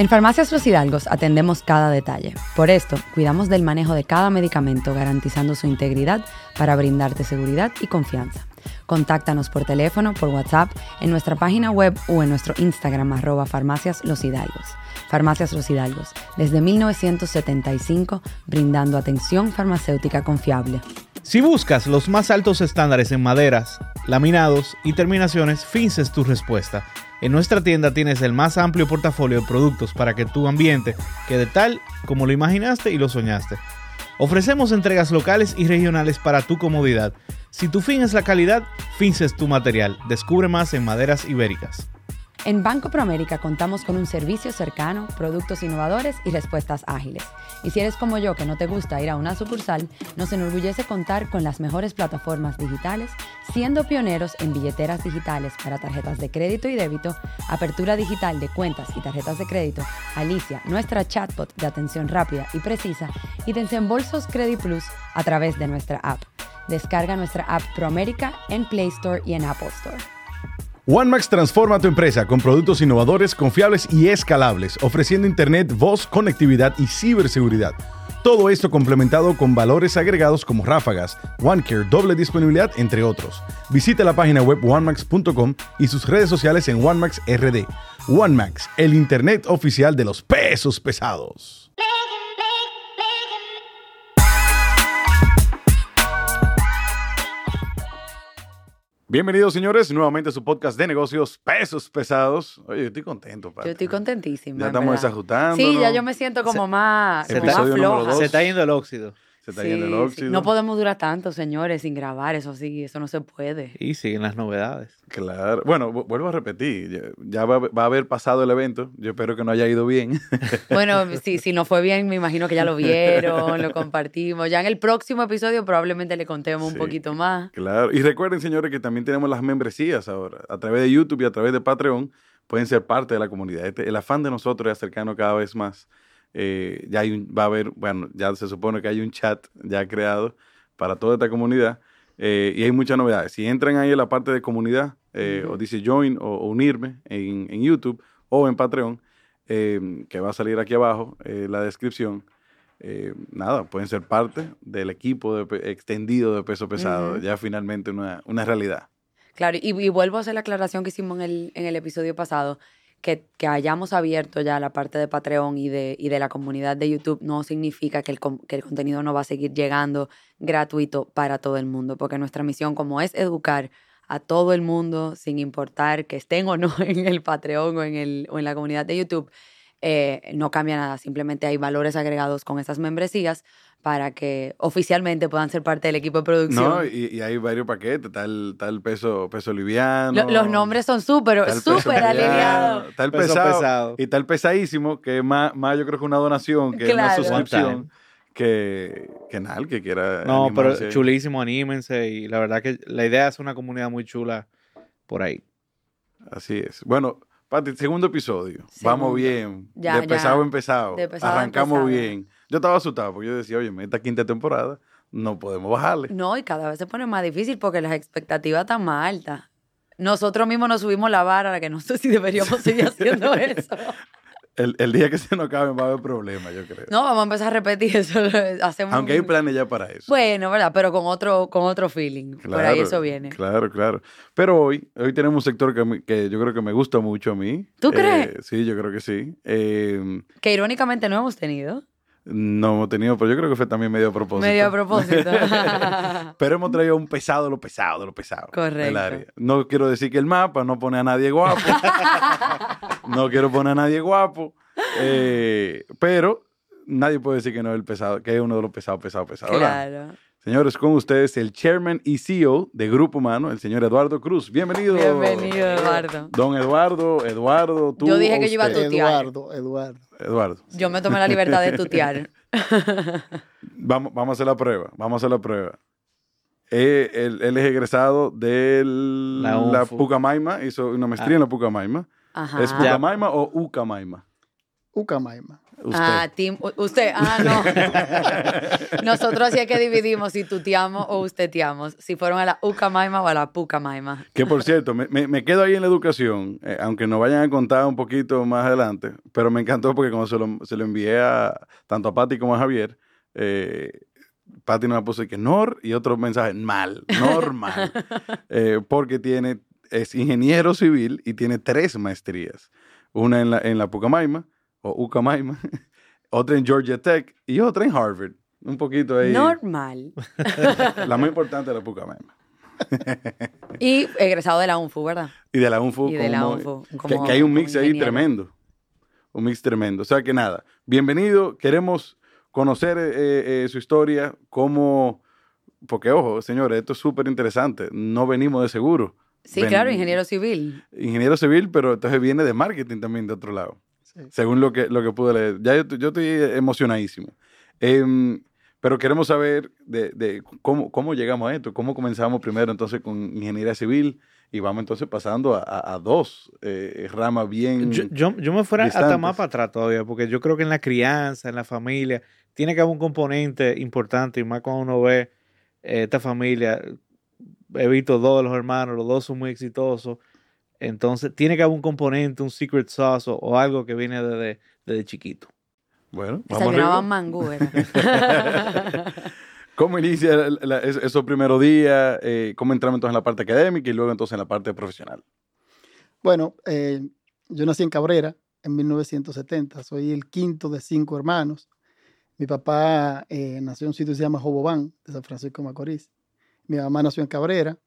En Farmacias Los Hidalgos atendemos cada detalle. Por esto, cuidamos del manejo de cada medicamento garantizando su integridad para brindarte seguridad y confianza. Contáctanos por teléfono, por WhatsApp, en nuestra página web o en nuestro Instagram arroba Farmacias Los Hidalgos. Farmacias Los Hidalgos, desde 1975, brindando atención farmacéutica confiable. Si buscas los más altos estándares en maderas, laminados y terminaciones, Fince es tu respuesta. En nuestra tienda tienes el más amplio portafolio de productos para que tu ambiente quede tal como lo imaginaste y lo soñaste. Ofrecemos entregas locales y regionales para tu comodidad. Si tu fin es la calidad, Fince es tu material. Descubre más en Maderas Ibéricas. En Banco Proamérica contamos con un servicio cercano, productos innovadores y respuestas ágiles. Y si eres como yo que no te gusta ir a una sucursal, nos enorgullece contar con las mejores plataformas digitales, siendo pioneros en billeteras digitales para tarjetas de crédito y débito, apertura digital de cuentas y tarjetas de crédito, Alicia, nuestra chatbot de atención rápida y precisa, y desembolsos Credit Plus a través de nuestra app. Descarga nuestra app Proamérica en Play Store y en Apple Store. OneMax transforma tu empresa con productos innovadores, confiables y escalables, ofreciendo Internet, voz, conectividad y ciberseguridad. Todo esto complementado con valores agregados como ráfagas, OneCare, doble disponibilidad, entre otros. Visita la página web onemax.com y sus redes sociales en OneMaxRD. OneMax, el Internet oficial de los pesos pesados. Bienvenidos, señores, nuevamente a su podcast de negocios Pesos Pesados. Oye, yo estoy contento, Yo estoy contentísima. Ya estamos desajustando. Sí, ya yo me siento como más, como más floja. Se está yendo el óxido. Se está yendo el óxido. No podemos durar tanto, señores, sin grabar, eso sí, eso no se puede. Y siguen las novedades. Claro. Bueno, vuelvo a repetir, ya, va, a haber pasado el evento, yo espero que no haya ido bien. Bueno, si, si no fue bien, me imagino que ya lo vieron, lo compartimos. Ya en el próximo episodio probablemente le contemos un poquito más. Claro. Y recuerden, señores, que también tenemos las membresías ahora, a través de YouTube y a través de Patreon, pueden ser parte de la comunidad. Este, el afán de nosotros es acercarnos cada vez más eh, ya hay va a haber, bueno, ya se supone que hay un chat ya creado para toda esta comunidad eh, y hay muchas novedades. Si entran ahí en la parte de comunidad eh, o dice join o, unirme en, en, YouTube o en Patreon, que va a salir aquí abajo la descripción. nada, pueden ser parte del equipo de, extendido de peso pesado, ya finalmente una, una realidad. Claro, y, y, vuelvo a hacer la aclaración que hicimos en el, en el episodio pasado que, hayamos abierto ya la parte de Patreon y de, y de la comunidad de YouTube no significa que el, que el contenido no va a seguir llegando gratuito para todo el mundo, porque nuestra misión como es educar a todo el mundo, sin importar que estén o no en el Patreon o en, el, o en la comunidad de YouTube, eh, no cambia nada, simplemente hay valores agregados con esas membresías para que oficialmente puedan ser parte del equipo de producción. No, y, hay varios paquetes, tal tal peso, peso liviano. los nombres son súper, súper aliviados. Tal pesado, y tal pesadísimo, que más, más yo creo que una donación, que una suscripción. Que, que nada, que quiera. No, pero chulísimo, anímense. Y la verdad que la idea es una comunidad muy chula por ahí. Así es. Bueno, Pati, segundo episodio. Vamos bien. de pesado en pesado. Arrancamos bien. Yo estaba asustado porque yo decía, oye, esta quinta temporada no podemos bajarle. No, y cada vez se pone más difícil porque las expectativas están más altas. Nosotros mismos nos subimos la vara, que no sé si deberíamos seguir haciendo eso el, día que se nos acabe va a haber problemas, yo creo. No, vamos a empezar a repetir eso. Hacemos Aunque hay planes ya para eso. Bueno, ¿verdad? Pero con otro, con otro feeling. Por ahí eso viene. Claro, claro. Pero hoy, hoy tenemos un sector que, que yo creo que me gusta mucho a mí. ¿Tú crees? Eh, sí, yo creo que sí. Eh, que irónicamente no hemos tenido. No hemos tenido, pero yo creo que fue también medio a propósito. Medio a propósito. pero hemos traído un pesado lo pesado, lo pesado. Correcto. área. No quiero decir que el mapa no pone a nadie guapo. no quiero poner a nadie guapo. Eh, pero nadie puede decir que no es el pesado, que es uno de los pesados, pesados, pesados. Claro. Señores, con ustedes el chairman y CEO de Grupo Humano, el señor Eduardo Cruz. Bienvenido. Bienvenido, Eduardo. Don Eduardo, Eduardo, tú. Yo dije que yo iba a tutear. Eduardo, Eduardo. Eduardo. Yo me tomé la libertad de tutear. vamos, vamos a hacer la prueba, vamos a hacer la prueba. Eh, él, es egresado de la, Pucamaima, hizo una maestría en la Pucamaima. Ajá. ¿Es Pucamaima o Ucamaima? Ucamaima. Usted. Ah, team, u- usted, ah, no. Nosotros así es que dividimos si tuteamos o usteteamos, si fueron a la Ucamaima o a la Pucamaima. Que por cierto, me, me- me quedo ahí en la educación, eh, aunque nos vayan a contar un poquito más adelante, pero me encantó porque cuando se lo, se lo envié a tanto a Patti como a Javier, eh, Patti nos puso que nor y otro mensaje mal, normal, eh, porque tiene, es ingeniero civil y tiene tres maestrías, una en la, en la Pucamaima o Ucamaima, otra en Georgia Tech y otra en Harvard. Un poquito ahí. Normal. La más importante de la Pucamaima. Y egresado de la UNFU, ¿verdad? Y de la UNFU. Y de la UNFU, que- como- que, hay un mix ahí ingeniero. tremendo. Un mix tremendo. O sea que nada, bienvenido. Queremos conocer eh, eh, su historia, cómo... Porque, ojo, señores, esto es súper interesante. No venimos de seguro. Sí, Ven- claro, ingeniero civil. Ingeniero civil, pero entonces viene de marketing también de otro lado. Sí. Según lo que, lo que pude leer. Ya yo, yo estoy emocionadísimo. Em, pero queremos saber de, de cómo, cómo llegamos a esto, cómo comenzamos primero entonces con ingeniería civil y vamos entonces pasando a, a- a dos eh, ramas bien... Yo, yo, yo me fuera hasta distantes. más para atrás todavía, porque yo creo que en la crianza, en la familia, tiene que haber un componente importante, y más cuando uno ve eh, esta familia. He visto dos de los hermanos, los dos son muy exitosos. Entonces, tiene que haber un componente, un secret sauce o, o algo que viene desde, desde chiquito. Bueno, vamos mangú, era. ¿Cómo inicia la- la- es- esos primeros días? Eh, ¿Cómo entramos entonces en la parte académica y luego entonces en la parte profesional? Bueno, eh, yo nací en Cabrera en 1970. Soy el quinto de cinco hermanos. Mi papá eh, nació en un sitio que se llama Jobobán, de San Francisco de Macorís. Mi mamá nació en Cabrera.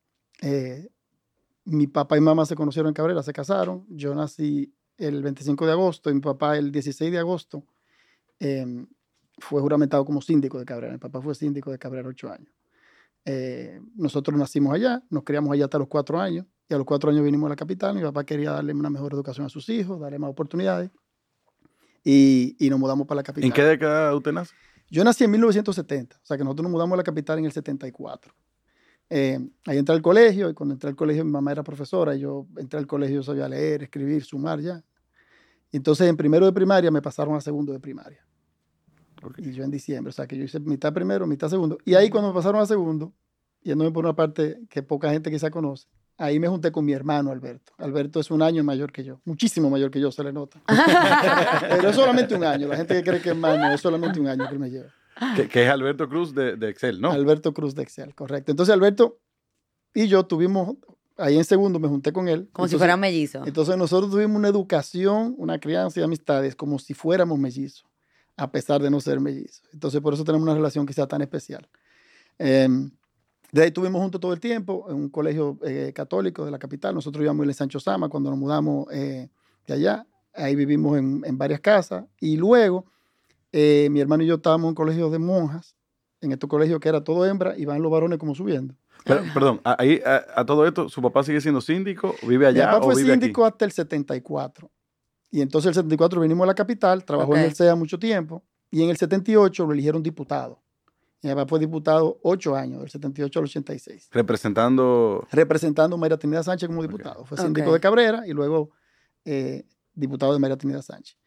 Eh, mi papá y mamá se conocieron en Cabrera, se casaron. Yo nací el 25 de agosto y mi papá el 16 de agosto eh, fue juramentado como síndico de Cabrera. Mi papá fue síndico de Cabrera ocho años. Eh, nosotros nacimos allá, nos criamos allá hasta los cuatro años y a los cuatro años vinimos a la capital. Mi papá quería darle una mejor educación a sus hijos, darle más oportunidades y, y nos mudamos para la capital. ¿En qué década usted nace? Yo nací en 1970, o sea que nosotros nos mudamos a la capital en el 74. Eh, ahí entré al colegio y cuando entré al colegio mi mamá era profesora y yo entré al colegio, yo sabía leer, escribir, sumar ya. Entonces en primero de primaria me pasaron a segundo de primaria. Ok. Y yo en diciembre, o sea que yo hice mitad primero, mitad segundo. Y ahí cuando me pasaron a segundo, yéndome por una parte que poca gente quizá conoce, ahí me junté con mi hermano Alberto. Alberto es un año mayor que yo, muchísimo mayor que yo, se le nota. Pero es solamente un año, la gente que cree que es más, no, es solamente un año que me lleva. Que, que es Alberto Cruz de, de Excel, ¿no? Alberto Cruz de Excel, correcto. Entonces Alberto y yo tuvimos, ahí en segundo me junté con él. Como si Entonces- fueran mellizos. Entonces nosotros tuvimos una educación, una crianza y amistades como si fuéramos mellizos, a pesar de no ser mellizos. Entonces por eso tenemos una relación que sea tan especial. Em, de ahí estuvimos juntos todo el tiempo en un colegio eh, católico de la capital. Nosotros íbamos en Sancho Sama cuando nos mudamos eh, de allá. Ahí vivimos en, en varias casas. Y luego eh, mi hermano y yo estábamos en un colegio de monjas, en este colegio que era todo hembra y van los varones como subiendo. Pero, perdón, a- ahí a, a todo esto, ¿su papá sigue siendo síndico? ¿Vive allá Mi papá o fue vive síndico hasta el 74. Y entonces el 74 vinimos a la capital, trabajó en el CEA mucho tiempo. Y en el 78 lo eligieron diputado. Mi papá fue diputado ocho años, del 78 al 86. aquí? Representando... Representando a María Trinidad Sánchez como diputado. Fue síndico de Cabrera y luego eh, diputado de María Trinidad Sánchez.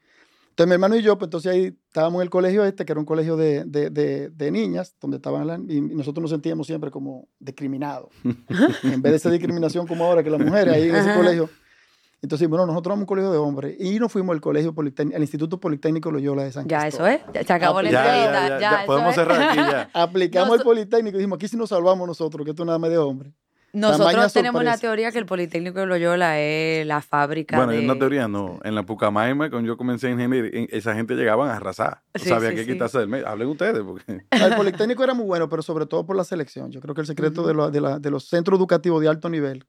Entonces mi hermano y yo, pues entonces ahí estábamos en el colegio este, que era un colegio de, de- de- de niñas, donde estaban las, y nosotros nos sentíamos siempre como discriminados. en vez de esa discriminación como ahora, que las mujeres ahí en ese Ajá. colegio. Entonces, bueno, nosotros vamos a un colegio de hombres y nos fuimos al colegio politécnico, al Instituto Politécnico Loyola de San Ya, Cristóbal. eso es. Ya Se acabó la Ya, ya, entrevista. ya, Ya, ya, eso podemos cerrar aquí ya. Aplicamos al Politécnico y dijimos, aquí sí nos salvamos nosotros, que esto nada más de hombres. Nosotros tenemos la teoría que el Politécnico de Loyola es la fábrica Bueno, de... en una teoría no. En la Pucamaima, cuando yo comencé a ingeniería, en- esa gente llegaban a arrasar. No Sí, sabía sí, qué sí. quitarse del medio. Hablen ustedes, porque... El Politécnico era muy bueno, pero sobre todo por la selección. Yo creo que el secreto de, lo- de la- de los centros educativos de alto nivel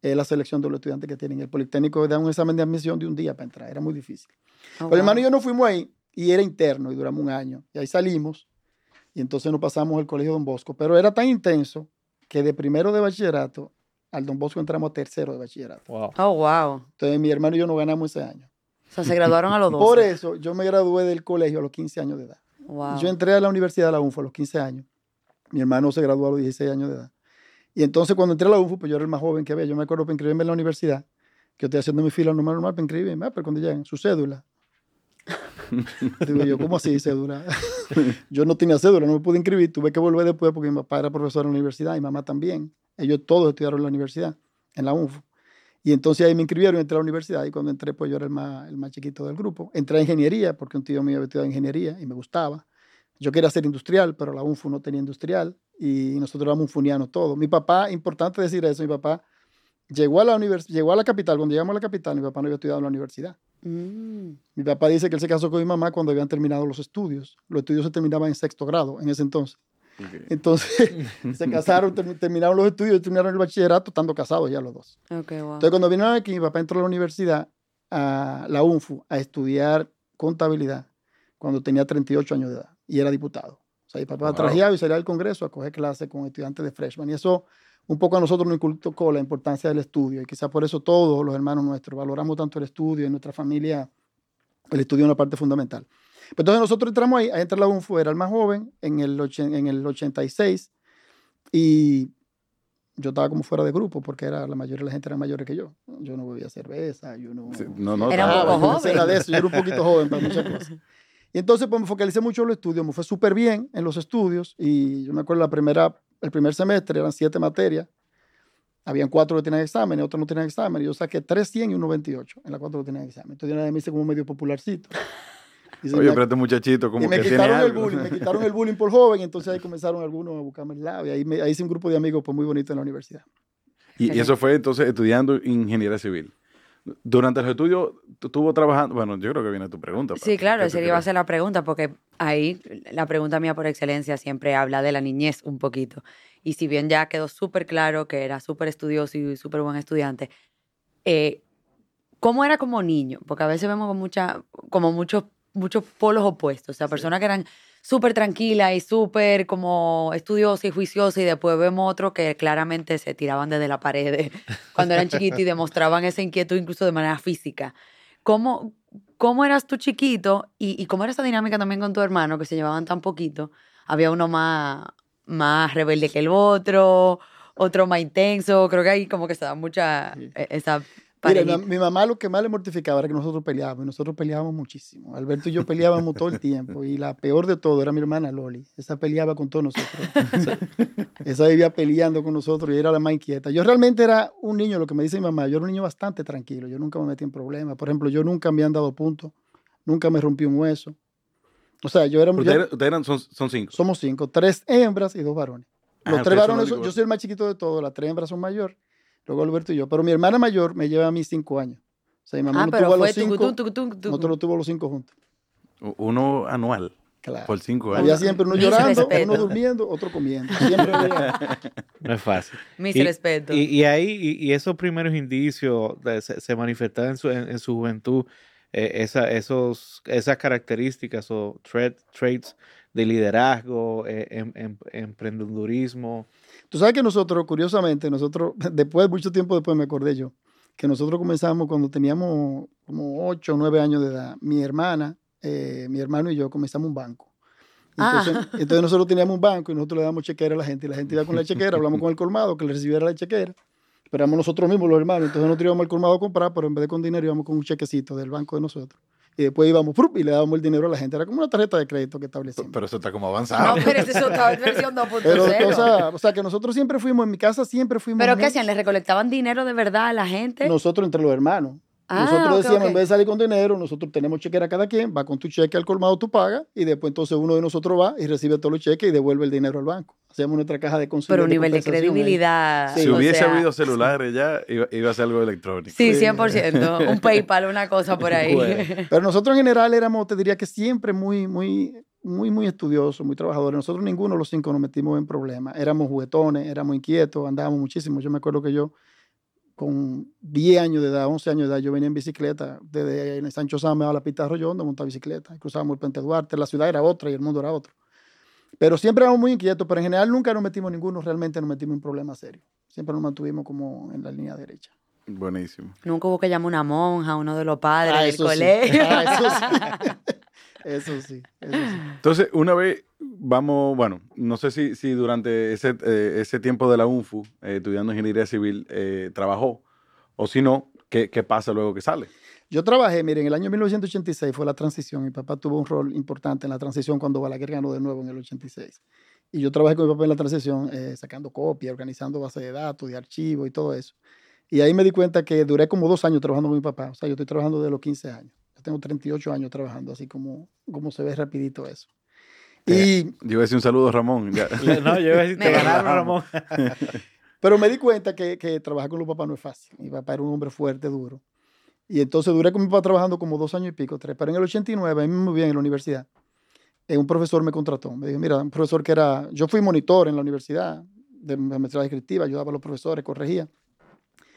es la selección de los estudiantes que tienen. El Politécnico da un examen de admisión de un día para entrar, era muy difícil. Oh, Pero hermano y yo nos fuimos ahí y era interno y duramos un año. Y ahí salimos y entonces nos pasamos al colegio Don Bosco. Pero era tan intenso que de primero de bachillerato al Don Bosco entramos a tercero de bachillerato. Wow. Oh, wow. Entonces mi hermano y yo nos ganamos ese año. O sea, se graduaron a los 12. Por eso yo me gradué del colegio a los 15 años de edad. Wow. Yo entré a la Universidad de la UNFO a los 15 años. Mi hermano se graduó a los 16 años de edad. Y entonces cuando entré a la UNFO, pues yo era el más joven que había. Yo me acuerdo para inscribirme en la universidad, que yo estoy haciendo mi fila normal, normal para inscribirme. Ah, pero cuando llegan, su cédula. Yo, ¿cómo así cédula? yo no tenía cédula, no me pude inscribir, tuve que volver después porque mi papá era profesor en la universidad y mi mamá también. Ellos todos estudiaron en la universidad, en la UNFU. Y entonces ahí me inscribieron, entré a la universidad y cuando entré, pues yo era el más, el más chiquito del grupo. Entré a ingeniería porque un tío mío había estudiado ingeniería y me gustaba. Yo quería ser industrial, pero la UNFU no tenía industrial y nosotros éramos unfunianos todos. Mi papá, importante decir eso, mi papá llegó a la llegó a la capital, cuando llegamos a la capital, mi papá no había estudiado en la universidad. Mm. Mi papá dice que él se casó con mi mamá cuando habían terminado los estudios. Los estudios se terminaban en sexto grado en ese entonces. Entonces se casaron, terminaron los estudios, terminaron el bachillerato estando casados ya los dos. Entonces cuando vinieron aquí, mi papá entró a la universidad, a la UNFU, a estudiar contabilidad cuando tenía 38 años de edad y era diputado. O sea, mi papá wow. trajeado y salía al Congreso a coger clases con estudiantes de freshman. Y eso un poco a nosotros nos inculcó la importancia del estudio y quizás por eso todos los hermanos nuestros valoramos tanto el estudio en nuestra familia. El estudio es una parte fundamental. Entonces nosotros entramos ahí, ahí entra la UNFU, era el más joven en el, en el 86 y yo estaba como fuera de grupo porque era, la mayoría de la gente era mayores que yo. Yo no bebía cerveza, yo no... no, no era un poco joven. Era de eso, yo era un poquito joven para muchas cosas. Y entonces pues me focalicé mucho en los estudios, me fue súper bien en los estudios y yo me acuerdo la primera, el primer semestre eran siete materias, habían cuatro que tenían examen, y otros no tenían examen, y yo saqué tres 100 y uno 28 en las cuatro que tenían examen. Entonces yo me hice como medio popularcito. Oye, pero este muchachito como y me que quitaron tiene el bullying, me quitaron el bullying por joven, entonces ahí comenzaron algunos a buscarme el lado, y ahí, me, ahí hice un grupo de amigos pues, muy bonito en la universidad. Y, y eso fue entonces estudiando ingeniería civil. Durante el estudio, estuvo trabajando. Bueno, yo creo que viene tu pregunta. Sí, claro, esa iba a ser la pregunta, porque ahí la pregunta mía por excelencia siempre habla de la niñez un poquito. Y si bien ya quedó súper claro que era súper estudioso y súper buen estudiante, eh, ¿cómo era como niño? Porque a veces vemos como, mucha, como muchos, muchos polos opuestos. O sea, personas que eran súper tranquilas y súper como estudiosas y juiciosas y después vemos otros que claramente se tiraban desde la pared cuando eran chiquitos y demostraban esa inquietud incluso de manera física. ¿Cómo, cómo eras tú chiquito y, y cómo era esa dinámica también con tu hermano que se llevaban tan poquito? Había uno más, más rebelde que el otro, otro más intenso. Creo que ahí como que se da mucha e, esa Mira, mi, mi, mamá lo que más le mortificaba era que nosotros peleábamos, y nosotros peleábamos muchísimo. Alberto y yo peleábamos todo el tiempo, y la peor de todo era mi hermana Loli. Esa peleaba con todos nosotros. esa vivía peleando con nosotros y era la más inquieta. Yo realmente era un niño, lo que me dice mi mamá, yo era un niño bastante tranquilo, yo nunca me metí en problemas. Por ejemplo, yo nunca me han dado puntos, nunca me rompí un hueso. O sea, yo era... ¿Ustedes, ustedes eran, son, son cinco? Somos cinco, tres hembras y dos varones. Los ah, tres varones, yo soy el más chiquito de todos, las tres hembras son mayores luego Alberto y yo. Pero mi hermana mayor me lleva a mí cinco años. O sea, mi mamá ah, no pero tuvo a fue los cinco. tucu, tucu, tucu, tucu. Nosotros lo tuvo los cinco juntos. Uno anual. Claro. Por cinco años. Había siempre uno Mis llorando, uno durmiendo, otro comiendo. Siempre había- No es fácil. Mis Y- respetos. Y, y ahí, y, y esos primeros indicios de- se, se manifestaban en su, en, en su juventud, eh, esa, esos, esas características o trait- traits de liderazgo, eh, em- em- emprendedurismo. Tú sabes que nosotros, curiosamente, nosotros, después, mucho tiempo después me acordé yo, que nosotros comenzamos cuando teníamos como 8 o 9 años de edad. Mi hermana, eh, mi hermano y yo comenzamos un banco. Ah. Entonces, nosotros teníamos un banco y nosotros le damos chequera a la gente y la gente iba con la chequera, hablamos con el colmado que le recibiera la chequera. Esperamos nosotros mismos los hermanos, entonces nosotros íbamos al colmado a comprar, pero en vez de con dinero íbamos con un chequecito del banco de nosotros. Y después íbamos y le dábamos el dinero a la gente. Era como una tarjeta de crédito que establecimos. Pero eso está como No, avanzado. pero esa es otra versión 2.0. Pero, o sea, o sea, que nosotros siempre fuimos, en mi casa siempre fuimos. ¿Pero qué hacían? ¿Le recolectaban dinero de verdad a la gente? Nosotros entre los hermanos. Ah, nosotros decíamos, en vez de salir con dinero, nosotros tenemos chequera cada quien, va con tu cheque al colmado, tú pagas, y después entonces uno de nosotros va y recibe todos los cheques y devuelve el dinero al banco. Hacíamos nuestra caja de consumo. Pero un nivel de credibilidad. Si hubiese sea, habido celulares ya, iba, iba a ser algo electrónico. Sí, 100%. Un PayPal, una cosa por ahí. Bueno. Pero nosotros en general éramos, te diría que siempre muy, muy, muy, muy estudiosos, muy trabajadores. Nosotros ninguno de los cinco nos metimos en problemas. Éramos juguetones, éramos inquietos, andábamos muchísimo. Yo me acuerdo que yo, con 10 años de edad, 11 años de edad, yo venía en bicicleta desde el Sancho Sama a la pista de Arroyondo, montaba bicicleta. Cruzábamos el Puente Duarte, la ciudad era otra y el mundo era otro. Pero siempre éramos muy inquietos, pero en general nunca nos metimos ninguno, realmente nos metimos en problemas serios. Siempre nos mantuvimos como en la línea derecha. Buenísimo. Nunca hubo que llamar a una monja, uno de los padres Ah, del sí. colegio. Ah, eso sí. Eso sí, eso sí. Entonces, una vez vamos, bueno, no sé si, si durante ese, eh, ese tiempo de la UNFU, eh, estudiando ingeniería civil, eh, trabajó, o si no, ¿qué, qué pasa luego que sale? Yo trabajé, miren, en el año 1986 fue la transición. Mi papá tuvo un rol importante en la transición cuando Balaguer ganó de nuevo en el 86. Y yo trabajé con mi papá en la transición, eh, sacando copias, organizando bases de datos, de archivos y todo eso. Y ahí me di cuenta que duré como dos años trabajando con mi papá. O sea, yo estoy trabajando de los 15 años. Yo tengo 38 años trabajando, así como, como se ve rapidito eso. Y, yo iba a decir un saludo a Ramón. no, yo iba a decir te ganaron, Ramón. Pero me di cuenta que, que trabajar con los papás no es fácil. Mi papá era un hombre fuerte, duro. Y entonces duré con mi papá trabajando como dos años y pico, tres. Pero en el 89, a mí me moví en la universidad. Eh, un profesor me contrató. Me dijo, mira, un profesor que era... Yo fui monitor en la universidad de maestría descriptiva, ayudaba a los profesores, corregía.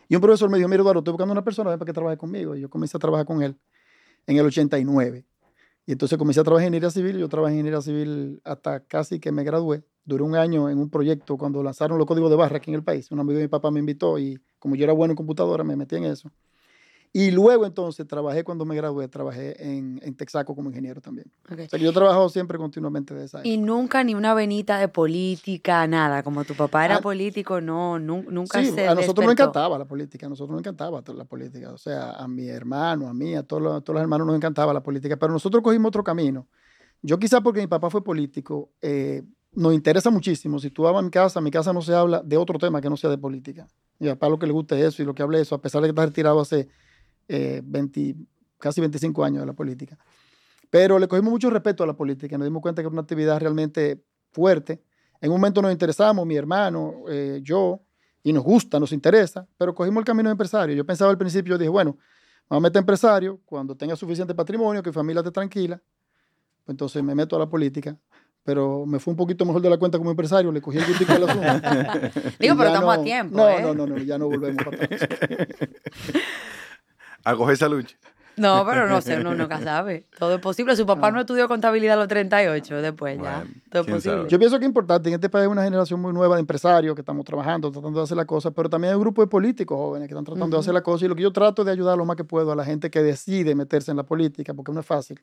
Y un profesor me dijo, mira, Eduardo, estoy buscando una persona para que trabaje conmigo. Y yo comencé a trabajar con él en el 89. Y entonces comencé a trabajar en ingeniería civil. Yo trabajé en ingeniería civil hasta casi que me gradué. Duré un año en un proyecto cuando lanzaron los códigos de barra aquí en el país. Un amigo de mi papá me invitó y como yo era bueno en computadora, me metí en eso. Y luego entonces trabajé cuando me gradué, trabajé en, en Texaco como ingeniero también. O sea que yo he trabajado siempre continuamente de esa Y nunca ni una venita de política, nada. Como tu papá era ah, político, no, nunca sí, se a nosotros nos encantaba la política, a nosotros nos encantaba la política. O sea, a mi hermano, a mí, a todos los, todos los hermanos nos encantaba la política, pero nosotros cogimos otro camino. Yo quizá porque mi papá fue político, eh, nos interesa muchísimo. Si tú vas a mi casa, en mi casa no se habla de otro tema que no sea de política. Y a papá lo que le guste eso y lo que hable eso, a pesar de que está retirado hace 20, eh, casi 25 años de la política. Pero le cogimos mucho respeto a la política, nos dimos cuenta que era una actividad realmente fuerte. En un momento nos interesamos, mi hermano, eh, yo, y nos gusta, nos interesa, pero cogimos el camino de empresario. Yo pensaba al principio, dije, bueno, vamos a meter empresario cuando tenga suficiente patrimonio, que mi familia esté tranquila, pues entonces me meto a la política. Pero me fue un poquito mejor de la cuenta como empresario, le cogí el gustico al asunto. Digo, pero estamos a tiempo. No, ¿eh? no, no, no, ya no volvemos para atrás. a coger esa lucha. No, pero no sé, uno nunca sabe. Todo es posible. Su papá no, estudió contabilidad a los 38, después ya. Todo es posible. Yo pienso que es importante. En este país hay una generación muy nueva de empresarios que estamos trabajando, tratando de hacer las cosas, pero también hay un grupo de políticos jóvenes que están tratando de hacer las cosas. Y lo que yo trato de ayudar lo más que puedo a la gente que decide meterse en la política, porque no es fácil.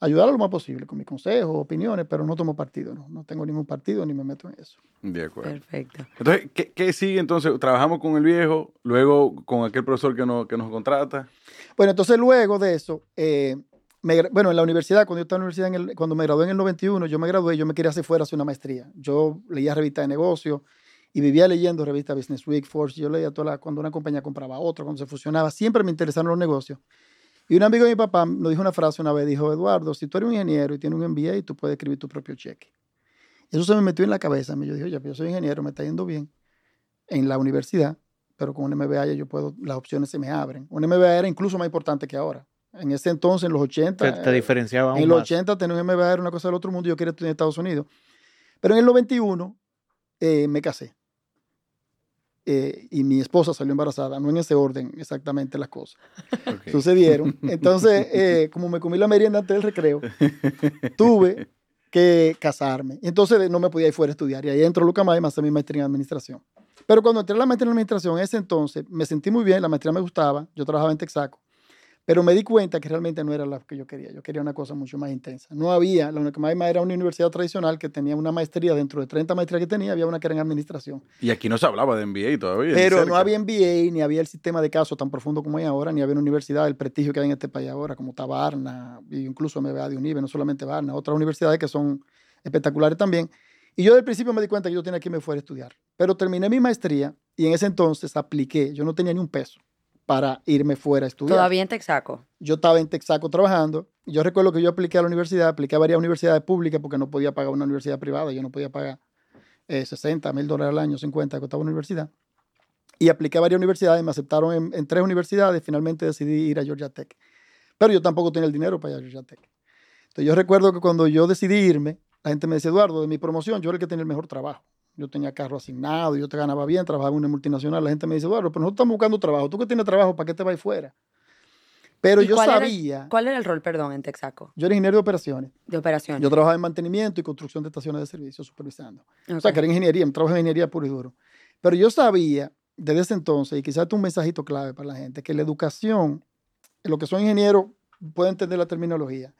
Ayudar lo más posible con mis consejos, opiniones, pero no tomo partido. No, no tengo ningún partido ni me meto en eso. De acuerdo. Perfecto. Entonces, ¿qué, ¿qué, sigue entonces? Trabajamos con el viejo, luego con aquel profesor que, no, que nos contrata. Bueno, entonces luego de eso, eh, bueno, en la universidad, cuando yo estaba en la universidad, en el, cuando me gradué en el 91, yo me gradué, yo me quería hacer fuera hacer una maestría. Yo leía revistas de negocio y vivía leyendo revistas Business Week, Force. Yo leía toda la, cuando una compañía compraba otra, cuando se fusionaba. Siempre me interesaron los negocios. Y un amigo de mi papá nos dijo una frase una vez, dijo, Eduardo, si tú eres un ingeniero y tienes un MBA, tú puedes escribir tu propio cheque. Eso se me metió en la cabeza. Yo dije, oye, yo soy ingeniero, me está yendo bien en la universidad pero con un MBA yo puedo, las opciones se me abren. Un MBA era incluso más importante que ahora. En ese entonces, en los 80. Te, diferenciaba En los 80, tener un MBA era una cosa del otro mundo. Yo quería estudiar en Estados Unidos. Pero en el 91 eh, me casé. Eh, y mi esposa salió embarazada. No en ese orden exactamente las cosas. Sucedieron. Entonces, eh, como me comí la merienda antes del recreo, tuve que casarme. Entonces no me podía ir fuera a estudiar. Y ahí entró Luca May, más a mi maestría en administración. Pero cuando entré a la maestría en administración, en ese entonces, me sentí muy bien, la maestría me gustaba, yo trabajaba en Texaco, pero me di cuenta que realmente no era lo que yo quería, yo quería una cosa mucho más intensa. No había, la única más era una universidad tradicional que tenía una maestría, dentro de 30 maestrías que tenía, había una que era en administración. Y aquí no se hablaba de MBA todavía. Pero no había MBA, ni había el sistema de casos tan profundo como hay ahora, ni había una universidad, el prestigio que hay en este país ahora, como está Barna, e incluso MBA de Unive, no solamente Barna, otras universidades que son espectaculares también. Y yo del principio me di cuenta que yo tenía que irme fuera a estudiar. Pero terminé mi maestría y en ese entonces apliqué. Yo no tenía ni un peso para irme fuera a estudiar. ¿Todavía en Texaco? Yo estaba en Texaco trabajando. Yo recuerdo que yo apliqué a la universidad, apliqué a varias universidades públicas porque no podía pagar una universidad privada. Yo no podía pagar 60 eh, mil dólares al año, 50 que costaba una universidad. Y apliqué a varias universidades, me aceptaron en, en, tres universidades. Finalmente decidí ir a Georgia Tech. Pero yo tampoco tenía el dinero para ir a Georgia Tech. Entonces yo recuerdo que cuando yo decidí irme, la gente me decía, Eduardo, de mi promoción, yo era el que tenía el mejor trabajo. Yo tenía carro asignado, yo te ganaba bien, trabajaba en una multinacional. La gente me dice, Eduardo, pero nosotros estamos buscando trabajo. Tú que tienes trabajo, ¿para qué te vas fuera? Pero yo sabía. ¿Cuál era el rol, perdón, en Texaco? Yo era ingeniero de operaciones. De operaciones. Yo trabajaba en mantenimiento y construcción de estaciones de servicio, supervisando. O sea, que era ingeniería, me trabajo en ingeniería puro y duro. Pero yo sabía desde ese entonces, y quizás es un mensajito clave para la gente, que la educación, lo que son ingenieros pueden entender la terminología.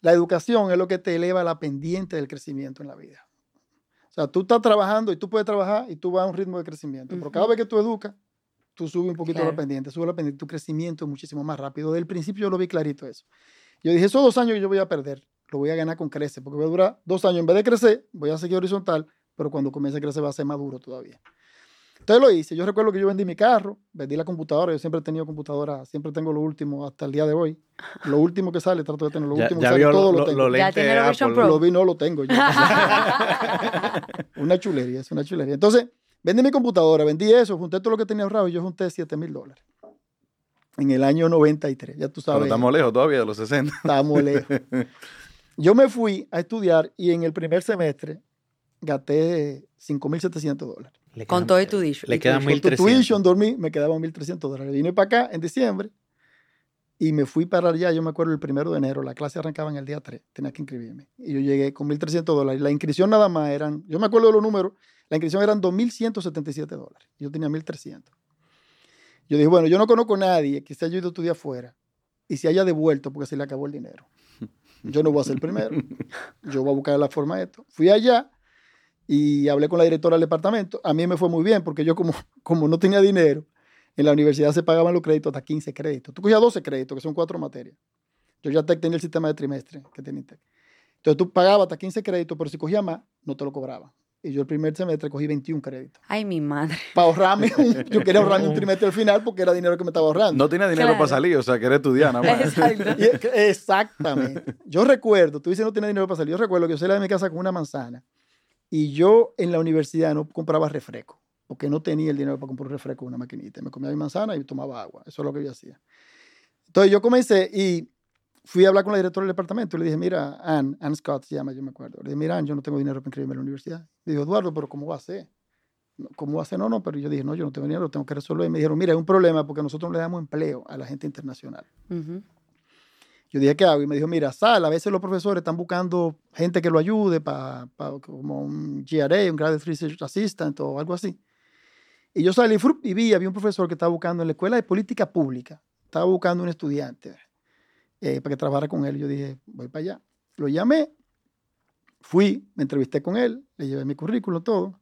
La educación es lo que te eleva la pendiente del crecimiento en la vida. O sea, tú estás trabajando y tú puedes trabajar y tú vas a un ritmo de crecimiento. Pero cada vez que tú educas, tú subes un poquito Claro. la pendiente, subes la pendiente, tu crecimiento es muchísimo más rápido. Desde el principio yo lo vi clarito eso. Yo dije, esos dos años yo voy a perder, lo voy a ganar con crecer, porque voy a durar dos años. En vez de crecer, voy a seguir horizontal, pero cuando comience a crecer va a ser más duro todavía. Entonces lo hice. Yo recuerdo que yo vendí mi carro, vendí la computadora. Yo siempre he tenido computadora, siempre tengo lo último hasta el día de hoy. Lo último que sale, trato de tener lo Ya, último ya que sale, todo lo- lo, tengo. los Ya lentes tiene Apple. Pro. Lo vi, no lo tengo. yo. una chulería, es una chulería. Entonces, vendí mi computadora, vendí eso, junté todo lo que tenía ahorrado y yo junté 7 mil dólares. En el año 93, ya tú Pero sabes. estamos lejos todavía de los 60. Estábamos lejos. Yo me fui a estudiar y en el primer semestre gasté 5.700 dólares. Le Con quedan- todo y tu dish. Le quedan con tu 1300. tuition, dormí, me quedaban 1.300 dólares. Vine para acá en diciembre y me fui para allá. Yo me acuerdo el primero de enero, la clase arrancaba en el día 3, tenía que inscribirme. Y yo llegué con 1.300 dólares. La inscripción nada más eran, yo me acuerdo de los números, la inscripción eran 2.177 dólares. Yo tenía 1.300. Yo dije, bueno, yo no conozco a nadie que se haya ido a estudiar afuera y se haya devuelto porque se le acabó el dinero. Yo no voy a ser el primero. Yo voy a buscar la forma de esto. Fui allá y hablé con la directora del departamento. A mí me fue muy bien porque yo como, como no tenía dinero, en la universidad se pagaban los créditos hasta 15 créditos. Tú cogías 12 créditos, que son cuatro materias. Yo ya tenía el sistema de trimestre que tenía Tech. Entonces tú pagabas hasta 15 créditos, pero si cogías más, no te lo cobraban. Y yo el primer semestre cogí 21 créditos. Ay, mi madre. Para ahorrarme, un- yo quería ahorrarme un trimestre al final porque era dinero que me estaba ahorrando. No tenía dinero Claro. para salir, o sea, quería estudiar nada más. Exactamente. Yo recuerdo, tú dices no tenía dinero para salir. Yo recuerdo que yo salía de mi casa con una manzana y yo en la universidad no compraba refresco porque no tenía el dinero para comprar un refresco en una maquinita. Me comía mi manzana y tomaba agua. Eso es lo que yo hacía. Entonces yo comencé y fui a hablar con la directora del departamento le dije, mira, Ann, Ann Scott se llama, yo me acuerdo. Le dije, mira, Ann, yo no tengo dinero para inscribirme en la universidad. Le dijo, Eduardo, pero ¿cómo va a ser? ¿Cómo va a ser? No, no, pero yo dije, no, yo no tengo dinero, lo tengo que resolver. Y me dijeron, mira, es un problema porque nosotros no le damos empleo a la gente internacional. Ujú. Yo dije, ¿qué hago? Y me dijo, mira, sal, a veces los profesores están buscando gente que lo ayude para como un GRA, un Graduate Research Assistant o algo así. Y yo salí y vi, había un profesor que estaba buscando en la escuela de política pública, estaba buscando un estudiante eh, para que trabajara con él. Yo dije, voy para allá. Lo llamé, fui, me entrevisté con él, le llevé mi currículum, todo.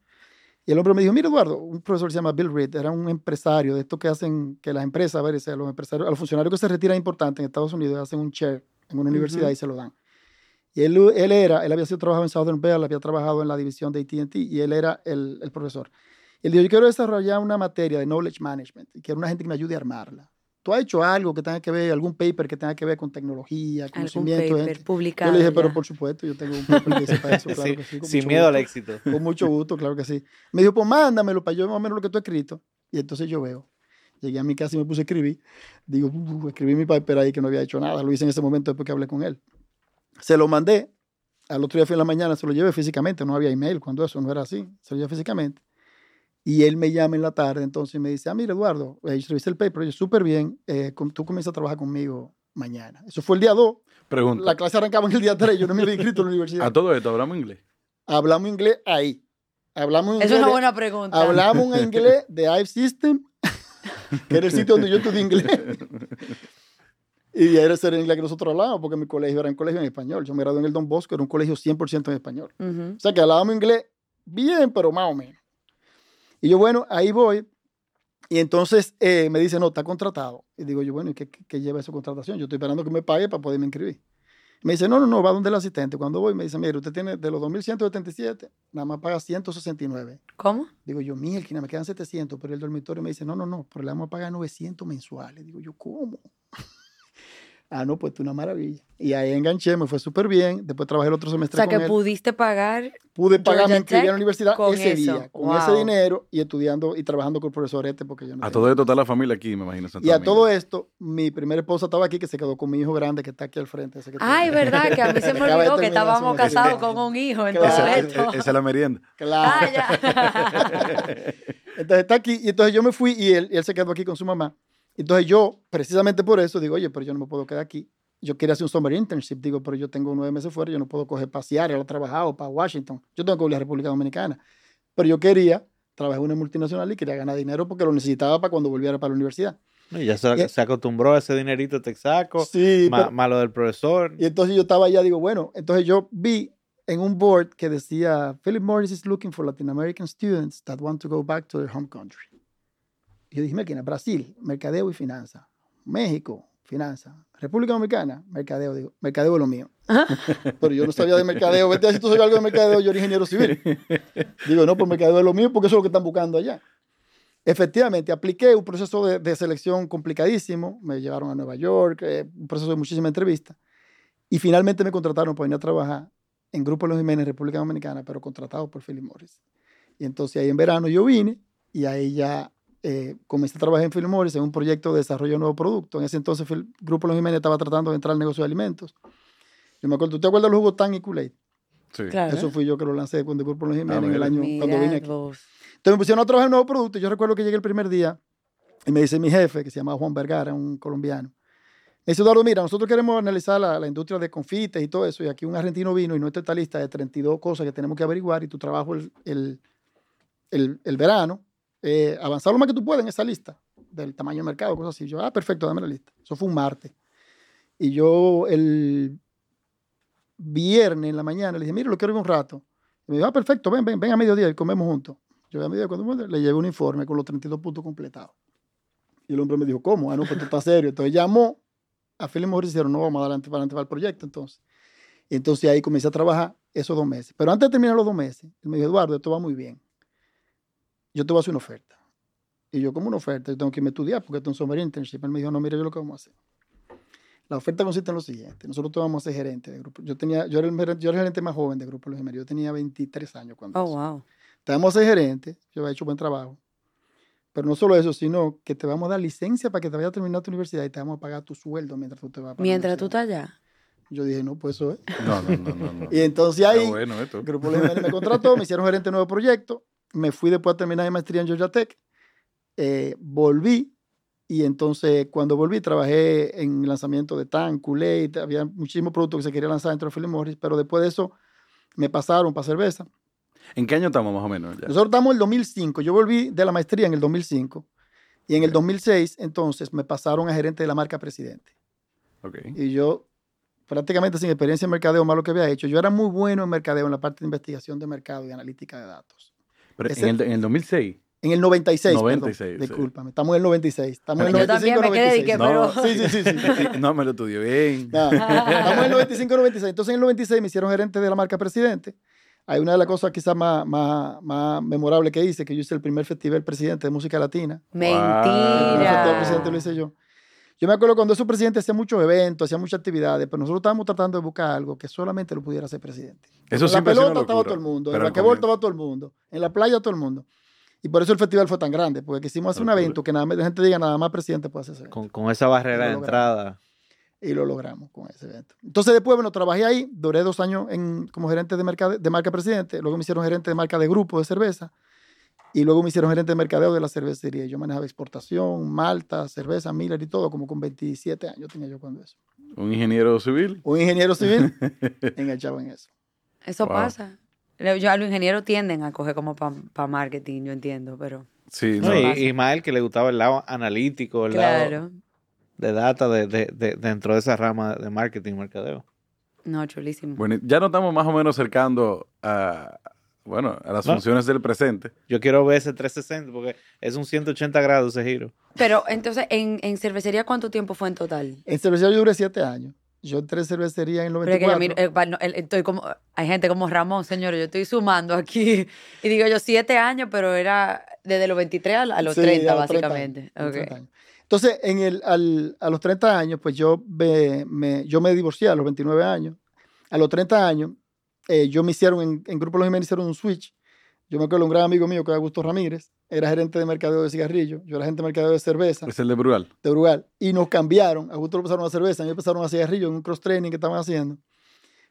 Y el hombre me dijo, mira Eduardo, un profesor se llama Bill Reed, era un empresario de estos que hacen que las empresas, a ver, o sea, los empresarios, a los funcionarios que se retiran importantes en Estados Unidos hacen un chair en una universidad y se lo dan. Y él, él era, él había sido trabajado en Southern Bell, había trabajado en la división de AT&T y él era el, el profesor. Y él dijo, yo quiero desarrollar una materia de knowledge management y quiero una gente que me ayude a armarla. ¿Tú has hecho algo que tenga que ver, algún paper que tenga que ver con tecnología, Algún conocimiento? de paper publicado. Yo le dije, pero ya. por supuesto, yo tengo un paper que sepa eso, claro Sí, que sí. sin miedo al gusto. éxito. Con mucho gusto, claro que sí. Me dijo, pues mándamelo para yo más o menos lo que tú has escrito. Y entonces yo veo. Llegué a mi casa y me puse a escribir. Digo, "Uh, escribí mi paper ahí que no había hecho nada. Lo hice en ese momento después que hablé con él. Se lo mandé. Al otro día fui en la mañana, se lo llevé físicamente. No había email cuando eso no era así. Se lo llevé físicamente. Y él me llama en la tarde, entonces me dice, ah, mira, Eduardo, eh, yo revisé el paper, yo súper bien, eh, tú comienzas a trabajar conmigo mañana. Eso fue el día 2. Pregunta. La clase arrancaba en el día 3, yo no me había inscrito en la universidad. A todo esto, ¿hablamos inglés? Hablamos inglés ahí. Hablamos Es inglés. una de- buena pregunta. Hablamos un inglés de Ive System, que era el sitio donde yo estudié inglés. Y era el inglés que nosotros hablábamos, porque mi colegio era un colegio en español. Yo me gradué en el Don Bosco, era un colegio 100% en español. O sea que hablábamos inglés bien, pero más o menos. Y yo, bueno, ahí voy. Y entonces eh, me dice, no, está contratado. Y digo yo, bueno, ¿y qué, qué- qué lleva esa contratación? Yo estoy esperando que me pague para poderme inscribir. Me dice, no, no, no, va donde el asistente. Cuando voy, me dice, mire, usted tiene de los 2.177, nada más paga 169. ¿Cómo? Digo yo, mierda, me quedan 700, pero el dormitorio me dice, no, no, no, pero le vamos a pagar 900 mensuales. Digo yo, ¿cómo? Ah, no, pues una maravilla. Y ahí enganché, me fue súper bien. Después trabajé el otro O semestre sea, con que él. pudiste pagar. Pude pagar, me Georgia inscribí a la universidad con ese eso. día, con ese Wow. dinero y estudiando y trabajando con el profesor este porque yo no A todo esto está la familia aquí, me imagino. Y a Domingo. todo esto, mi primera esposa estaba aquí, que se quedó con mi hijo grande, que está aquí al frente. ese que Ay, verdad, que a mí se me olvidó que estábamos casados con un hijo en Claro. todo Esa, esto. esa- esa es la merienda. Claro. Ah, ya. Entonces está aquí, y entonces yo me fui y él, y él se quedó aquí con su mamá. Entonces yo, precisamente por eso, digo, oye, pero yo no me puedo quedar aquí. Yo quería hacer un summer internship, digo, pero yo tengo nueve meses fuera, yo no puedo coger para Seattle a trabajar o para Washington. Yo tengo que ir a la República Dominicana. Pero yo quería trabajar en una multinacional y quería ganar dinero porque lo necesitaba para cuando volviera para la universidad. Y ya se, Y- se acostumbró a ese dinerito texaco, Sí, ma- malo del profesor. Y entonces yo estaba allá, digo, bueno, entonces yo vi en un board que decía, Philip Morris is looking for Latin American students that want to go back to their home country. Yo dije, máquina, Brasil, mercadeo y finanzas. México, finanzas. República Dominicana, mercadeo. Digo, mercadeo es lo mío. Pero yo no sabía de mercadeo. Vete a si tú sabes algo de mercadeo, yo era ingeniero civil. Digo, no, pues mercadeo es lo mío porque eso es lo que están buscando allá. Efectivamente, apliqué un proceso de, de selección complicadísimo. Me llevaron a Nueva York, eh, un proceso de muchísimas entrevistas. Y finalmente me contrataron para venir a trabajar en Grupo Los Jiménez, República Dominicana, pero contratado por Philip Morris. Y entonces ahí en verano yo vine y ahí ya eh, comencé a trabajar en Philip Morris en un proyecto de desarrollo de nuevo producto. En ese entonces el Grupo Los Jiménez estaba tratando de entrar al negocio de alimentos. Yo me acuerdo, ¿tú te acuerdas de los jugos Tan y Kool-Aid? Sí. Claro. Eso fui yo que lo lancé con el Grupo Los Jiménez Ah, en el mira. año cuando vine aquí. vos. Entonces me pusieron a trabajar en nuevo producto. Yo recuerdo que llegué el primer día y me dice mi jefe, que se llama Juan Vergara, un colombiano. Me dice, Eduardo, mira, nosotros queremos analizar la, la industria de confites y todo eso. Y aquí un argentino vino y no está esta lista de 32 cosas que tenemos que averiguar. Y tu trabajo el, el, el, el verano, eh, avanzar lo más que tú puedas en esa lista del tamaño del mercado, cosas así. Yo, ah, perfecto, dame la lista. Eso fue un martes. Y yo el viernes en la mañana le dije, mira, lo quiero ver un rato. Y me dijo, ah, perfecto, ven, ven, ven a mediodía y comemos juntos. Yo a mediodía cuando le llevé un informe con los 32 puntos completados. Y el hombre me dijo, ¿cómo? Ah, no, pues tú estás serio. Entonces llamó a Philip Morris y dijeron, no, vamos adelante adelante para el proyecto entonces. Entonces ahí comencé a trabajar esos dos meses. Pero antes de terminar los dos meses, él me dijo, Eduardo, esto va muy bien. Yo te voy a hacer una oferta. Y yo, como una oferta? Yo tengo que irme a estudiar porque esto es un summer internship. Él me dijo, no, mira, yo lo que vamos a hacer. La oferta consiste en lo siguiente. Nosotros te vamos a ser gerente de grupo. Yo, tenía, yo, era el, yo era el gerente más joven de Grupo Los Gemelos. Yo tenía 23 años cuando Oh, eso. wow. Te vamos a ser gerente. Yo he hecho buen trabajo. Pero no solo eso, sino que te vamos a dar licencia para que te vayas a terminar tu universidad y te vamos a pagar tu sueldo mientras tú te vas para Mientras tú estás allá. Yo dije, no, pues eso es. No, no, no, no. no. Y entonces Está ahí, bueno esto. Grupo Los Gemelos me contrató, me hicieron gerente de nuevo proyecto. Me fui después a terminar mi maestría en Georgia Tech. Eh, volví y entonces cuando volví trabajé en lanzamiento de TAN, Kool-Aid, había muchísimos productos que se querían lanzar dentro de Philip Morris, pero después de eso me pasaron para cerveza. ¿En qué año estamos más o menos? Ya? Nosotros estamos en el 2005, yo volví de la maestría en el 2005 y en el 2006 entonces me pasaron a gerente de la marca Presidente. Ok. Y yo prácticamente sin experiencia en mercadeo, más lo que había hecho, yo era muy bueno en mercadeo, en la parte de investigación de mercado y analítica de datos. Pero Ese- en el, en el 2006. En el 96, 96, perdón. sí. Discúlpame, estamos en el 96. Estamos en el Yo también 95, me quedé de que, 96. No. pero- Sí, sí, sí. sí. no me lo estudió bien. Nada, Estamos en el 95, 96. Entonces en el 96 me hicieron gerente de la marca Presidente. Hay una de las cosas quizás más, más, más memorables que hice, que yo hice el primer festival presidente de música latina. El primer festival presidente lo Mentira. hice yo. Yo me acuerdo cuando esos presidentes hacían muchos eventos, hacían muchas actividades, pero nosotros estábamos tratando de buscar algo que solamente lo pudiera hacer presidente. Eso en la pelota estaba todo el mundo, en pero el basquetbol estaba todo el mundo, en la playa todo el mundo. Y por eso el festival fue tan grande, porque quisimos hacer un evento que nada más la gente diga nada más presidente puede hacer ese evento. Con, con esa barrera de Lo entrada. Y lo logramos con ese evento. Entonces después, bueno, trabajé ahí, duré dos años en, como gerente de, mercade- de marca presidente, luego me hicieron gerente de marca de grupo de cerveza, y luego me hicieron gerente de mercadeo de la cervecería. Yo manejaba exportación, malta, cerveza, Miller y todo, como con 27 años tenía yo cuando eso. Un ingeniero civil. Un ingeniero civil enganchado en eso. Eso Wow. pasa. Yo, los ingenieros tienden a coger como para marketing, yo entiendo, pero Sí, No, no. y, Ismael, que le gustaba el lado analítico, el lado claro. de data de, de- de- dentro de esa rama de marketing, mercadeo. No, chulísimo. Bueno, ya nos estamos más o menos acercando a, bueno, a las No. funciones del presente. Yo quiero ver ese 360 porque es un 180 grados ese giro. Pero entonces, en, en cervecería, ¿cuánto tiempo fue en total? En cervecería yo duré siete años. Yo entré en cervecería en el Pero es que yo 94. miro, eh, estoy como, hay gente como Ramón, señores, yo estoy sumando aquí. Y digo yo, siete años, pero era desde los 23 a, a los Sí, 30, a los 30 básicamente. años, a los Ok. 30 años. Entonces, en el, al- a los 30 años, pues yo me, me- yo me divorcié a los 29 años. A los 30 años, eh, yo me hicieron, en, en Grupo Los Jiménez hicieron un switch. Yo me acuerdo un gran amigo mío, que era Augusto Ramírez, era gerente de mercadeo de cigarrillos, yo era gerente de mercadeo de cerveza, Es el de Brugal. de Brugal, y nos cambiaron. A Augusto lo pasaron a cerveza, a mí me pasaron a cigarrillos en un cross-training que estaban haciendo.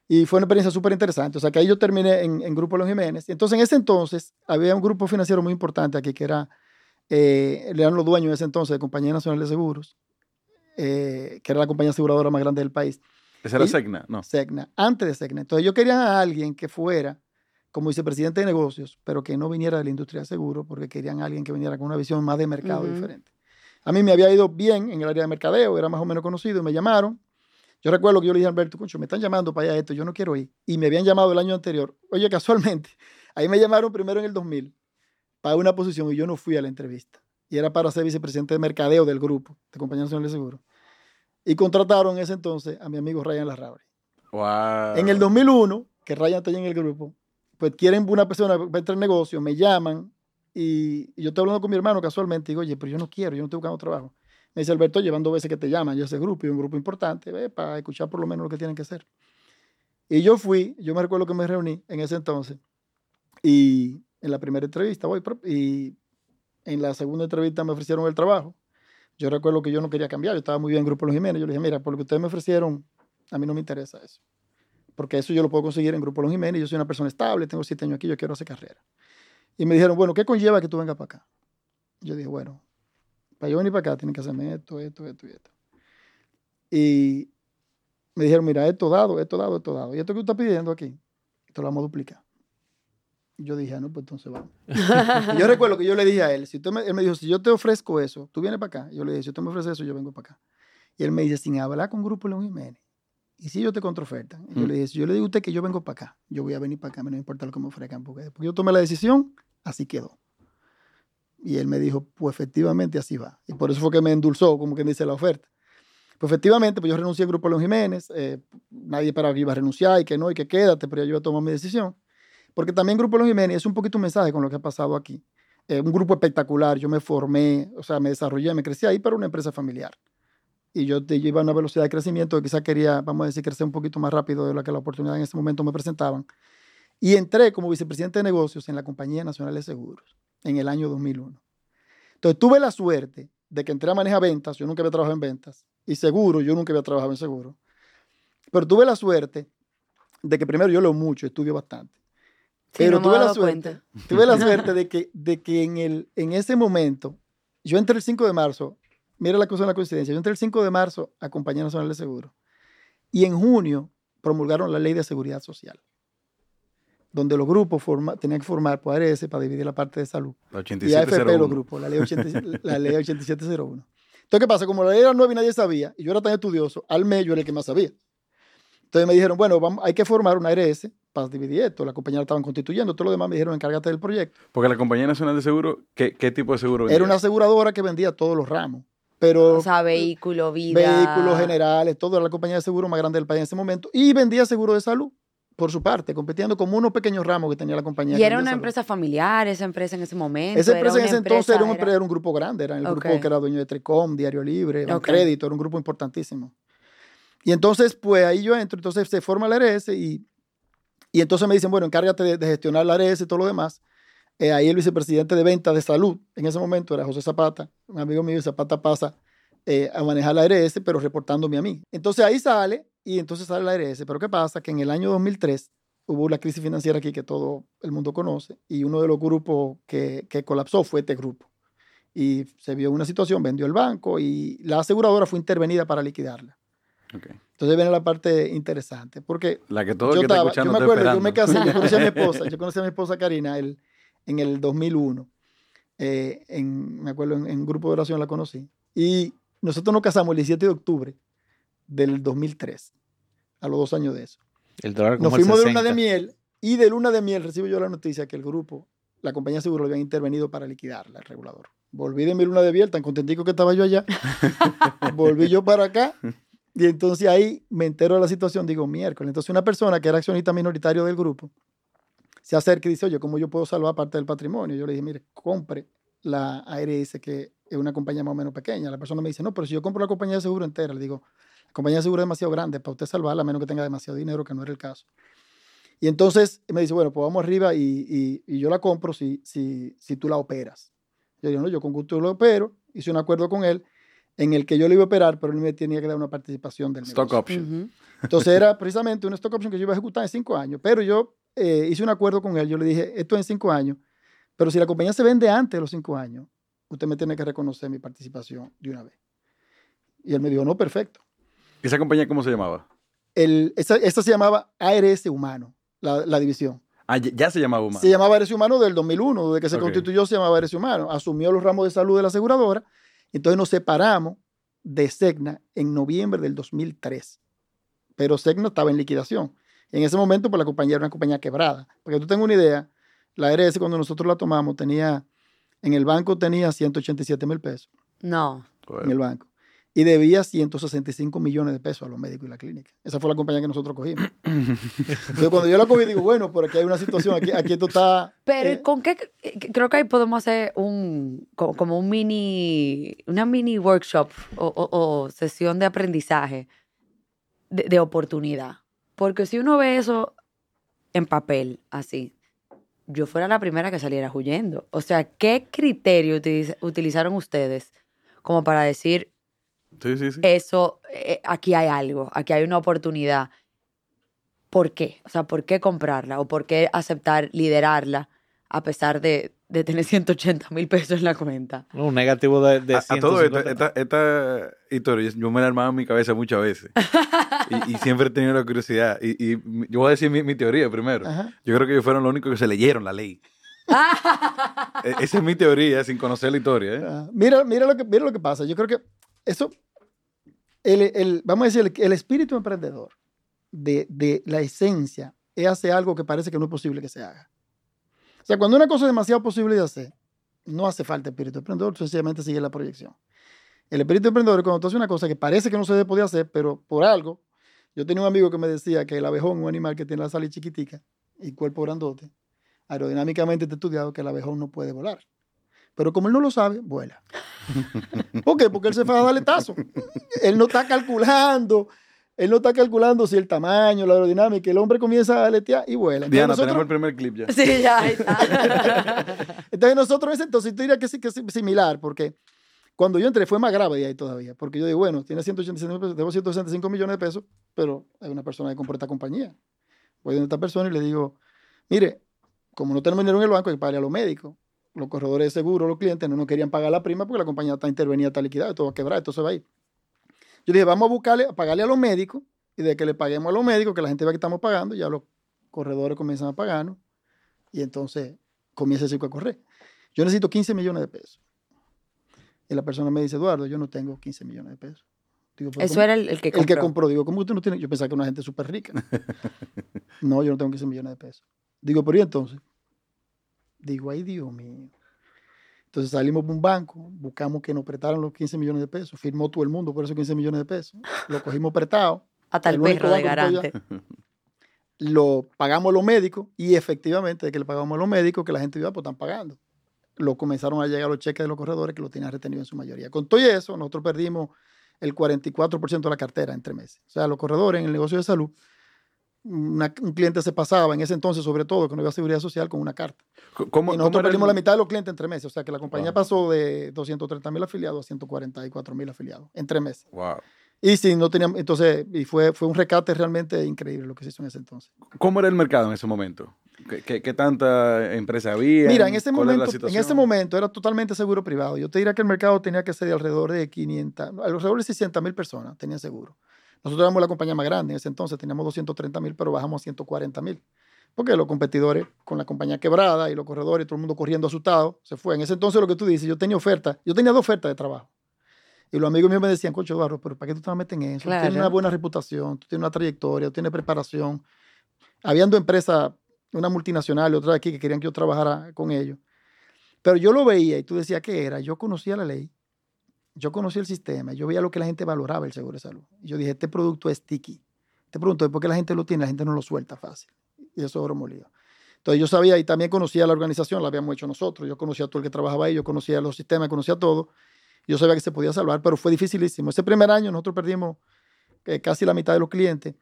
Y fue una experiencia súper interesante. O sea, que ahí yo terminé en, en Grupo Los Jiménez. Entonces, en ese entonces, había un grupo financiero muy importante aquí, que era, eh, eran los dueños en ese entonces de Compañía Nacional de Seguros, eh, que era la compañía aseguradora más grande del país, Ese era. Segna, no. Segna, antes de Segna. Entonces, yo quería a alguien que fuera como vicepresidente de negocios, pero que no viniera de la industria de seguros, porque querían a alguien que viniera con una visión más de mercado diferente. A mí me había ido bien en el área de mercadeo, era más o menos conocido, y me llamaron. Yo recuerdo que yo le dije a Alberto, Concho, me están llamando para allá esto, yo no quiero ir. Y me habían llamado el año anterior. Oye, casualmente, ahí me llamaron primero en el 2000 para una posición y yo no fui a la entrevista. y era para ser vicepresidente de mercadeo del grupo de Compañía Nacional de Seguros. Y contrataron en ese entonces a mi amigo Ryan Larrabri. Wow. En el 2001, que Ryan está en el grupo, pues quieren una persona para entrar en negocio, me llaman y, y yo estoy hablando con mi hermano casualmente y digo, oye, pero yo no quiero, yo no estoy buscando trabajo. Me dice, Alberto, llevan dos veces que te llaman, yo ese grupo, y un grupo importante, ve, para escuchar por lo menos lo que tienen que hacer. Y yo fui, yo me recuerdo que me reuní en ese entonces, y en la primera entrevista voy, y en la segunda entrevista me ofrecieron el trabajo. Yo recuerdo que yo no quería cambiar, yo estaba muy bien en Grupo Los Jiménez, yo le dije, mira, por lo que ustedes me ofrecieron, a mí no me interesa eso. Porque eso yo lo puedo conseguir en Grupo Los Jiménez, yo soy una persona estable, tengo siete años aquí, yo quiero hacer carrera. Y me dijeron, bueno, ¿qué conlleva que tú vengas para acá? Yo dije, bueno, para yo venir para acá tienen que hacerme esto, esto, esto y esto. Y me dijeron, mira, esto dado, esto dado, esto dado. Y esto que tú estás pidiendo aquí, esto lo vamos a duplicar. Yo dije, ah, no, pues entonces vamos. Y yo recuerdo que yo le dije a él, si usted me, él me dijo, si yo te ofrezco eso, tú vienes para acá. Y yo le dije, si usted me ofrece eso, yo vengo para acá. Y él me dice, sin hablar con Grupo León Jiménez. Y si yo te contraofertan. Yo Mm. le dije, si yo le digo a usted que yo vengo para acá, yo voy a venir para acá, me no importa lo que me ofrezcan, porque después yo tomé la decisión, así quedó. Y él me dijo, pues efectivamente así va. Y por eso fue que me endulzó, como quien dice, la oferta. Pues efectivamente, pues yo renuncié al Grupo León Jiménez, eh, nadie esperaba que iba a renunciar y que no, y que quédate, pero yo iba a tomar mi decisión. Porque también Grupo León Jiménez es un poquito un mensaje con lo que ha pasado aquí. Eh, un grupo espectacular, yo me formé, o sea, me desarrollé, me crecí ahí, pero una empresa familiar. Y yo, yo iba a una velocidad de crecimiento que quizás quería, vamos a decir, crecer un poquito más rápido de lo que la oportunidad en ese momento me presentaban. Y entré como vicepresidente de negocios en la Compañía Nacional de Seguros en el año 2001. Entonces tuve la suerte de que entré a manejar ventas, yo nunca había trabajado en ventas, y seguro, yo nunca había trabajado en seguro. Pero tuve la suerte de que primero yo leo mucho, estudio bastante. Sí, Pero no tuve la suerte, cuenta. tuve la suerte de que, de que en, el, en ese momento, yo entré el 5 de marzo, mira la cosa de la coincidencia, yo entré el 5 de marzo a Compañía Nacional de Seguro y en junio promulgaron la ley de seguridad social, donde los grupos forma, tenían que formar por ARS para dividir la parte de salud La y 8701. AFP los grupos, la ley, 80 la ley 8701. Entonces, ¿qué pasa? Como la ley era nueva y nadie sabía, y yo era tan estudioso, al mes yo era el que más sabía. Entonces me dijeron, bueno, vamos, hay que formar una ARS para dividir esto. La compañía la estaban constituyendo, todo lo demás me dijeron, encárgate del proyecto. Porque la Compañía Nacional de Seguro, ¿qué, qué tipo de seguro Era vendía? una aseguradora que vendía todos los ramos, pero O sea, vehículo, vida. vehículos generales, todo era la compañía de seguro más grande del país en ese momento, y vendía seguro de salud por su parte, compitiendo como unos pequeños ramos que tenía la compañía. Y era una empresa familiar, esa empresa en ese momento. Esa era empresa en ese entonces era un, empresa, empre- era un grupo grande, era el grupo que era dueño de Tricom, Diario Libre, Ok. Crédito, era un grupo importantísimo. Y entonces, pues ahí yo entro, entonces se forma la ARS y, y entonces me dicen, bueno, encárgate de, de gestionar la ARS y todo lo demás. Eh, ahí el vicepresidente de ventas de salud, en ese momento era José Zapata, un amigo mío, Zapata pasa eh, a manejar la ARS, pero reportándome a mí. Entonces ahí sale y entonces sale la ARS. Pero ¿qué pasa? Que en el año 2003 hubo la crisis financiera aquí que todo el mundo conoce y uno de los grupos que, que colapsó fue este grupo. Y se vio una situación, vendió el banco y la aseguradora fue intervenida para liquidarla. Ok. Entonces viene la parte interesante, porque La que todo el yo, que está estaba, yo me acuerdo, yo me esperando. casé, yo conocí a mi esposa, yo conocí a mi esposa Karina el- en el 2001. eh, en, me acuerdo, en, en un grupo de oración la conocí. Y nosotros nos casamos el 17 de octubre del 2003, a los dos años de eso. El dólar como Nos el fuimos de luna de 60. miel y de luna de miel recibo yo la noticia que el grupo, la compañía de seguro, había intervenido para liquidarla, el regulador. Volví de mi luna de miel, tan contentico que estaba yo allá. Volví yo para acá y entonces ahí me entero de la situación, digo, miércoles. Entonces una persona que era accionista minoritario del grupo se acerca y dice, oye, ¿cómo yo puedo salvar parte del patrimonio? Yo le dije, mire, compre la ARS, que es una compañía más o menos pequeña. La persona me dice, no, pero si yo compro la compañía de seguro entera, le digo, la compañía de seguro es demasiado grande para usted salvarla, a menos que tenga demasiado dinero, que no era el caso. Y entonces me dice, bueno, pues vamos arriba y, y- y yo la compro si, si, si tú la operas. Yo digo, no, yo con gusto lo opero. Hice un acuerdo con él en el que yo le iba a operar, pero él me tenía que dar una participación del Stock negocio. option. Entonces era precisamente una stock option que yo iba a ejecutar en cinco años. Pero yo eh, hice un acuerdo con él. Yo le dije, esto en cinco años. Pero si la compañía se vende antes de los cinco años, usted me tiene que reconocer mi participación de una vez. Y él me dijo, no, perfecto. ¿Esa compañía cómo se llamaba? El, esa, esta se llamaba ARS Humano, la, la división. Ah, ya, se llamaba Humano. Se llamaba ARS Humano del 2001, desde que se constituyó se llamaba ARS Humano. Asumió los ramos de salud de la aseguradora. Entonces nos separamos de Segna en noviembre del 2003. Pero Segna estaba en liquidación. En ese momento, pues la compañía era una compañía quebrada. Porque tú tengas una idea, la ARS cuando nosotros la tomamos tenía En el banco tenía 187 mil pesos, No. en el banco. Y debía 165 millones de pesos a los médicos y la clínica. Esa fue la compañía que nosotros cogimos. Entonces, cuando yo la cogí, digo, bueno, pero aquí hay una situación, aquí, aquí esto está... Pero eh, ¿con qué? Creo que ahí podemos hacer un, co- como un mini, una mini workshop o, o- o sesión de aprendizaje de, de oportunidad. Porque si uno ve eso en papel, así, yo fuera la primera que saliera huyendo. O sea, ¿qué criterio utiliz- utilizaron ustedes como para decir, Sí, sí, sí. eso, eh, aquí hay algo, aquí hay una oportunidad? ¿Por qué? O sea, ¿por qué comprarla? ¿O por qué aceptar liderarla a pesar de, de tener 180 mil pesos en la cuenta? Un negativo de, de a, a todo esto, 150. esta, esta historia, yo me la he armado en mi cabeza muchas veces. y, y siempre he tenido la curiosidad. Y, yo voy a decir mi, mi teoría primero. Ajá. Yo creo que ellos fueron los únicos que se leyeron la ley. E- Esa es mi teoría, sin conocer la historia. ¿eh? Ah, mira, mira, lo que, mira lo que pasa. Yo creo que eso, el, el- vamos a decir, el, el espíritu emprendedor de, de la esencia es hacer algo que parece que no es posible que se haga. O sea, cuando una cosa es demasiado posible de hacer, no hace falta espíritu emprendedor, sencillamente sigue la proyección. El espíritu emprendedor es cuando tú haces una cosa que parece que no se podía hacer, pero por algo. Yo tenía un amigo que me decía que el abejón, un animal que tiene la sal chiquitica y cuerpo grandote, aerodinámicamente está estudiado que el abejón no puede volar. Pero como él no lo sabe, vuela. ¿Por qué? Porque él se fue a darle tazo. Él no está calculando, él no está calculando si el tamaño, la aerodinámica, el hombre comienza a aletear y vuela. Entonces Diana, nosotros- tenemos el primer clip ya. Sí, ya ahí está. entonces nosotros, ese- entonces tú dirías que sí, que es similar, porque cuando yo entré fue más grave de ahí todavía, porque yo digo, bueno, tiene 185 mil pesos, debo 165 millones de pesos, pero hay una persona que compró esta compañía. Voy donde esta persona y le digo, mire, como no tenemos dinero en el banco, hay que pagarle a los médicos. Los corredores de seguro, los clientes no nos querían pagar la prima porque la compañía está intervenida, está liquidada, todo va a quebrar, esto se va a ir. Yo dije, vamos a buscarle, a pagarle a los médicos y de que le paguemos a los médicos, que la gente vea que estamos pagando, ya los corredores comienzan a pagarnos y entonces comienza el circo a correr. Yo necesito 15 millones de pesos. Y la persona me dice, Eduardo, yo no tengo 15 millones de pesos. Digo, "¿Pero Eso cómo?". era el, el que El compró. que compró, digo, ¿cómo usted no tiene? Yo pensaba que era una gente súper rica. no, yo no tengo 15 millones de pesos. Digo, pero ¿y entonces? Digo, ay, Dios mío. Entonces salimos por un banco, buscamos que nos prestaran los 15 millones de pesos. Firmó todo el mundo por esos 15 millones de pesos. Lo cogimos prestado. Hasta el, perro de garante. Lo pagamos a los médicos y efectivamente, de que le pagamos a los médicos, que la gente iba, pues están pagando. Lo comenzaron a llegar los cheques de los corredores que lo tenían retenido en su mayoría. Con todo eso, nosotros perdimos el 44% de la cartera en tres meses. O sea, los corredores en el negocio de salud, una- un cliente se pasaba en ese entonces, sobre todo, que no había seguridad social, con una carta. ¿Cómo, y cómo nosotros era perdimos el- la mitad de los clientes en tres meses. O sea, que la compañía Wow. pasó de 230 mil afiliados a 144 mil afiliados en tres meses. Wow. Y sí, no teníamos, entonces, y fue, fue un recate realmente increíble lo que se hizo en ese entonces. ¿Cómo era el mercado en ese momento? ¿Qué, qué, qué tanta empresa había? Mira, en ese, ¿Cuál era la momento, en ese momento era totalmente seguro privado. Yo te diría que el mercado tenía que ser de alrededor de 500, no, alrededor de 600 mil personas tenían seguro. Nosotros éramos la compañía más grande en ese entonces, teníamos 230 mil, pero bajamos a 140 mil. Porque los competidores con la compañía quebrada y los corredores, todo el mundo corriendo asustado, se fue. En ese entonces lo que tú dices, yo tenía oferta, yo tenía dos ofertas de trabajo. Y los amigos míos me decían, cocho Eduardo, pero ¿para qué tú te metes en eso? Tú Tienes una buena reputación, tú tienes una trayectoria, tú tienes preparación. Habiendo empresas, una multinacional y otra de aquí que querían que yo trabajara con ellos. Pero yo lo veía y tú decías que era, yo conocía la ley, yo conocía el sistema, yo veía lo que la gente valoraba el seguro de salud. Y yo dije, este producto es sticky. Te pregunto, ¿por qué la gente lo tiene? La gente no lo suelta fácil. Y eso es oro molido. Entonces yo sabía y también conocía la organización, la habíamos hecho nosotros. Yo conocía a todo el que trabajaba ahí, yo conocía los sistemas, conocía todo. Yo sabía que se podía salvar, pero fue dificilísimo. Ese primer año nosotros perdimos eh, casi la mitad de los clientes.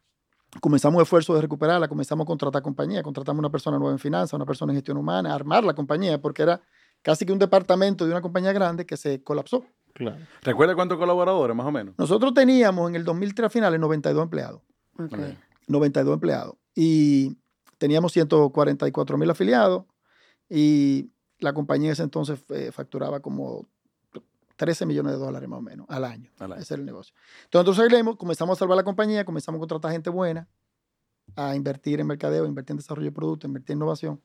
Comenzamos esfuerzo de recuperarla, comenzamos a contratar compañía, contratamos una persona nueva en finanzas, una persona en gestión humana, armar la compañía, porque era casi que un departamento de una compañía grande que se colapsó. Claro. ¿Recuerda cuántos colaboradores, más o menos? Nosotros teníamos en el 2003 a finales 92 empleados. Ok. Ok. 92 empleados. Y teníamos 144 mil afiliados y la compañía en ese entonces eh, facturaba como 13 millones de dólares más o menos al año. Al año. Ese era el negocio. Entonces nosotros salimos, comenzamos a salvar la compañía, comenzamos a contratar gente buena, a invertir en mercadeo, a invertir en desarrollo de productos, a invertir en innovación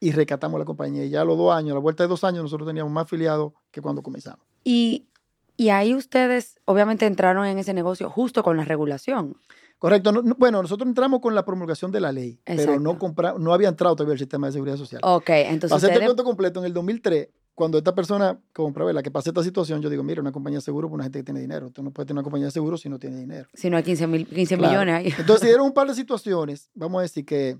y rescatamos la compañía. Y ya a los dos años, a la vuelta de dos años, nosotros teníamos más afiliados que cuando comenzamos. Y, y ahí ustedes obviamente entraron en ese negocio justo con la regulación. Correcto. No- no- bueno, nosotros entramos con la promulgación de la ley, pero no, compra, no había entrado todavía el sistema de seguridad social. Ok, entonces Para hacerte el cuento completo, en el 2003 cuando esta persona compra, la que pasa esta situación, yo digo, mira, una compañía de seguro para una gente que tiene dinero. Tú no puedes tener una compañía de seguro si no tiene dinero. Si no hay 15, mil, 15 millones ahí. Entonces, dieron un par de situaciones, vamos a decir que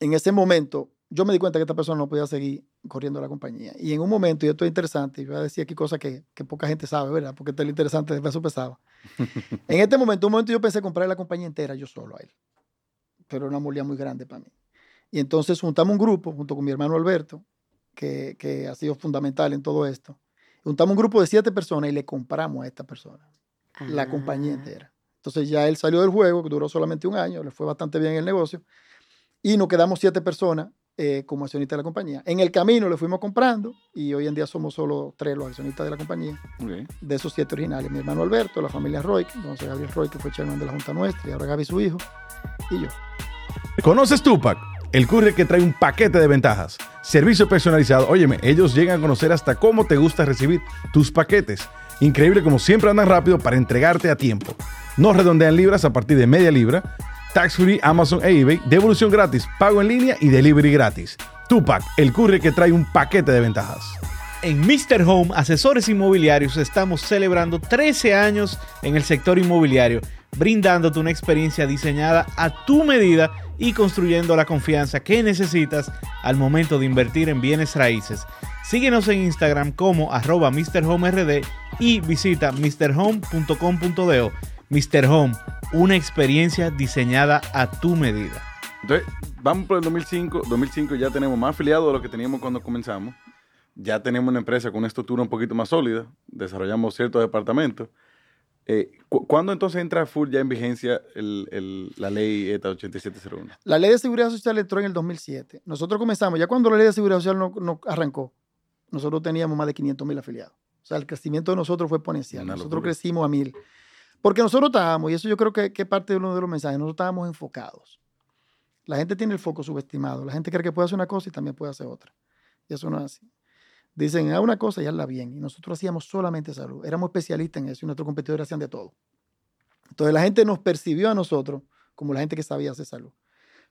en ese momento yo me di cuenta que esta persona no podía seguir corriendo la compañía. Y en un momento, y esto es interesante, y voy a decir aquí cosas que, que poca gente sabe, ¿verdad? Porque esto es lo interesante de peso pesado. en este momento, un momento yo pensé comprar la compañía entera yo solo a él. Pero era una molía muy grande para mí. Y entonces juntamos un grupo junto con mi hermano Alberto, que, que ha sido fundamental en todo esto. Juntamos un grupo de siete personas y le compramos a esta persona la compañía Ah. entera. Entonces ya él salió del juego, que duró solamente un año, le fue bastante bien el negocio, y nos quedamos siete personas eh, como accionistas de la compañía. En el camino le fuimos comprando y hoy en día somos solo tres los accionistas de la compañía, Ok. de esos siete originales. Mi hermano Alberto, la familia Roy, entonces Gabriel Roy, que fue chairman de la Junta Nuestra, y ahora Gaby su hijo, y yo. ¿Conoces Tupac? El courier que trae un paquete de ventajas. Servicio personalizado. Óyeme, ellos llegan a conocer hasta cómo te gusta recibir tus paquetes. Increíble como siempre andan rápido para entregarte a tiempo. No redondean libras a partir de media libra. Tax free, Amazon e eBay. Devolución gratis, pago en línea y delivery gratis. Tupac, el courier que trae un paquete de ventajas. En Mr. Home, asesores inmobiliarios, estamos celebrando 13 años en el sector inmobiliario, brindándote una experiencia diseñada a tu medida y construyendo la confianza que necesitas al momento de invertir en bienes raíces. Síguenos en Instagram como arroba MrHomeRD y visita mrhome.com.do. Mr. Home, una experiencia diseñada a tu medida. Entonces, vamos por el 2005. 2005 ya tenemos más afiliados de lo que teníamos cuando comenzamos. Ya tenemos una empresa con una estructura un poquito más sólida. Desarrollamos ciertos departamentos. Eh, cu- ¿Cuándo entonces entra full ya en vigencia el- el- la ley ETA 8701? La ley de seguridad social entró en el 2007. Nosotros comenzamos, ya cuando la ley de seguridad social no, no arrancó, nosotros teníamos más de 500 mil afiliados. O sea, el crecimiento de nosotros fue exponencial. Una nosotros locura. crecimos a mil. Porque nosotros estábamos, y eso yo creo que, que es parte de uno de los mensajes, nosotros estábamos enfocados. La gente tiene el foco subestimado. La gente cree que puede hacer una cosa y también puede hacer otra. Y eso no es así. Dicen, haz una cosa y hazla bien. Y nosotros hacíamos solamente salud. Éramos especialistas en eso y nuestros competidores hacían de todo. Entonces la gente nos percibió a nosotros como la gente que sabía hacer salud.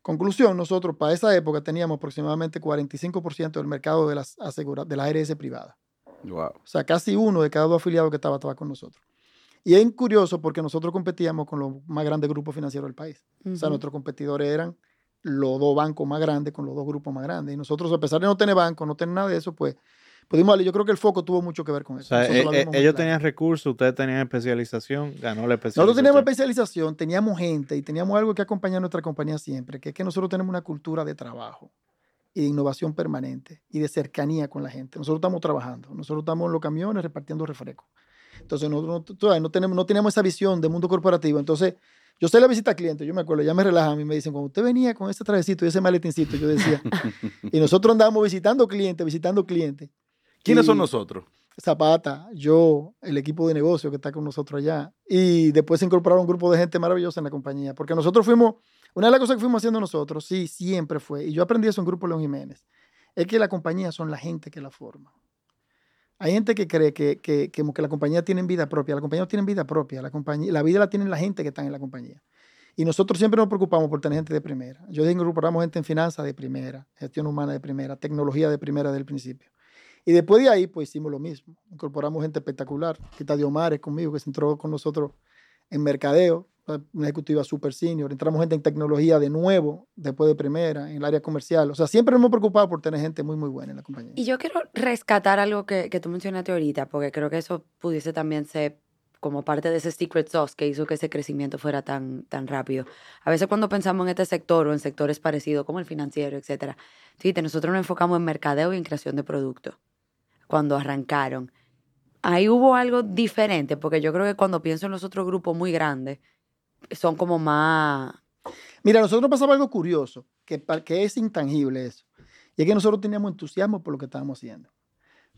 Conclusión, nosotros para esa época teníamos aproximadamente 45% del mercado de las, asegura- de las ARS privadas. Wow. O sea, casi uno de cada dos afiliados que estaba, estaba con nosotros. Y es curioso porque nosotros competíamos con los más grandes grupos financieros del país. O sea, nuestros competidores eran los dos bancos más grandes con los dos grupos más grandes. Y nosotros, a pesar de no tener banco, no tener nada de eso, pues pudimos darle. Yo creo que el foco tuvo mucho que ver con O eso. sea, eh, eh, ellos claro. tenían recursos, ustedes tenían especialización, ganó la especialización. Nosotros teníamos especialización, teníamos gente y teníamos algo que acompaña a nuestra compañía siempre, que es que nosotros tenemos una cultura de trabajo y de innovación permanente y de cercanía con la gente. Nosotros estamos trabajando, nosotros estamos en los camiones repartiendo refrescos. Entonces nosotros no, tenemos, no teníamos esa visión de mundo corporativo. Entonces yo sé la visita al cliente, yo me acuerdo, ya me relajan y me dicen, cuando usted venía con ese trajecito y ese maletincito, yo decía, y nosotros andábamos visitando clientes, visitando clientes. ¿Quiénes Y- son nosotros? Zapata, yo, el equipo de negocio que está con nosotros allá. Y después se incorporaron un grupo de gente maravillosa en la compañía. Porque nosotros fuimos, una de las cosas que fuimos haciendo nosotros, sí, siempre fue, y yo aprendí eso en Grupo León Jiménez, es que la compañía son la gente que la forma. Hay gente que cree que, que, que que la compañía tiene vida propia. La compañía no tiene vida propia. La, compañía, la vida la tienen la gente que están en la compañía. Y nosotros siempre nos preocupamos por tener gente de primera. Yo dije, incorporamos gente en finanzas de primera, gestión humana de primera, tecnología de primera desde el principio. Y después de ahí, pues hicimos lo mismo. Incorporamos gente espectacular. Aquí está Diomares conmigo, que se entró con nosotros en mercadeo, una ejecutiva super senior. Entramos gente en tecnología de nuevo, después de primera, en el área comercial. O sea, siempre nos hemos preocupado por tener gente muy, muy buena en la compañía. Y yo quiero rescatar algo que, que tú mencionaste ahorita, porque creo que eso pudiese también ser como parte de ese secret sauce que hizo que ese crecimiento fuera tan, tan rápido. A veces cuando pensamos en este sector o en sectores parecidos como el financiero, etcétera, fíjate, nosotros nos enfocamos en mercadeo y en creación de productos cuando arrancaron. Ahí hubo algo diferente, porque yo creo que cuando pienso en los otros grupos muy grandes, son como más... Mira, nosotros pasaba algo curioso, que, que es intangible eso. Y es que nosotros teníamos entusiasmo por lo que estábamos haciendo.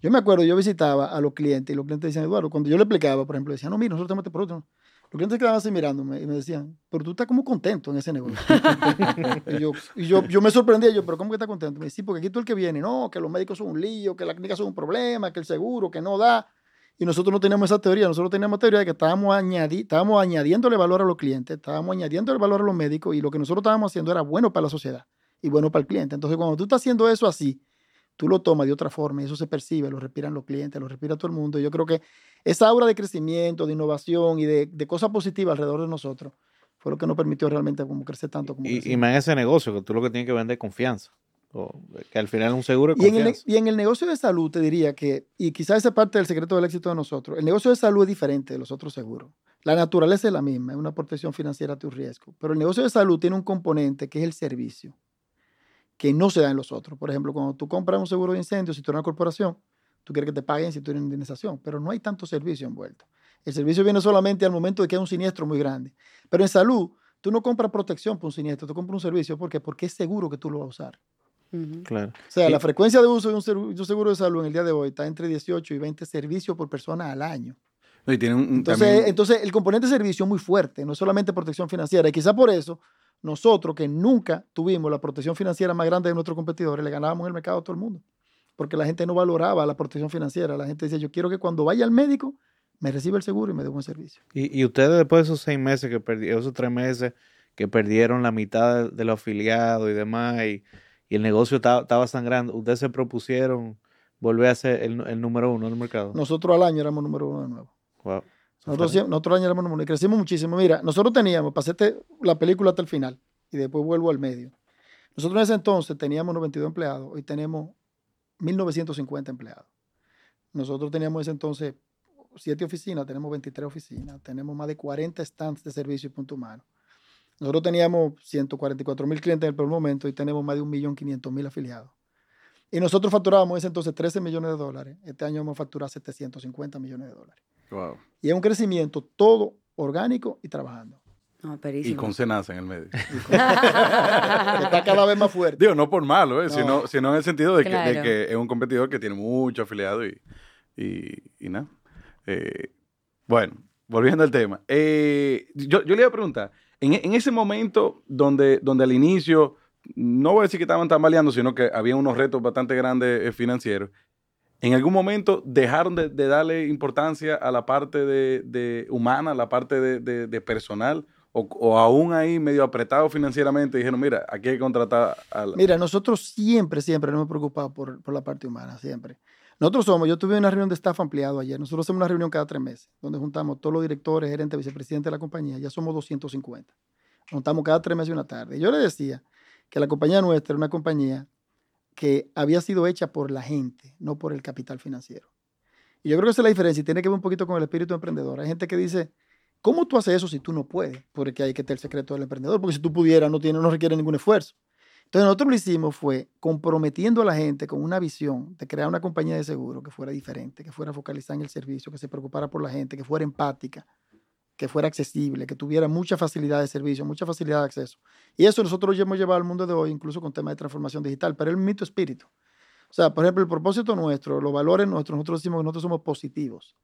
Yo me acuerdo, yo visitaba a los clientes y los clientes decían, Eduardo, cuando yo le explicaba, por ejemplo, decían, no, mira, nosotros tenemos este producto. Los clientes quedaban así mirándome y me decían, pero tú estás como contento en ese negocio. y yo, y yo, yo me sorprendía, yo, pero ¿cómo que estás contento? Me dice, sí, porque aquí tú el que viene, no, que los médicos son un lío, que la clínica son un problema, que el seguro, que no da. Y nosotros no teníamos esa teoría, nosotros teníamos teoría de que estábamos, añadi estábamos añadiéndole valor a los clientes, estábamos añadiéndole valor a los médicos y lo que nosotros estábamos haciendo era bueno para la sociedad y bueno para el cliente. Entonces, cuando tú estás haciendo eso así, tú lo tomas de otra forma y eso se percibe, lo respiran los clientes, lo respira todo el mundo. yo creo que esa aura de crecimiento, de innovación y de, de cosas positivas alrededor de nosotros fue lo que nos permitió realmente como crecer tanto como y, y más en ese negocio, que tú lo que tienes que vender es confianza. Que al final es un seguro de y. En el, y en el negocio de salud te diría que, y quizás esa es parte del secreto del éxito de nosotros, el negocio de salud es diferente de los otros seguros. La naturaleza es la misma, es una protección financiera a tu riesgo. Pero el negocio de salud tiene un componente que es el servicio, que no se da en los otros. Por ejemplo, cuando tú compras un seguro de incendio, si tú eres una corporación, tú quieres que te paguen si tú eres una indemnización, pero no hay tanto servicio envuelto. El servicio viene solamente al momento de que hay un siniestro muy grande. Pero en salud, tú no compras protección por un siniestro, tú compras un servicio. ¿Por qué? Porque es seguro que tú lo vas a usar. Claro. O sea, la frecuencia de uso de un seguro, seguro de salud en el día de hoy está entre 18 y 20 servicios por persona al año. No, y tiene un, un- Entonces, también- entonces, el componente de servicio es muy fuerte, no es solamente protección financiera. Y quizá por eso, nosotros que nunca tuvimos la protección financiera más grande de nuestros competidores, le ganábamos el mercado a todo el mundo. Porque la gente no valoraba la protección financiera. La gente decía, yo quiero que cuando vaya al médico, me reciba el seguro y me dé buen servicio. Y, y ustedes después de esos seis meses que perdieron, esos tres meses que perdieron la mitad de, de los afiliados y demás, y, y el negocio estaba, sangrando, ustedes se propusieron volver a ser el, el número uno del mercado. Nosotros al año éramos número uno de nuevo. Wow. Nosotros al año éramos número uno y crecimos muchísimo. Mira, nosotros teníamos, pasé la película hasta el final y después vuelvo al medio. Nosotros en ese entonces teníamos 92 empleados, hoy tenemos 1950 empleados. Nosotros teníamos en ese entonces siete oficinas, tenemos 23 oficinas, tenemos más de 40 stands de servicio y punto humano. Nosotros teníamos 144 mil clientes en el primer momento y tenemos más de 1.500.000 afiliados. Y nosotros facturábamos en ese entonces 13 millones de dólares. Este año vamos a facturar 750 millones de dólares. Wow. Y es un crecimiento todo orgánico y trabajando. No, Y con Senasa en el medio. Está cada vez más fuerte. Digo, no por malo, ¿eh? No. sino, sino en el sentido de que, de Claro. que es un competidor que tiene mucho afiliado y, y, y nada. Eh, bueno, volviendo al tema. Eh, yo, yo le iba a preguntar, en, en ese momento donde, donde al inicio, no voy a decir que estaban tambaleando, sino que había unos retos bastante grandes eh, financieros, ¿en algún momento dejaron de, de darle importancia a la parte de, de humana, a la parte de, de- personal? O, o aún ahí medio apretado financieramente dijeron, mira, aquí hay que contratar a la... Mira, nosotros siempre, siempre nos hemos preocupado por, por la parte humana, siempre. Nosotros somos, yo tuve una reunión de staff ampliado ayer, nosotros hacemos una reunión cada tres meses, donde juntamos todos los directores, gerentes, vicepresidentes de la compañía, ya somos 250. Nos juntamos cada tres meses una tarde. Yo le decía que la compañía nuestra era una compañía que había sido hecha por la gente, no por el capital financiero. Y yo creo que esa es la diferencia y tiene que ver un poquito con el espíritu emprendedor. Hay gente que dice, ¿cómo tú haces eso si tú no puedes? Porque hay que tener el secreto del emprendedor, porque si tú pudieras no, tiene, no requiere ningún esfuerzo. Entonces nosotros lo hicimos fue comprometiendo a la gente con una visión de crear una compañía de seguro que fuera diferente, que fuera focalizada en el servicio, que se preocupara por la gente, que fuera empática, que fuera accesible, que tuviera mucha facilidad de servicio, mucha facilidad de acceso. Y eso nosotros lo hemos llevado al mundo de hoy, incluso con temas de transformación digital, pero el mito espíritu. O sea, por ejemplo, el propósito nuestro, los valores nuestros, nosotros decimos que nosotros somos positivos.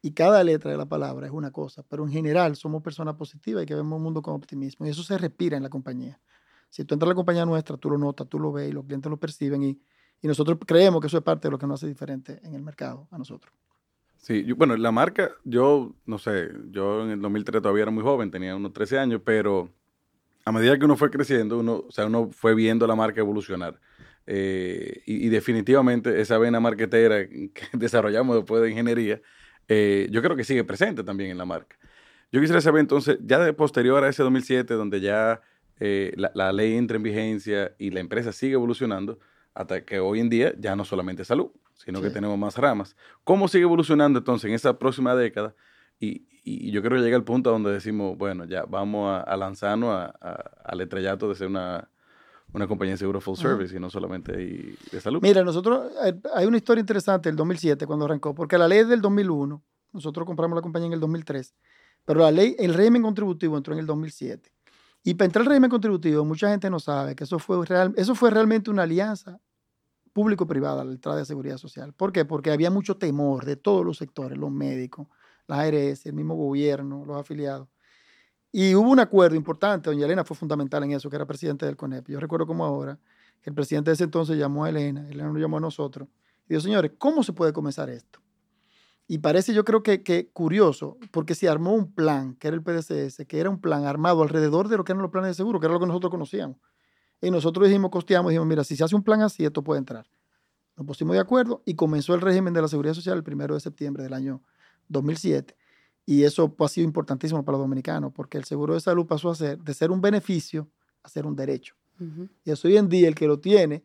Y cada letra de la palabra es una cosa, pero en general somos personas positivas y que vemos el mundo con optimismo. Y eso se respira en la compañía. Si tú entras a la compañía nuestra, tú lo notas, tú lo ves y los clientes lo perciben y, nosotros creemos que eso es parte de lo que nos hace diferente en el mercado a nosotros. Sí, bueno, la marca, yo no sé, yo en el 2003 todavía era muy joven, tenía unos 13 años, pero a medida que uno fue creciendo, uno, o sea, uno fue viendo la marca evolucionar. Eh, y, y definitivamente esa vena marquetera que desarrollamos después de ingeniería, eh, yo creo que sigue presente también en la marca. Yo quisiera saber entonces, ya de posterior a ese 2007, donde ya eh, la, la ley entra en vigencia y la empresa sigue evolucionando, hasta que hoy en día ya no solamente salud, sino que tenemos más ramas. ¿Cómo sigue evolucionando entonces en esa próxima década? Y, y yo creo que llega el punto donde decimos, bueno, ya vamos a, a lanzarnos a- a- al estrellato de ser una, una compañía de seguro full service y no solamente de salud. Mira, nosotros, hay una historia interesante del 2007 cuando arrancó, porque la ley es del 2001, nosotros compramos la compañía en el 2003, pero la ley, el régimen contributivo entró en el 2007. Y para entrar al régimen contributivo, mucha gente no sabe que eso fue, eso fue realmente una alianza público-privada, la entrada de seguridad social. ¿Por qué? Porque había mucho temor de todos los sectores, los médicos, las ARS, el mismo gobierno, los afiliados. Y hubo un acuerdo importante, doña Elena fue fundamental en eso, que era presidente del CONEP. Yo recuerdo como ahora, el presidente de ese entonces llamó a Elena, Elena nos llamó a nosotros, y dijo, señores, ¿cómo se puede comenzar esto? Y parece, yo creo que, que curioso, porque se armó un plan, que era el PDCS, que era un plan armado alrededor de lo que eran los planes de seguro, que era lo que nosotros conocíamos. Y nosotros dijimos, costeamos, dijimos, mira, si se hace un plan así, esto puede entrar. Nos pusimos de acuerdo y comenzó el régimen de la Seguridad Social el primero de septiembre del año 2007. Y eso ha sido importantísimo para los dominicanos, porque el seguro de salud pasó a ser, de ser un beneficio, a ser un derecho. Y eso hoy en día el que lo tiene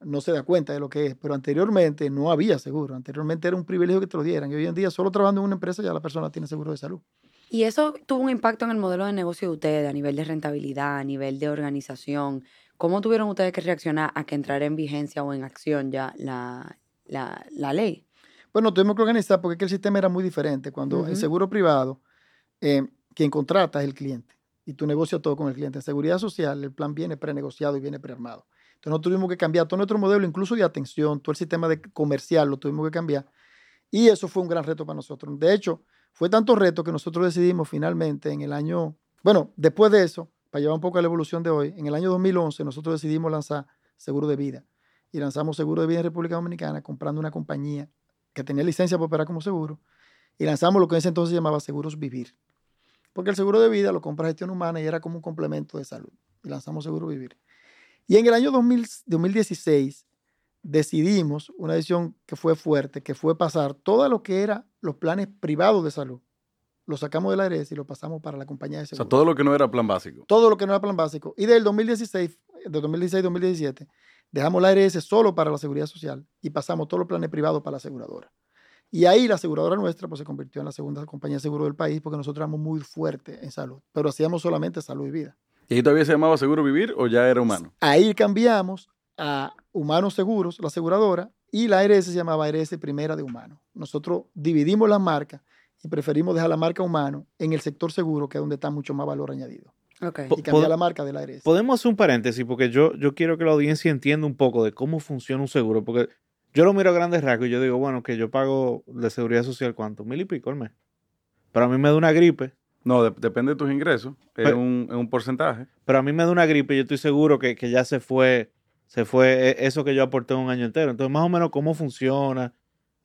no se da cuenta de lo que es, pero anteriormente no había seguro, anteriormente era un privilegio que te lo dieran y hoy en día solo trabajando en una empresa ya la persona tiene seguro de salud. Y eso tuvo un impacto en el modelo de negocio de ustedes a nivel de rentabilidad, a nivel de organización. ¿Cómo tuvieron ustedes que reaccionar a que entrara en vigencia o en acción ya la, la, la ley? Bueno, tuvimos que organizar porque es que el sistema era muy diferente. Cuando el seguro privado, eh, quien contrata es el cliente y tú negocias todo con el cliente. En seguridad social, el plan viene prenegociado y viene prearmado. Entonces, no tuvimos que cambiar todo nuestro modelo, incluso de atención, todo el sistema de comercial lo tuvimos que cambiar. Y eso fue un gran reto para nosotros. De hecho, fue tanto reto que nosotros decidimos finalmente en el año, bueno, después de eso, para llevar un poco a la evolución de hoy, en el año 2011 nosotros decidimos lanzar seguro de vida. Y lanzamos seguro de vida en República Dominicana comprando una compañía que tenía licencia para operar como seguro. Y lanzamos lo que en ese entonces se llamaba Seguros Vivir. Porque el seguro de vida lo compra gestión humana y era como un complemento de salud. Y lanzamos Seguro Vivir. Y en el año 2000 2016 decidimos una decisión que fue fuerte, que fue pasar todo lo que era los planes privados de salud. Lo sacamos de la ARS y lo pasamos para la compañía de O seguros. sea, todo lo que no era plan básico. todo lo que no era plan básico. Y del 2016, de 2016-2017, dejamos la ARS solo para la seguridad social y pasamos todos los planes privados para la aseguradora. Y ahí la aseguradora nuestra pues, se convirtió en la segunda compañía de seguro del país porque nosotros éramos muy fuertes en salud, pero hacíamos solamente salud y vida. ¿Y ahí todavía se llamaba Seguro Vivir o ya era humano? Ahí cambiamos a Humanos Seguros, la aseguradora, y la ARS se llamaba ARS Primera de Humano. Nosotros dividimos la marca y preferimos dejar la marca humano en el sector seguro, que es donde está mucho más valor añadido. Ok. Po- Y cambiar la marca de la ARS. Podemos hacer un paréntesis porque yo, yo quiero que la audiencia entienda un poco de cómo funciona un seguro. Porque yo lo miro a grandes rasgos y yo digo, bueno, que yo pago de seguridad social, ¿cuánto? Mil y pico al mes. Pero a mí me da una gripe. No, de- depende de tus ingresos. Es Pero- un, es un porcentaje. Pero a mí me da una gripe y yo estoy seguro que, que ya se fue, se fue eh, eso que yo aporté un año entero. Entonces, más o menos, ¿cómo funciona?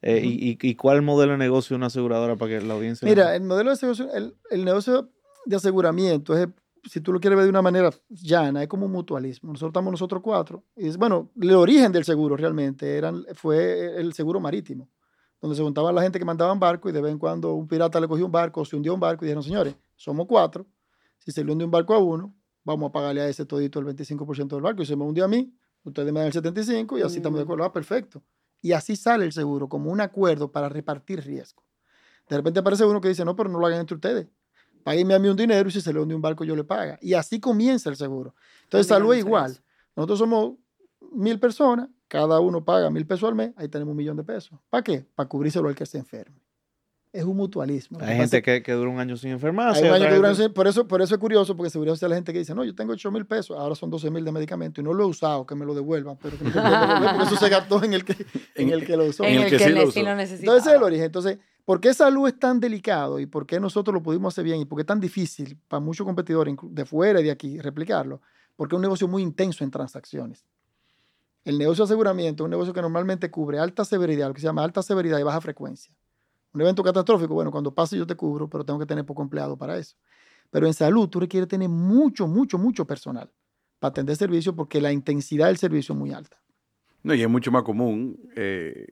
Eh, y, y- y cuál modelo de negocio de una aseguradora para que la audiencia... Mira, el modelo de negocio, el, el negocio de aseguramiento es, si tú lo quieres ver de una manera llana, es como un mutualismo. Nosotros estamos nosotros cuatro. Y es, bueno, el origen del seguro realmente eran, fue el seguro marítimo, donde se juntaba la gente que mandaban barco y de vez en cuando un pirata le cogió un barco, se hundió un barco y dijeron, señores, somos cuatro. Si se le hunde un barco a uno, vamos a pagarle a ese todito el 25% del barco. Y se me hundió a mí, ustedes me dan el 75% y así estamos de acuerdo. Ah, perfecto. Y así sale el seguro, como un acuerdo para repartir riesgo. De repente aparece uno que dice, no, pero no lo hagan entre ustedes. Páguenme a mí un dinero y si se le hunde un barco yo le paga. Y así comienza el seguro. Entonces, salud es igual. Nosotros somos mil personas, cada uno paga mil pesos al mes, ahí tenemos un millón de pesos. ¿Para qué? Para cubrírselo al que se enferme. Es un mutualismo. Hay gente es que, que dura un año sin enfermarse. hay un año que gente- sin- por, eso, por eso es curioso, porque seguridad social la gente que dice, no, yo tengo 8 mil pesos, ahora son 12 mil de medicamento y no lo he usado, que me lo devuelvan, pero que me lo devuelvan, porque eso se gastó en el que, en el que lo usó. En el que que, sí lo usó. Entonces ese es el origen. Entonces, ¿por qué salud es tan delicado y por qué nosotros lo pudimos hacer bien y por qué es tan difícil para muchos competidores de fuera y de aquí replicarlo? Porque es un negocio muy intenso en transacciones. El negocio de aseguramiento es un negocio que normalmente cubre alta severidad, lo que se llama alta severidad y baja frecuencia. Un evento catastrófico, bueno, cuando pase yo te cubro, pero tengo que tener poco empleado para eso. Pero en salud tú requieres tener mucho, mucho, mucho personal para atender servicio porque la intensidad del servicio es muy alta. No, y es mucho más común, eh,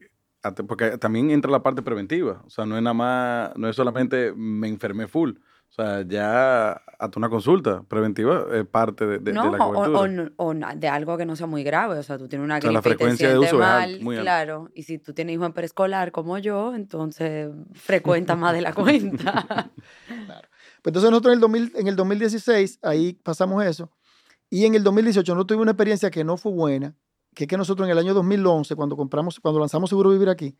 porque también entra la parte preventiva. O sea, no es nada más, no es solamente me enfermé full. O sea, ya hasta una consulta preventiva es parte de, de- de no, la o, cobertura. o no- o na- de algo que no sea muy grave. O sea, tú tienes una O sea, gripe la y te frecuencia de sientes uso es mal, alta, muy alta. claro. Y si tú tienes hijo en preescolar como yo, entonces frecuenta más de la cuenta. Pues entonces nosotros en el, 2000 en el 2016, ahí pasamos eso. Y en el 2018 nosotros tuvimos una experiencia que no fue buena, que es que nosotros en el año 2011, cuando compramos, cuando lanzamos Seguro Vivir aquí,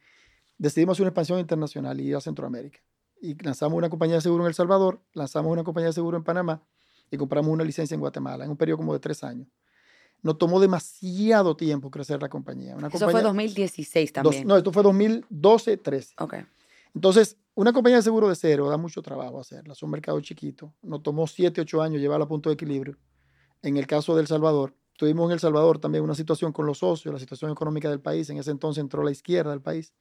decidimos hacer una expansión internacional y ir a Centroamérica. Y lanzamos una compañía de seguro en El Salvador, lanzamos una compañía de seguro en Panamá y compramos una licencia en Guatemala en un periodo como de tres años. Nos tomó demasiado tiempo crecer la compañía. Una Eso compañía, fue 2016 dos- también. no, esto fue 2012-13. Ok. Entonces, una compañía de seguro de cero da mucho trabajo hacerla. Es un mercado chiquito. Nos tomó 7, 8 años llevarla a punto de equilibrio. En el caso de El Salvador, tuvimos en El Salvador también una situación con los socios, la situación económica del país. En ese entonces entró la izquierda del país.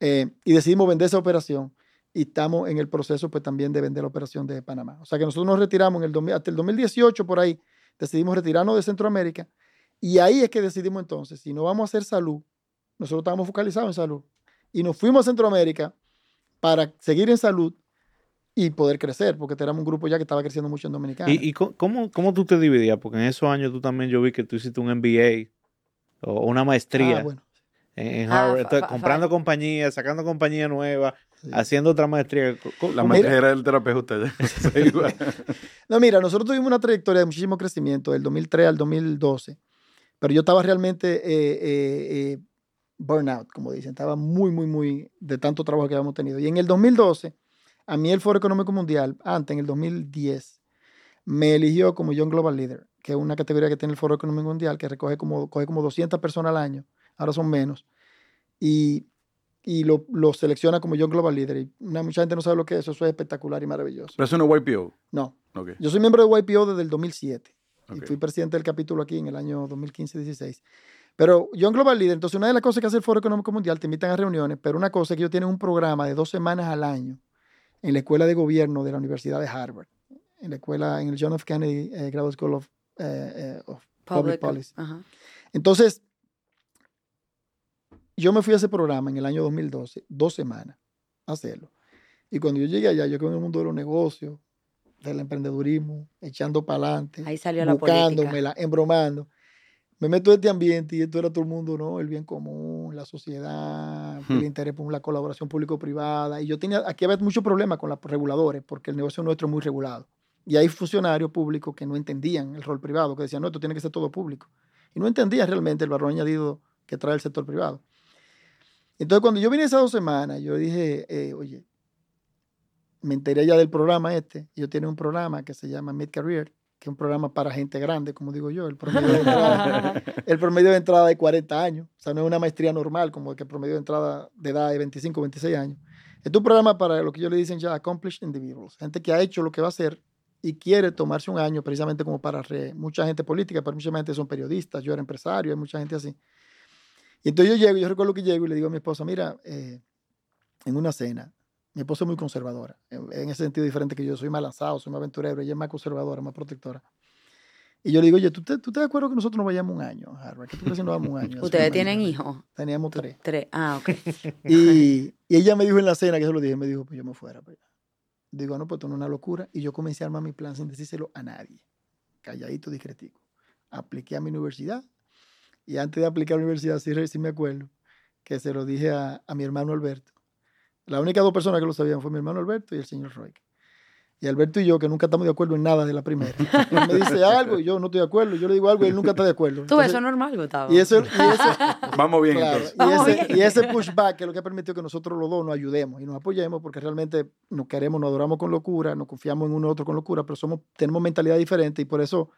Eh, y decidimos vender esa operación. Y estamos en el proceso pues también de vender la operación de Panamá. O sea que nosotros nos retiramos en el 2000 hasta el 2018 por ahí. Decidimos retirarnos de Centroamérica. Y ahí es que decidimos entonces, si no vamos a hacer salud, nosotros estábamos focalizados en salud. Y nos fuimos a Centroamérica para seguir en salud y poder crecer, porque éramos un grupo ya que estaba creciendo mucho en Dominicana. ¿Y, cómo, cómo tú te dividías? Porque en esos años tú también yo vi que tú hiciste un MBA o una maestría Ah, bueno. en, Ah, Harvard. fa- Entonces, fa- comprando compañías, sacando compañías nuevas, Sí. haciendo otra maestría. La ¿cómo- maestra era el terapeuta. No, mira, nosotros tuvimos una trayectoria de muchísimo crecimiento del 2003 al 2012, pero yo estaba realmente eh, eh, eh, burnout, como dicen, estaba muy, muy, muy de tanto trabajo que habíamos tenido. Y en el 2012, a mí el Foro Económico Mundial, antes, en el 2010, me eligió como Young Global Leader, que es una categoría que tiene el Foro Económico Mundial, que recoge como, coge como 200 personas al año, ahora son menos, y, y lo, lo selecciona como Young Global Leader. Y una- mucha gente no sabe lo que es eso, eso es espectacular y maravilloso. Pero eso no es YPO. No, Ok. yo soy miembro de YPO desde el 2007 Ok. y fui presidente del capítulo aquí en el año 2015-16. Pero Young Global Leader, entonces una de las cosas que hace el Foro Económico Mundial, te invitan a reuniones, pero una cosa es que ellos tienen un programa de dos semanas al año en la Escuela de Gobierno de la Universidad de Harvard, en la escuela, en el John F. Kennedy eh, Graduate School of, eh, eh, of Public Public- Policy. Ajá. Entonces, yo me fui a ese programa en el año 2012, dos semanas, a hacerlo. Y cuando yo llegué allá, yo quedé en el mundo de los negocios, del emprendedurismo, echando para adelante, Ahí salió la política. embromando. Me meto en este ambiente y esto era todo el mundo, ¿no? El bien común, la sociedad, el Hmm. interés por la colaboración público-privada. Y yo tenía, aquí había muchos problemas con los reguladores, porque el negocio nuestro es muy regulado. Y hay funcionarios públicos que no entendían el rol privado, que decían, no, esto tiene que ser todo público. Y no entendían realmente el valor añadido que trae el sector privado. Entonces, cuando yo vine esas dos semanas, yo dije, eh, oye, me enteré ya del programa este. Ellos tienen un programa que se llama Mid Career, que es un programa para gente grande, como digo yo. El promedio de entrada, el promedio de entrada es 40 años. O sea, no es una maestría normal, como que el promedio de entrada de edad es 25, 26 años. Este es un programa para lo que ellos le dicen ya accomplished individuals. Gente que ha hecho lo que va a hacer y quiere tomarse un año precisamente como para re- mucha gente política, pero mucha gente son periodistas, yo era empresario, hay mucha gente así. Y entonces yo llego, yo recuerdo que llego y le digo a mi esposa, mira, eh, en una cena, mi esposa es muy conservadora, en, en ese sentido diferente que yo, soy más lanzado, soy más aventurero, ella es más conservadora, más protectora. Y yo le digo, oye, ¿tú te, tú te de acuerdo que nosotros nos vayamos un año a Harvard? ¿Qué tú crees si nos vamos un año? ¿Ustedes tienen hijos? Teníamos tres. Tres. Ah, ok. Y, y ella me dijo en la cena, que yo se lo dije, me dijo, pues yo me fuera. Pues. Digo, no, pues esto no es una locura. Y yo comencé a armar mi plan sin decírselo a nadie. Calladito, discretico. Apliqué a mi universidad. Y antes de aplicar a la universidad, sí, sí me acuerdo que se lo dije a, a mi hermano Alberto. Las únicas dos personas que lo sabían fue mi hermano Alberto y el señor Roy. Y Alberto y yo, que nunca estamos de acuerdo en nada de la primera. Él me dice algo y yo no estoy de acuerdo. Yo le digo algo y él nunca está de acuerdo. Tú, Entonces, eso es normal, Gustavo. y eso, y eso, Vamos bien Claro, entonces. y, Vamos ese, bien. y ese pushback es lo que ha permitido que nosotros los dos nos ayudemos y nos apoyemos porque realmente nos queremos, nos adoramos con locura, nos confiamos en uno otro con locura, pero somos, tenemos mentalidad diferente y por eso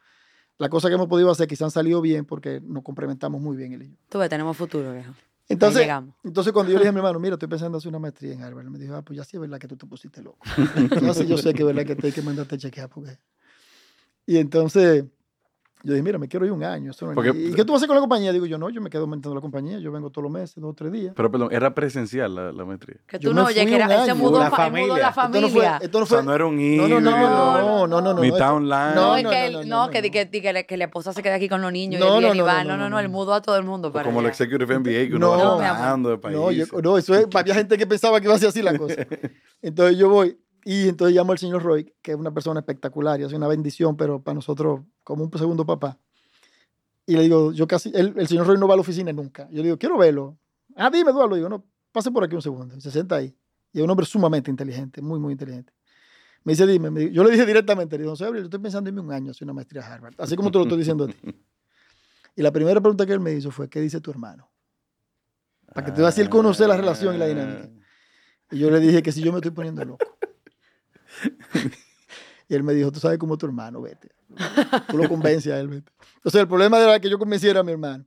la cosa que hemos podido hacer quizás han salido bien porque nos complementamos muy bien él y yo. Tú ves, tenemos futuro, viejo. Entonces, entonces cuando yo le dije a mi hermano, mira, estoy pensando en hacer una maestría en Harvard, me dijo, ah, pues ya sí es verdad que tú te pusiste loco. Entonces yo sé que es verdad que te hay que mandarte a chequear porque... Y entonces yo dije, mira, me quiero ir un año. Eso no Porque-. ¿Y qué tú vas a hacer con la compañía? Digo yo, no, yo me quedo aumentando la compañía, yo vengo todos los meses, dos o tres días. Pero perdón, era presencial la, la maestría. Que Yo tú me no, oye, que era, se mudó, La fa- él mudó la familia. Esto no fue, familia. esto no O sea, fue, no era un no, híbrido. no, no, no, no, no, no, Mitad eso- online. No, No, es no, que, no, él- no, no, no, que, no. que, que, que, le- que la esposa se quede aquí con los niños No, y viene y no, va. no, No, no, no, no, no, él no. mudó a todo el mundo para Como el. Executive MBA que uno No, va trabajando de No, país. yo- no, eso es, había gente que pensaba que iba a ser así la cosa. Entonces yo voy y entonces llamo al señor Roy, que es una persona espectacular y hace una bendición, pero para nosotros como un segundo papá. Y le digo, yo casi, él- el señor Roy no va a la oficina nunca. Yo le digo, quiero verlo. Ah, dime, Eduardo. Digo, no, pase por aquí un segundo. Y se sienta ahí. Y es un hombre sumamente inteligente, muy, muy inteligente. Me dice, dime, me yo le dije directamente, le digo, "Don Gabriel, yo estoy pensando en irme un año a hacer una maestría a Harvard, así como te lo estoy diciendo a ti. Y la primera pregunta que él me hizo fue, ¿qué dice tu hermano? Para que te veas si él conoce la relación y la dinámica. Y yo le dije que si yo me estoy poniendo loco. y él me dijo, tú sabes cómo tu hermano, vete. Tú lo convences a él, vete. Entonces el problema era que yo convenciera a mi hermano.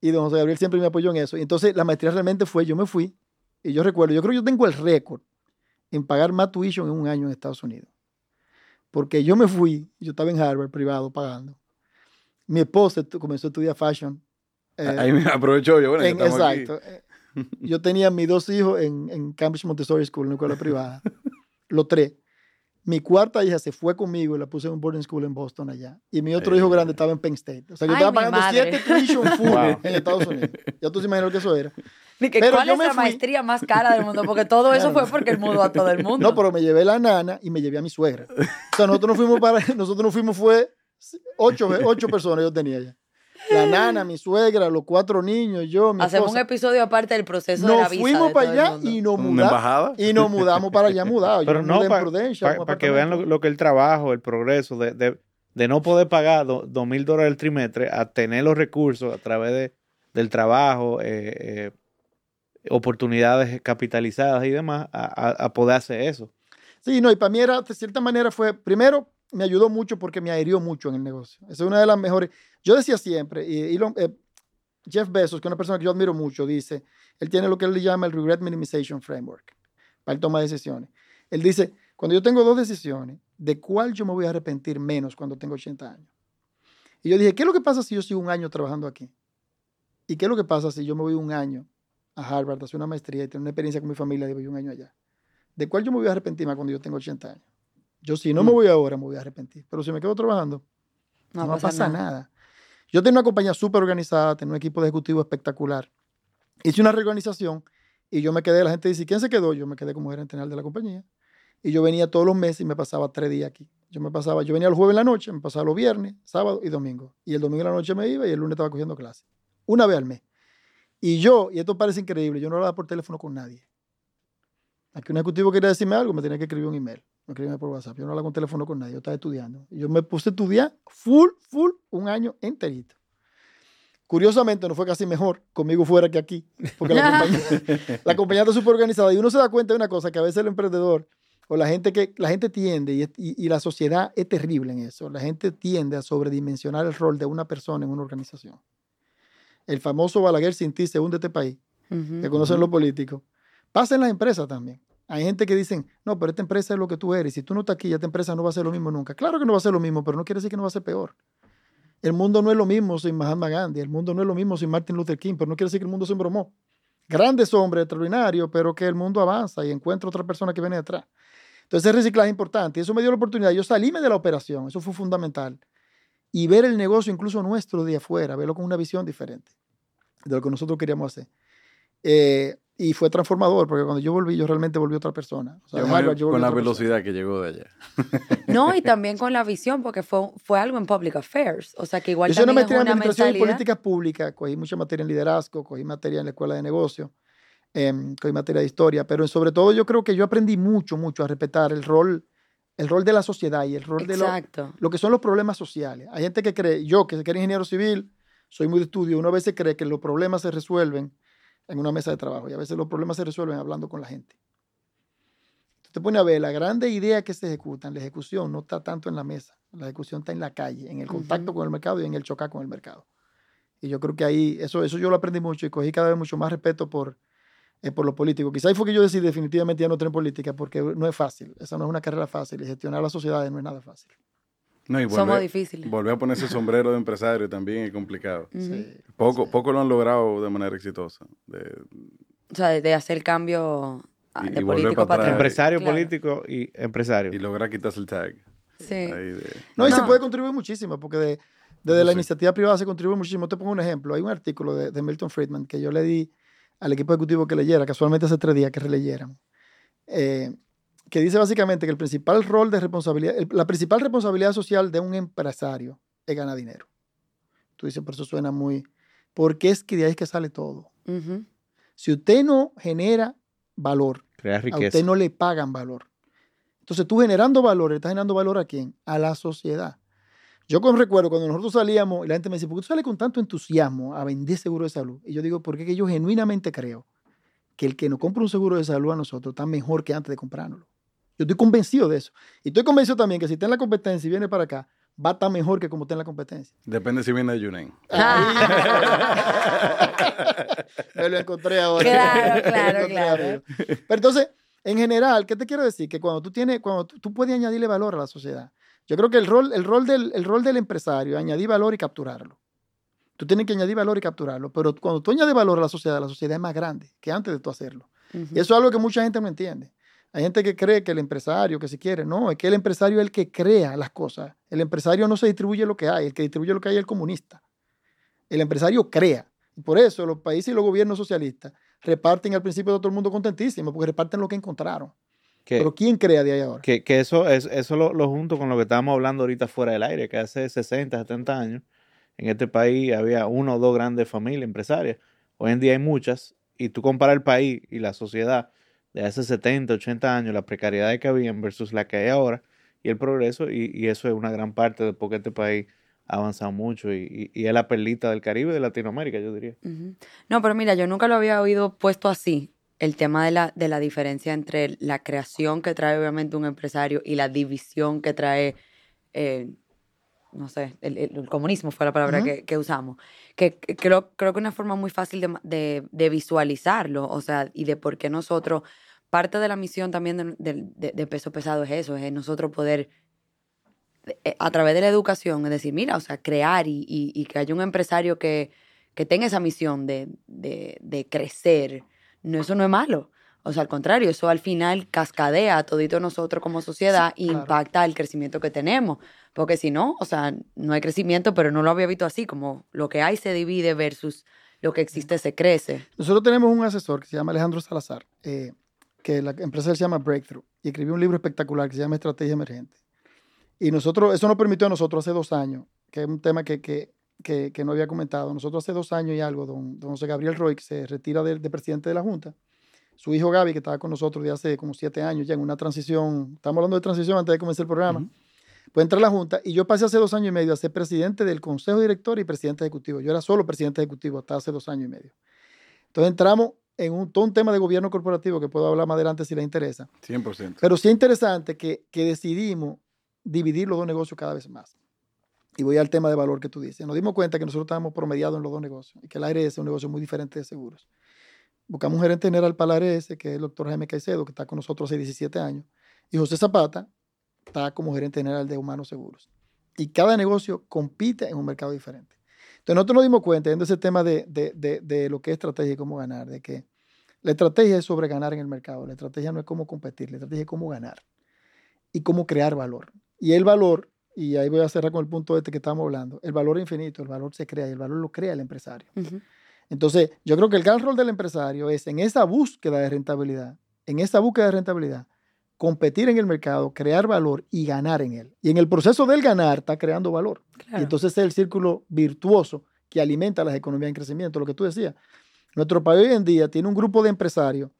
Y don José Gabriel siempre me apoyó en eso. Y entonces la maestría realmente fue, yo me fui, y yo recuerdo, yo creo que yo tengo el récord en pagar más tuition en un año en Estados Unidos. Porque yo me fui, yo estaba en Harvard privado pagando. Mi esposa comenzó a estudiar fashion. eh, Ahí me aprovechó yo. Bueno, en- exacto. Eh, Yo tenía mis dos hijos en, en Cambridge Montessori School, en una escuela privada. Los tres. Mi cuarta hija se fue conmigo y la puse en un boarding school en Boston allá. Y mi otro Ay, hijo grande ay. estaba en Penn State. O sea, yo Ay, estaba pagando madre. siete tuition full Wow. en Estados Unidos. Ya tú se imaginas lo que eso era. Ni que, Pero ¿Cuál yo es me la fui- maestría más cara del mundo? Porque todo eso Claro. fue porque él mudó a todo el mundo. No, pero me llevé la nana y me llevé a mi suegra. O sea, nosotros nos fuimos para, nosotros nos fuimos fue ocho, ocho personas yo tenía ya. La nana, mi suegra, los cuatro niños, yo, mi Hacemos un episodio aparte del proceso de la Nos fuimos para allá y nos ¿Una mudamos. embajada? Y nos mudamos para allá mudados. Yo Pero me no, para Prudencia, un que vean lo, lo que el trabajo, el progreso de, de, de no poder pagar do- dos mil dólares el trimestre a tener los recursos a través de, del trabajo, eh, eh, oportunidades capitalizadas y demás, a, a- a poder hacer eso. Sí, no, y para mí era, de cierta manera fue, primero, me ayudó mucho porque me airió mucho en el negocio. Esa es una de las mejores. Yo decía siempre, y eh, Jeff Bezos, que es una persona que yo admiro mucho, dice, él tiene lo que él le llama el Regret Minimization Framework para el toma de decisiones. Él dice, cuando yo tengo dos decisiones, ¿de cuál yo me voy a arrepentir menos cuando tengo 80 años? Y yo dije, ¿qué es lo que pasa si yo sigo un año trabajando aquí? ¿Y qué es lo que pasa si yo me voy un año a Harvard a hacer una maestría y tener una experiencia con mi familia y voy un año allá? ¿De cuál yo me voy a arrepentir más cuando yo tengo 80 años? Yo si no me Mm. voy ahora, me voy a arrepentir. Pero si me quedo trabajando, No, no, pasa, pasa nada. nada. Yo tenía una compañía súper organizada, tenía un equipo de ejecutivo espectacular. Hice una reorganización y yo me quedé, la gente dice, ¿quién se quedó? Yo me quedé como gerente general de la compañía. Y yo venía todos los meses y me pasaba tres días aquí. Yo me pasaba, yo venía el jueves en la noche, me pasaba los viernes, sábado y domingo. Y el domingo en la noche me iba y el lunes estaba cogiendo clase. Una vez al mes. Y yo, y esto parece increíble, yo no hablaba por teléfono con nadie. Aquí un ejecutivo quería decirme algo, me tenía que escribir un email. Me escribía por WhatsApp. Yo no hablaba con teléfono con nadie, yo estaba estudiando. Y yo me puse a estudiar full, full, un año enterito. Curiosamente, no fue casi mejor conmigo fuera que aquí, porque la compañía, la compañía está súper organizada. Y uno se da cuenta de una cosa, que a veces el emprendedor o la gente que la gente tiende, y, y- y la sociedad es terrible en eso, la gente tiende a sobredimensionar el rol de una persona en una organización. El famoso Balaguer sin ti se hunde este país Ujú. que conocen los políticos, pasa en las empresas también. Hay gente que dicen, no, pero esta empresa es lo que tú eres. Si tú no estás aquí, esta empresa no va a ser lo mismo nunca. Claro que no va a ser lo mismo, pero no quiere decir que no va a ser peor. El mundo no es lo mismo sin Mahatma Gandhi, el mundo no es lo mismo sin Martin Luther King, pero no quiere decir que el mundo se embromó. Grandes hombres, extraordinarios, pero que el mundo avanza y encuentra otra persona que viene detrás. Entonces, ese reciclaje es importante. Y eso me dio la oportunidad. Yo salíme de la operación, eso fue fundamental. Y ver el negocio, incluso nuestro, de afuera, verlo con una visión diferente de lo que nosotros queríamos hacer. Eh, y fue transformador, porque cuando yo volví, yo realmente volví otra persona. O sea, Yo de me- Harvard, yo volví con la persona. velocidad que llegó de allá. No, y también con la visión, porque fue, fue algo en public affairs. O sea, que igual Yo hice una también es maestría en una administración y mentalidad. políticas públicas, cogí mucha materia en liderazgo, cogí materia en la escuela de negocios, em, cogí materia de historia, pero sobre todo yo creo que yo aprendí mucho, mucho a respetar el rol, el rol de la sociedad y el rol de lo, Exacto. lo que son los problemas sociales. Hay gente que cree, yo que era ingeniero civil, soy muy de estudio, uno a veces cree que los problemas se resuelven en una mesa de trabajo y a veces los problemas se resuelven hablando con la gente. Te pones a ver, la grande idea que se ejecutan, la ejecución no está tanto en la mesa, la ejecución está en la calle, en el contacto con el mercado y en el chocar con el mercado. Y yo creo que ahí, eso, eso yo lo aprendí mucho y cogí cada vez mucho más respeto por, eh, por los políticos. Quizá ahí fue que yo decidí definitivamente ya no tener política porque no es fácil, esa no es una carrera fácil y gestionar las sociedades no es nada fácil. No, y Somos difíciles. volver a ponerse sombrero de empresario también es complicado. Sí. Poco, Sí. poco lo han logrado de manera exitosa. De- O sea, de, de hacer cambio ah, Y- de y político para para atrás. atrás. Empresario, Claro. político y empresario. y lograr quitarse el tag. Sí. ahí de- No, y se puede contribuir muchísimo, porque de- desde la sí. iniciativa privada se contribuye muchísimo. Te pongo un ejemplo. Hay un artículo de, de Milton Friedman que yo le di al equipo ejecutivo que leyera, casualmente hace tres días que releyeran, eh, que dice básicamente que el principal rol de responsabilidad, el- la principal responsabilidad social de un empresario es ganar dinero. Tú dices, pero eso suena muy... Porque es que de ahí es que sale todo. Si usted no genera valor, Crear a usted no le pagan valor. Entonces tú generando valor, ¿le estás generando valor a quién? A la sociedad. Yo con recuerdo cuando nosotros salíamos y la gente me dice, ¿por qué tú sales con tanto entusiasmo a vender seguro de salud? Y yo digo, porque es que yo genuinamente creo que el que nos compra un seguro de salud a nosotros está mejor que antes de comprárnoslo. Yo estoy convencido de eso. Y estoy convencido también que si está en la competencia y viene para acá, va a estar mejor que como está en la competencia. Depende si viene de Yunen. Me lo encontré ahora. Claro, claro, claro. ahora. Pero entonces, en general, ¿qué te quiero decir? Que cuando tú tienes, cuando tú, tú puedes añadirle valor a la sociedad. Yo creo que el rol, el rol, del, el rol del empresario es añadir valor y capturarlo. Tú tienes que añadir valor y capturarlo. Pero cuando tú añades valor a la sociedad, la sociedad es más grande que antes de tú hacerlo. Y eso es algo que mucha gente no entiende. Hay gente que cree que el empresario, que si quiere, no, es que el empresario es el que crea las cosas. El empresario no se distribuye lo que hay, el que distribuye lo que hay es el comunista. El empresario crea. Y por eso los países y los gobiernos socialistas reparten al principio de todo el mundo contentísimo, porque reparten lo que encontraron. Que, Pero ¿quién crea de ahí ahora? que, que eso, es, eso lo, lo junto con lo que estábamos hablando ahorita fuera del aire, que hace 60, 70 años en este país había uno o dos grandes familias empresarias. Hoy en día hay muchas, y tú comparas el país y la sociedad de hace 70, 80 años, la precariedad que había versus la que hay ahora, y el progreso, y, eso es una gran parte de por qué este país ha avanzado mucho y, es la perlita del Caribe y de Latinoamérica, yo diría. No, pero mira, yo nunca lo había oído puesto así, el tema de la, de la diferencia entre la creación que trae obviamente un empresario y la división que trae, eh, no sé, el, comunismo fue la palabra que, que usamos. Que, que creo, creo que una forma muy fácil de, ma- de- de visualizarlo, o sea, y de por qué nosotros, parte de la misión también de, peso pesado es eso, es nosotros poder eh, a través de la educación, es decir, mira, o sea, crear y, y- y que haya un empresario que, que tenga esa misión de, de- de crecer, no, eso no es malo. O sea, al contrario, eso al final cascadea a todito nosotros como sociedad Sí, claro. impacta el crecimiento que tenemos. Porque si no, o sea, no hay crecimiento, pero no lo había visto así, como lo que hay se divide versus lo que existe se crece. Nosotros tenemos un asesor que se llama Alejandro Salazar, eh, que la empresa se llama Breakthrough, y escribió un libro espectacular que se llama Estrategia Emergente. Y nosotros, eso nos permitió a nosotros hace dos años, que es un tema que, que, que, que no había comentado. Nosotros hace dos años y algo, don, don José Gabriel Roy, que se retira de, de presidente de la Junta, su hijo Gaby, que estaba con nosotros de hace como siete años, ya en una transición, estamos hablando de transición antes de comenzar el programa. Pues entra a la Junta y yo pasé hace dos años y medio a ser presidente del Consejo Director y presidente ejecutivo. Yo era solo presidente ejecutivo hasta hace dos años y medio. Entonces entramos en un, todo un tema de gobierno corporativo que puedo hablar más adelante si le interesa. 100%. Pero sí es interesante que, que decidimos dividir los dos negocios cada vez más. Y voy al tema de valor que tú dices. Nos dimos cuenta que nosotros estábamos promediados en los dos negocios y que el ARS es un negocio muy diferente de seguros. Buscamos un gerente general para el ARS, que es el doctor Jaime Caicedo, que está con nosotros hace 17 años. Y José Zapata está como gerente general de Humanos Seguros. Y cada negocio compite en un mercado diferente. Entonces nosotros nos dimos cuenta, viendo ese tema de, de, de, de lo que es estrategia y cómo ganar, de que la estrategia es sobre ganar en el mercado. La estrategia no es cómo competir, la estrategia es cómo ganar y cómo crear valor. Y el valor, y ahí voy a cerrar con el punto este que estamos hablando, el valor es infinito, el valor se crea y el valor lo crea el empresario. Ujú. Entonces, yo creo que el gran rol del empresario es en esa búsqueda de rentabilidad, en esa búsqueda de rentabilidad, competir en el mercado, crear valor y ganar en él. Y en el proceso del ganar está creando valor. Y entonces es el círculo virtuoso que alimenta las economías en crecimiento, lo que tú decías. Nuestro país hoy en día tiene un grupo de empresarios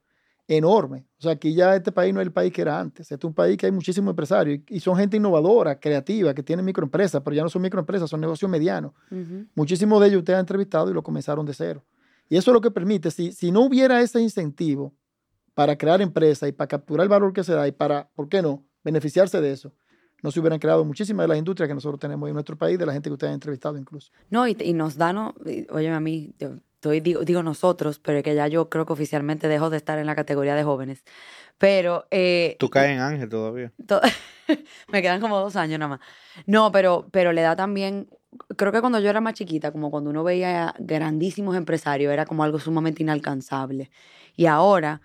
enorme. O sea, aquí ya este país no es el país que era antes. Este es un país que hay muchísimos empresarios y, son gente innovadora, creativa, que tienen microempresas, pero ya no son microempresas, son negocios medianos. Ujú. Muchísimos de ellos usted ha entrevistado y lo comenzaron de cero. Y eso es lo que permite, si, si no hubiera ese incentivo para crear empresas y para capturar el valor que se da y para, ¿por qué no?, beneficiarse de eso, no se hubieran creado muchísimas de las industrias que nosotros tenemos en nuestro país, de la gente que usted ha entrevistado incluso. No, y, y nos da, no, oye, a mí, yo estoy, digo, digo nosotros, pero es que ya yo creo que oficialmente dejo de estar en la categoría de jóvenes. Pero eh, Tú caes en Ángel todavía. to- me quedan como dos años nada más. No, pero, pero le da también, creo que cuando yo era más chiquita, como cuando uno veía grandísimos empresarios, era como algo sumamente inalcanzable. Y ahora,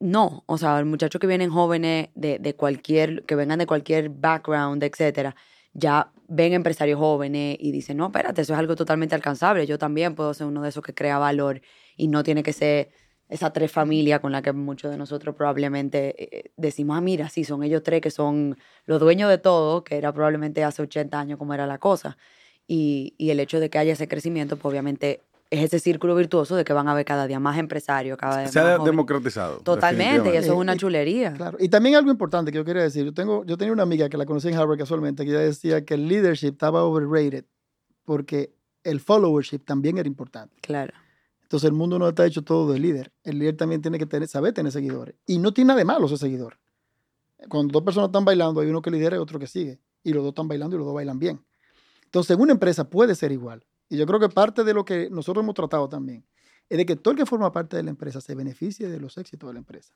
no, o sea, muchachos que vienen jóvenes de, de cualquier, que vengan de cualquier background, etcétera, ya ven empresarios jóvenes y dicen, no, espérate, eso es algo totalmente alcanzable. Yo también puedo ser uno de esos que crea valor y no tiene que ser esa tres familias con la que muchos de nosotros probablemente eh, decimos, ah, mira, sí, son ellos tres que son los dueños de todo, que era probablemente hace 80 años como era la cosa. Y, y el hecho de que haya ese crecimiento, pues obviamente es ese círculo virtuoso de que van a haber cada día más empresarios, cada vez Se más ha jóvenes. democratizado. Totalmente, y eso es una y- chulería. Claro. Y también algo importante que yo quería decir, yo, tengo, yo tenía una amiga que la conocí en Harvard casualmente, que ella decía que el leadership estaba overrated porque el followership también era importante. Claro. Entonces el mundo no está hecho todo de líder. El líder también tiene que tener, saber tener seguidores. Y no tiene nada de malo ese seguidor. Cuando dos personas están bailando, hay uno que lidera y otro que sigue. Y los dos están bailando y los dos bailan bien. Entonces, en una empresa puede ser igual. Y yo creo que parte de lo que nosotros hemos tratado también es de que todo el que forma parte de la empresa se beneficie de los éxitos de la empresa.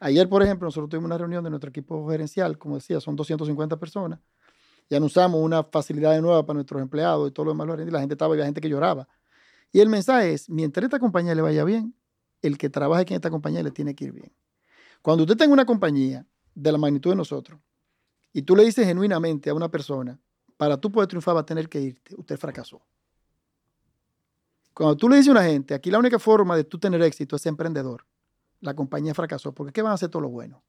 Ayer, por ejemplo, nosotros tuvimos una reunión de nuestro equipo gerencial, como decía, son 250 personas, y anunciamos una facilidad nueva para nuestros empleados y todo lo demás. Y la gente estaba, había gente que lloraba. Y el mensaje es, mientras esta compañía le vaya bien, el que trabaja aquí en esta compañía le tiene que ir bien. Cuando usted tenga una compañía de la magnitud de nosotros y tú le dices genuinamente a una persona, para tú poder triunfar va a tener que irte, usted fracasó. Cuando tú le dices a una gente, aquí la única forma de tú tener éxito es ser emprendedor, la compañía fracasó, porque ¿qué van a hacer todo lo bueno?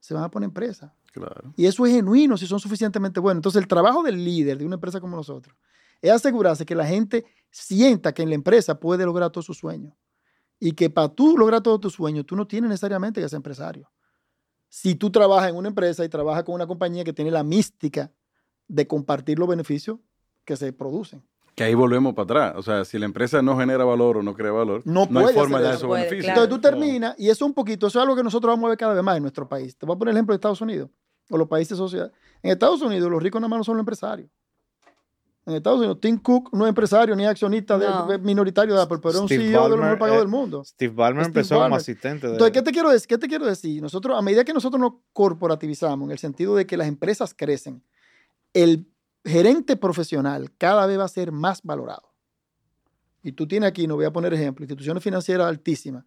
Se van a poner empresa. Claro. Y eso es genuino si son suficientemente buenos. Entonces, el trabajo del líder de una empresa como nosotros es asegurarse que la gente sienta que en la empresa puede lograr todos sus sueños. Y que para tú lograr todos tus sueños, tú no tienes necesariamente que ser empresario. Si tú trabajas en una empresa y trabajas con una compañía que tiene la mística de compartir los beneficios que se producen. Que ahí volvemos para atrás. O sea, si la empresa no genera valor o no crea valor, No hay puede forma de dar eso. esos beneficios. claro. Entonces tú terminas, y eso un poquito, eso es algo que nosotros vamos a ver cada vez más en nuestro país. Te voy a poner el ejemplo de Estados Unidos o los países sociales. En Estados Unidos, los ricos nada más no son los empresarios. En Estados Unidos, Tim Cook no es empresario ni accionista de- No. de- minoritario de Apple, pero es un CEO de los Ballmer, mejores pagados eh, del mundo. Steve Ballmer Steve empezó como Ballmer. asistente de... Entonces, ¿qué te quiero decir? ¿Qué te quiero decir? Nosotros, a medida que nosotros nos corporativizamos, en el sentido de que las empresas crecen, el gerente profesional cada vez va a ser más valorado. Y tú tienes aquí, no voy a poner ejemplo, instituciones financieras altísimas,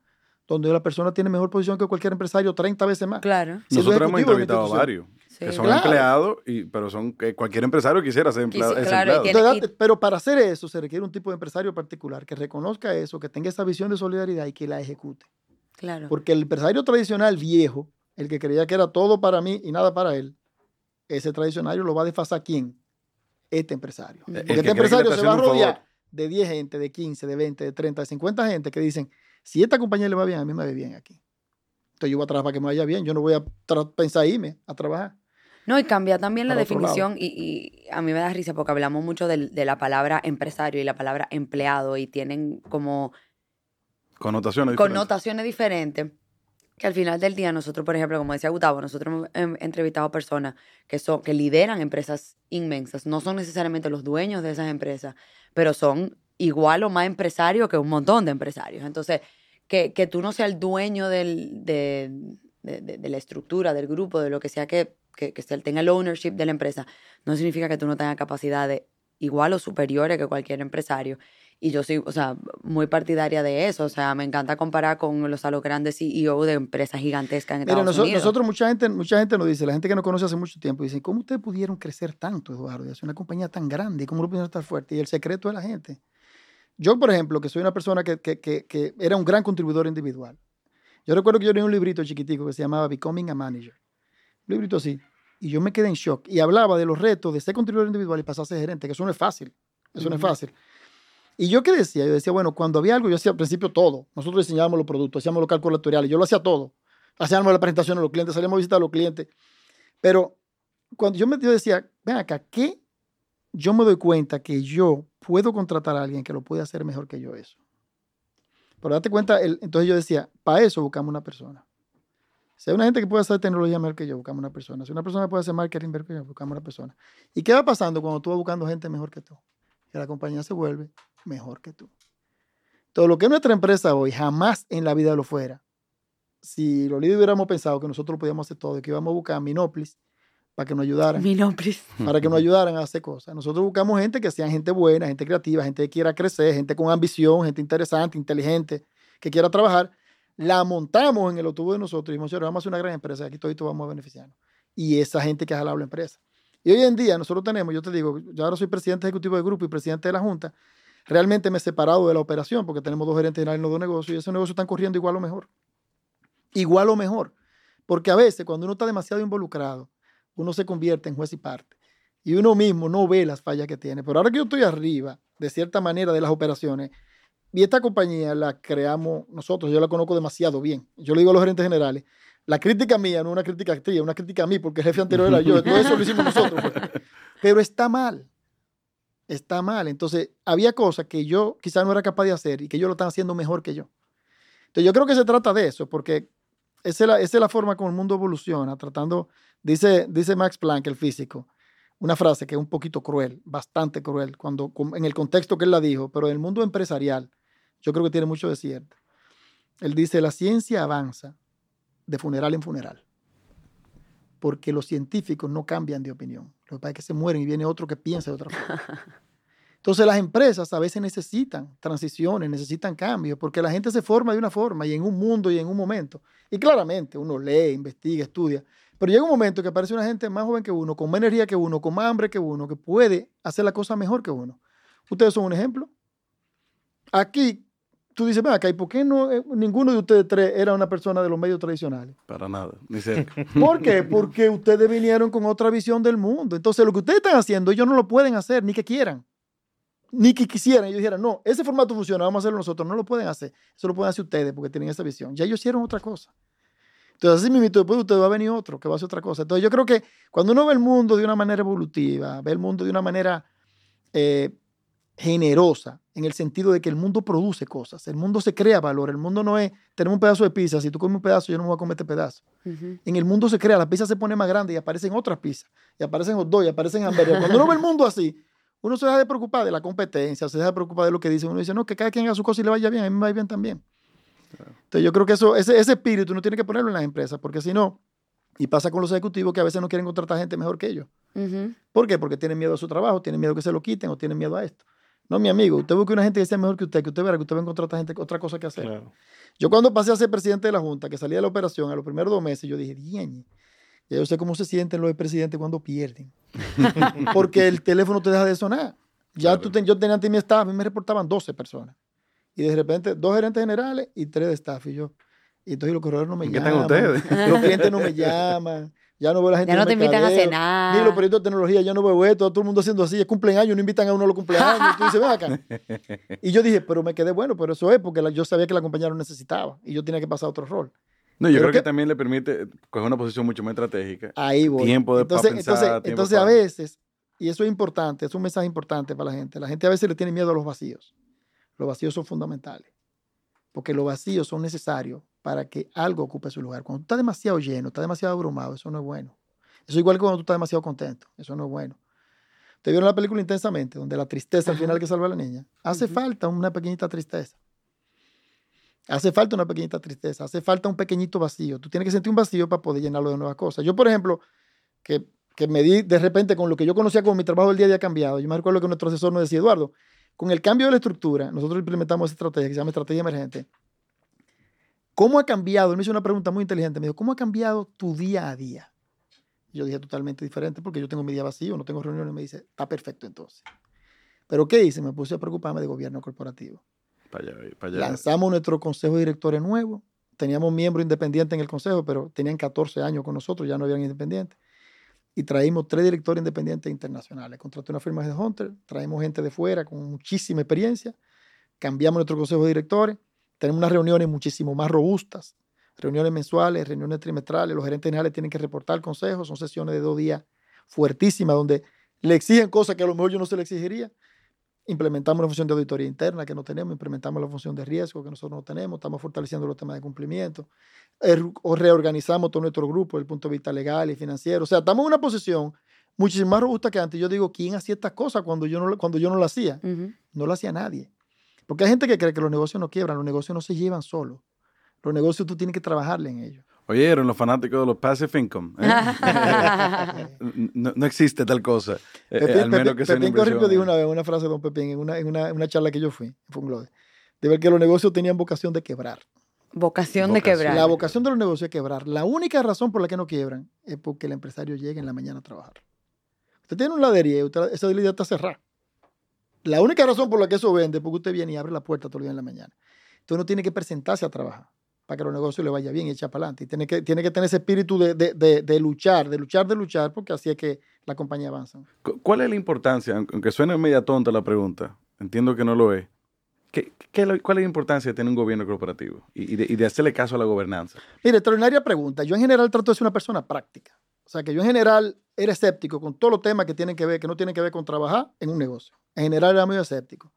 donde la persona tiene mejor posición que cualquier empresario 30 veces más. Claro. Nosotros hemos entrevistado a institución. varios Sí. que son Claro. empleados, y, pero son que cualquier empresario quisiera ser claro, empleado. tiene- Entonces, pero para hacer eso se requiere un tipo de empresario particular que reconozca eso, que tenga esa visión de solidaridad y que la ejecute. Claro. Porque el empresario tradicional viejo, el que creía que era todo para mí y nada para él, ese tradicional lo va a desfasar quién? Este empresario. El Porque que este empresario se va a rodear de 10 gente, de 15, de 20, de 30, de 50 gente que dicen, si esta compañía le va bien, a mí me va bien aquí. Entonces yo voy a trabajar para que me vaya bien. Yo no voy a pensar irme a trabajar. No, y cambia también la definición, y, y a mí me da risa porque hablamos mucho de, la palabra empresario y la palabra empleado, y tienen como Connotaciones diferentes. connotaciones diferentes. Que al final del día, nosotros, por ejemplo, como decía Gustavo, nosotros hemos em, entrevistado personas que, son, que lideran empresas inmensas. No son necesariamente los dueños de esas empresas, pero son igual o más empresarios que un montón de empresarios. Entonces, que, que tú no seas el dueño del, de, de- de- de la estructura, del grupo, de lo que sea que, que, que tenga el ownership de la empresa, no significa que tú no tengas capacidades igual o superiores que cualquier empresario. Y yo soy, o sea, muy partidaria de eso. O sea, me encanta comparar con los, a los grandes CEO de empresas gigantescas en Mira, Estados noso- Unidos. nosotros, mucha gente, mucha gente nos dice, la gente que nos conoce hace mucho tiempo, dicen, ¿cómo ustedes pudieron crecer tanto, Eduardo? Y hacer una compañía tan grande, ¿cómo lo pudieron estar fuerte? Y el secreto de la gente. Yo, por ejemplo, que soy una persona que, que- que- que era un gran contribuidor individual. Yo recuerdo que yo tenía un librito chiquitico que se llamaba Becoming a Manager. Un librito así. Y yo me quedé en shock. Y hablaba de los retos de ser contribuidor individual y pasar a ser gerente, que eso no es fácil. Eso no es fácil. Y yo qué decía, yo decía, bueno, cuando había algo, yo hacía al principio todo. Nosotros diseñábamos los productos, hacíamos los cálculos actuariales, yo lo hacía todo. Hacíamos la presentación a los clientes, salíamos a visitar a los clientes. Pero cuando yo, me, yo decía, ven acá, ¿qué? Yo me doy cuenta que yo puedo contratar a alguien que lo puede hacer mejor que yo eso. Pero date cuenta, el- entonces yo decía, para eso buscamos una persona. Si hay una gente que puede hacer tecnología mejor que yo, buscamos una persona. Si una persona puede hacer marketing mejor que yo, buscamos una persona. ¿Y qué va pasando cuando tú vas buscando gente mejor que tú? Que la compañía se vuelve mejor que tú. Todo lo que es nuestra empresa hoy, jamás en la vida lo fuera. Si los líderes hubiéramos pensado que nosotros lo podíamos hacer todo y que íbamos a buscar a Minoplis para que nos ayudaran, Mi nombre es- para que nos ayudaran a hacer cosas. Nosotros buscamos gente que sean gente buena, gente creativa, gente que quiera crecer, gente con ambición, gente interesante, inteligente, que quiera trabajar. La montamos en el autobús de nosotros y dijimos, "Señores, vamos a hacer una gran empresa, aquí todos vamos a beneficiarnos. Y esa gente que ha jalado la empresa. Y hoy en día nosotros tenemos, yo te digo, yo ahora soy presidente ejecutivo del grupo y presidente de la Junta, realmente me he separado de la operación porque tenemos dos gerentes generales en los dos negocios y esos negocios están corriendo igual o mejor. Igual o mejor. Porque a veces cuando uno está demasiado involucrado, uno se convierte en juez y parte. Y uno mismo no ve las fallas que tiene. Pero ahora que yo estoy arriba, de cierta manera, de las operaciones, y esta compañía la creamos nosotros, yo la conozco demasiado bien. Yo le digo a los gerentes generales, la crítica mía está mal. Entonces, había cosas que yo quizás no era capaz de hacer y que ellos lo están haciendo mejor que yo. Entonces, yo creo que se trata de eso, porque esa es la, forma como el mundo evoluciona, tratando, dice, dice Max Planck, el físico, una frase que es un poquito cruel, bastante cruel, cuando, en el contexto que él la dijo, pero en el mundo empresarial, yo creo que tiene mucho de cierto. Él dice, la ciencia avanza de funeral en funeral, porque los científicos no cambian de opinión. Lo que pasa es que se mueren y viene otro que piensa de otra forma. Entonces las empresas a veces necesitan transiciones, necesitan cambios, porque la gente se forma de una forma y en un mundo y en un momento. Y claramente uno lee, investiga, estudia, pero llega un momento que aparece una gente más joven que uno, con más energía que uno, con más hambre que uno, que puede hacer la cosa mejor que uno. Ustedes son un ejemplo. Aquí, tú dices, ven acá, ¿y por qué no, eh, ninguno de ustedes tres era una persona de los medios tradicionales? Para nada, ni cerca. ¿Por qué? Porque ustedes vinieron con otra visión del mundo. Entonces, lo que ustedes están haciendo, ellos no lo pueden hacer, ni que quieran. Ni que quisieran. Ellos dijeran, no, ese formato funciona, vamos a hacerlo nosotros. No lo pueden hacer. Eso lo pueden hacer ustedes porque tienen esa visión. Ya ellos hicieron otra cosa. Entonces, así mismo, después de ustedes va a venir otro que va a hacer otra cosa. Entonces, yo creo que cuando uno ve el mundo de una manera evolutiva, ve el mundo de una manera eh, generosa, en el sentido de que el mundo produce cosas, el mundo se crea valor, el mundo no es, tenemos un pedazo de pizza, si tú comes un pedazo, yo no me voy a comer este pedazo. En el mundo se crea, la pizza se pone más grande y aparecen otras pizzas, y aparecen hot dogs, y aparecen hamburguesas. Cuando uno ve el mundo así, uno se deja de preocupar de la competencia, se deja de preocupar de lo que dice, uno dice, no, que cada quien haga su cosa y le vaya bien, a mí me va bien también. Entonces yo creo que eso, ese, ese espíritu uno tiene que ponerlo en las empresas, porque si no, y pasa con los ejecutivos que a veces no quieren contratar gente mejor que ellos. ¿Por qué? Porque tienen miedo a su trabajo, tienen miedo que se lo quiten o tienen miedo a esto. No, mi amigo, usted busca una gente que sea mejor que usted, que usted verá que usted va a encontrar otra, gente, otra cosa que hacer. Claro. Yo cuando pasé a ser presidente de la Junta, que salí de la operación a los primeros dos meses, yo dije, bien, ya yo sé cómo se sienten los presidentes cuando pierden. Porque el teléfono te deja de sonar. Ya Claro. tú ten- yo tenía ante mi staff, a mí me reportaban 12 personas. Y de repente, dos gerentes generales y tres de staff. Y yo, y entonces los corredores no me ¿En qué llaman. están ustedes? Los clientes no me llaman. Ya no veo a la gente. Ya no te invitan a cenar. Ni los proyectos de tecnología, ya no veo esto. Todo el mundo haciendo así. Es cumpleaños, no invitan a uno a los cumpleaños. y tú dices, ven acá. Y yo dije, pero me quedé bueno, pero eso es porque la- yo sabía que la compañía lo necesitaba y yo tenía que pasar a otro rol. No, yo Pero creo que que- también le permite coger una posición mucho más estratégica. Ahí voy. Tiempo de- entonces, pensar, entonces, tiempo entonces a veces, y eso es importante, es un mensaje importante para la gente. La gente a veces le tiene miedo a los vacíos. Los vacíos son fundamentales. Porque los vacíos son necesarios para que algo ocupe su lugar. Cuando tú estás demasiado lleno, estás demasiado abrumado, eso no es bueno. Eso es igual que cuando tú estás demasiado contento. Eso no es bueno. ¿Te vieron la película intensamente, donde la tristeza al final que salva a la niña? Hace falta una pequeñita tristeza. Hace falta una pequeñita tristeza, hace falta un pequeñito vacío. Tú tienes que sentir un vacío para poder llenarlo de nuevas cosas. Yo, por ejemplo, que, que me di de repente con lo que yo conocía como mi trabajo del día a día cambiado. Yo me recuerdo que nuestro asesor nos decía, Eduardo, con el cambio de la estructura, nosotros implementamos esa estrategia que se llama estrategia emergente. ¿Cómo ha cambiado? Él me hizo una pregunta muy inteligente. Me dijo, ¿cómo ha cambiado tu día a día? Yo dije totalmente diferente porque yo tengo mi día vacío, no tengo reuniones. Me dice, está perfecto entonces. ¿Pero qué hice? Me puse a preocuparme de gobierno corporativo. Para allá, para allá. Lanzamos nuestro consejo de directores nuevo. Teníamos miembros independientes en el consejo, pero tenían 14 años con nosotros, ya no habían independientes. Y traímos tres directores independientes internacionales. Contraté una firma de Hunter, traemos gente de fuera con muchísima experiencia. Cambiamos nuestro consejo de directores. Tenemos unas reuniones muchísimo más robustas. Reuniones mensuales, reuniones trimestrales. Los gerentes generales tienen que reportar al consejo. Son sesiones de dos días fuertísimas donde le exigen cosas que a lo mejor yo no se le exigiría implementamos la función de auditoría interna que no tenemos, implementamos la función de riesgo que nosotros no tenemos, estamos fortaleciendo los temas de cumplimiento, er- o reorganizamos todo nuestro grupo desde el punto de vista legal y financiero. O sea, estamos en una posición muchísimo más robusta que antes. Yo digo, ¿quién hacía estas cosas cuando yo no, cuando yo no lo hacía? No lo hacía nadie. Porque hay gente que cree que los negocios no quiebran, los negocios no se llevan solos. Los negocios tú tienes que trabajarle en ellos. Oyeron los fanáticos de los passive income. ¿eh? no, no existe tal cosa. eh, eh, Pepín, al menos Pepín- que sea Pepín Corripio inversión, dijo eh. una vez una frase de don Pepín en una, en una, en una charla que yo fui, en Funglode, de ver que los negocios tenían vocación de quebrar. Vocación de quebrar. La vocación de los negocios es quebrar. La única razón por la que no quiebran es porque el empresario llega en la mañana a trabajar. Usted tiene una ladería y usted- esa ladería está cerrada. La única razón por la que eso vende es porque usted viene y abre la puerta todo el día en la mañana. Entonces uno tiene que presentarse a trabajar para que los negocios le vaya bien y echar para adelante. Y tiene que, tiene que tener ese espíritu de, de- de- de luchar, de luchar, de luchar, porque así es que la compañía avanza. Cu- ¿Cuál es la importancia? Aunque suene media tonta la pregunta, entiendo que no lo es. ¿Qué, qué ¿Cuál es la importancia de tener un gobierno corporativo y, y de, y de hacerle caso a la gobernanza? Mire, extraordinaria pregunta. Yo en general trato de ser una persona práctica. O sea, que yo en general era escéptico con todos los temas que tienen que ver, que no tienen que ver con trabajar en un negocio. En general era muy escéptico.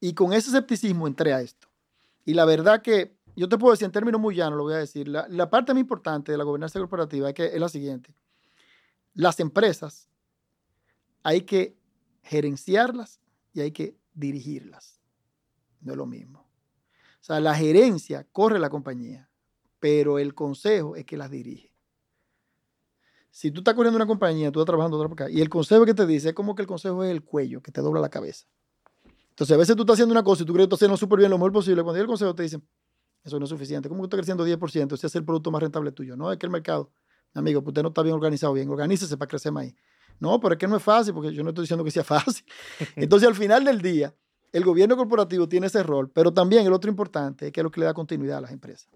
Y con ese escepticismo entré a esto. Y la verdad que, yo te puedo decir en términos muy llanos, lo voy a decir, la, la parte más importante de la gobernanza corporativa es, que, es la siguiente. Las empresas hay que gerenciarlas y hay que dirigirlas. No es lo mismo. O sea, la gerencia corre la compañía, pero el consejo es que las dirige. Si tú estás corriendo una compañía, tú estás trabajando otra por acá, y el consejo que te dice es como que el consejo es el cuello que te dobla la cabeza. Entonces, a veces tú estás haciendo una cosa y tú crees que estás haciendo súper bien, lo mejor posible. Cuando llega el consejo, te dicen, eso no es suficiente. ¿Cómo que estás creciendo 10%? Ese es el producto más rentable tuyo. No, es que el mercado, amigo, pues usted no está bien organizado bien. Organícese para crecer más ahí. No, pero es que no es fácil, porque yo no estoy diciendo que sea fácil. Entonces, al final del día, el gobierno corporativo tiene ese rol, pero también el otro importante es que es lo que le da continuidad a las empresas.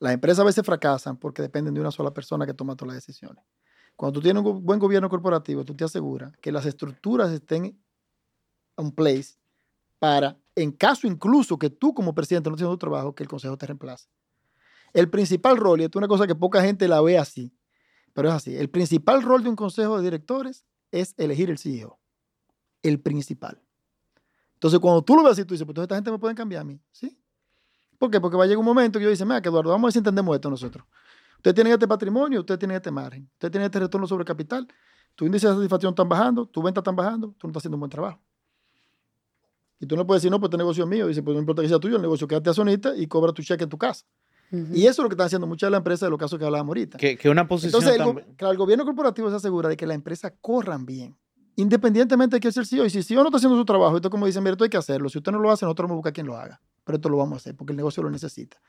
Las empresas a veces fracasan porque dependen de una sola persona que toma todas las decisiones. Cuando tú tienes un buen gobierno corporativo, tú te aseguras que las estructuras estén en place para, en caso incluso que tú como presidente no tengas tu trabajo, que el consejo te reemplace. El principal rol, y esto es una cosa que poca gente la ve así, pero es así, el principal rol de un consejo de directores es elegir el CEO. El principal. Entonces, cuando tú lo ves así, tú dices, pues esta gente me pueden cambiar a mí. ¿Sí? ¿Por qué? Porque va a llegar un momento que yo dice, mira, que Eduardo, vamos a ver si entendemos esto nosotros. Ustedes tienen este patrimonio, ustedes tienen este margen, ustedes tienen este retorno sobre capital, tu índice de satisfacción están bajando, tu venta están bajando, tú no estás haciendo un buen trabajo. Y tú no puedes decir, no, pues este negocio es mío. Dice, pues no importa que sea tuyo, el negocio quédate accionista y cobra tu cheque en tu casa. Y eso es lo que están haciendo muchas de las empresas de los casos que hablábamos ahorita. Que, que una posición Entonces, el, go- también- claro, el gobierno corporativo se asegura de que las empresas corran bien, independientemente de que sea el CEO. Y si el CEO no está haciendo su trabajo, esto como dicen, mire, esto hay que hacerlo. Si usted no lo hace, nosotros vamos a buscar quien lo haga. Pero esto lo vamos a hacer porque el negocio lo necesita.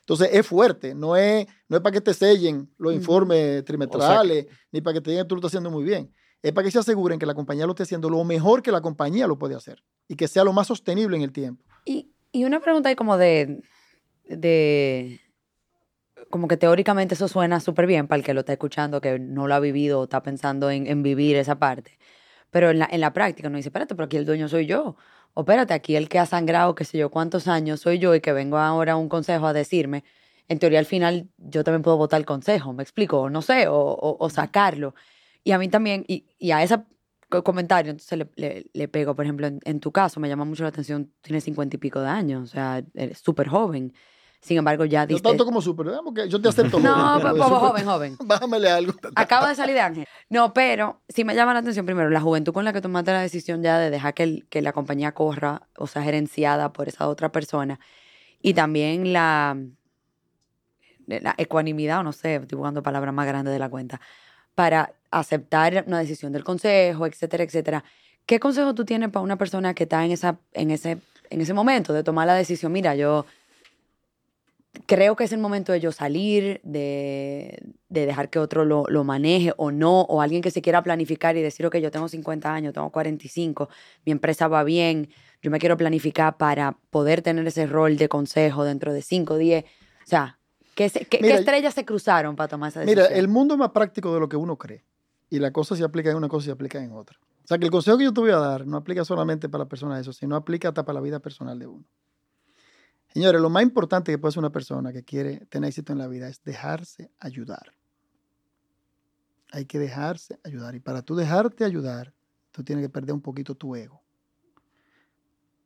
Entonces, es fuerte, no es, no es para que te sellen los informes trimestrales, ni para que te digan que tú lo estás haciendo muy bien. Es para que se aseguren que la compañía lo esté haciendo lo mejor que la compañía lo puede hacer y que sea lo más sostenible en el tiempo. Y, y una pregunta ahí como de, de, como que teóricamente eso suena súper bien para el que lo está escuchando, que no lo ha vivido o está pensando en, en vivir esa parte. Pero en la, en la práctica uno dice, espérate, pero aquí el dueño soy yo. O espérate, aquí el que ha sangrado, qué sé yo, cuántos años soy yo y que vengo ahora a un consejo a decirme, en teoría al final yo también puedo votar el consejo, me explico, o no sé, o, o- o sacarlo. Y a mí también, y, y a ese co- comentario, entonces le, le, le pego, por ejemplo, en, en tu caso, me llama mucho la atención, tienes cincuenta y pico de años, o sea, eres súper joven. Sin embargo, ya No diste... tanto como súper, ¿verdad? porque yo te acepto. No, joven, pues, pero súper- joven, joven. Bájamele algo. Acaba de salir de Ángel. No, pero sí me llama la atención primero la juventud con la que tomaste la decisión ya de dejar que, el- que la compañía corra, o sea, gerenciada por esa otra persona. Y también la, la ecuanimidad, o no sé, estoy buscando palabras más grandes de la cuenta, para aceptar una decisión del consejo, etcétera, etcétera. ¿Qué consejo tú tienes para una persona que está en, esa, en, ese, en ese momento de tomar la decisión? Mira, yo creo que es el momento de yo salir, de, de dejar que otro lo, lo maneje o no, o alguien que se quiera planificar y decir, ok, yo tengo 50 años, tengo 45, mi empresa va bien, yo me quiero planificar para poder tener ese rol de consejo dentro de 5, 10. O sea, ¿qué, se- qué- estrellas se cruzaron para tomar esa decisión? Mira, el mundo es más práctico de lo que uno cree. Y la cosa se aplica en una cosa y se aplica en otra. O sea, que el consejo que yo te voy a dar no aplica solamente para la persona eso, sino aplica hasta para la vida personal de uno. Señores, lo más importante que puede hacer una persona que quiere tener éxito en la vida es dejarse ayudar. Hay que dejarse ayudar. Y para tú dejarte ayudar, tú tienes que perder un poquito tu ego.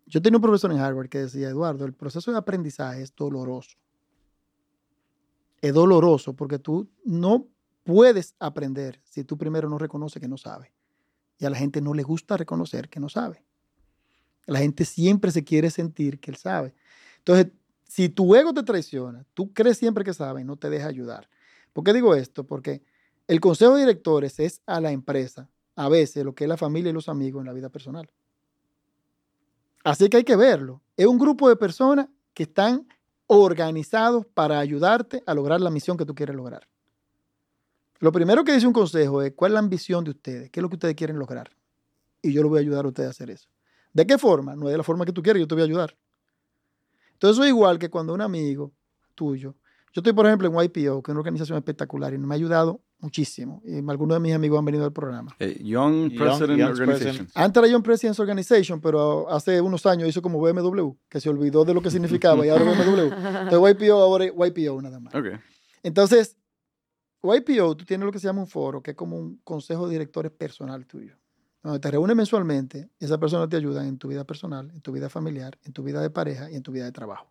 Yo tenía un profesor en Harvard que decía, Eduardo, el proceso de aprendizaje es doloroso. Es doloroso porque tú no puedes aprender si tú primero no reconoces que no sabes. Y a la gente no le gusta reconocer que no sabe. La gente siempre se quiere sentir que él sabe. Entonces, si tu ego te traiciona, tú crees siempre que sabes, no te deja ayudar. ¿Por qué digo esto? Porque el consejo de directores es a la empresa, a veces lo que es la familia y los amigos en la vida personal. Así que hay que verlo. Es un grupo de personas que están organizados para ayudarte a lograr la misión que tú quieres lograr. Lo primero que dice un consejo es cuál es la ambición de ustedes, qué es lo que ustedes quieren lograr. Y yo lo voy a ayudar a ustedes a hacer eso. ¿De qué forma? No es de la forma que tú quieres, yo te voy a ayudar. Entonces eso es igual que cuando un amigo tuyo, yo estoy por ejemplo en YPO, que es una organización espectacular y me ha ayudado muchísimo. Y algunos de mis amigos han venido al programa. Eh, Young President Young Organization. Antes era Young Presidents Organization, pero hace unos años hizo como BMW, que se olvidó de lo que significaba y ahora BMW. Entonces YPO ahora es YPO nada más. Entonces, YPO, tú tienes lo que se llama un foro, que es como un consejo de directores personal tuyo. Donde te reúnes mensualmente esas personas te ayudan en tu vida personal, en tu vida familiar, en tu vida de pareja y en tu vida de trabajo.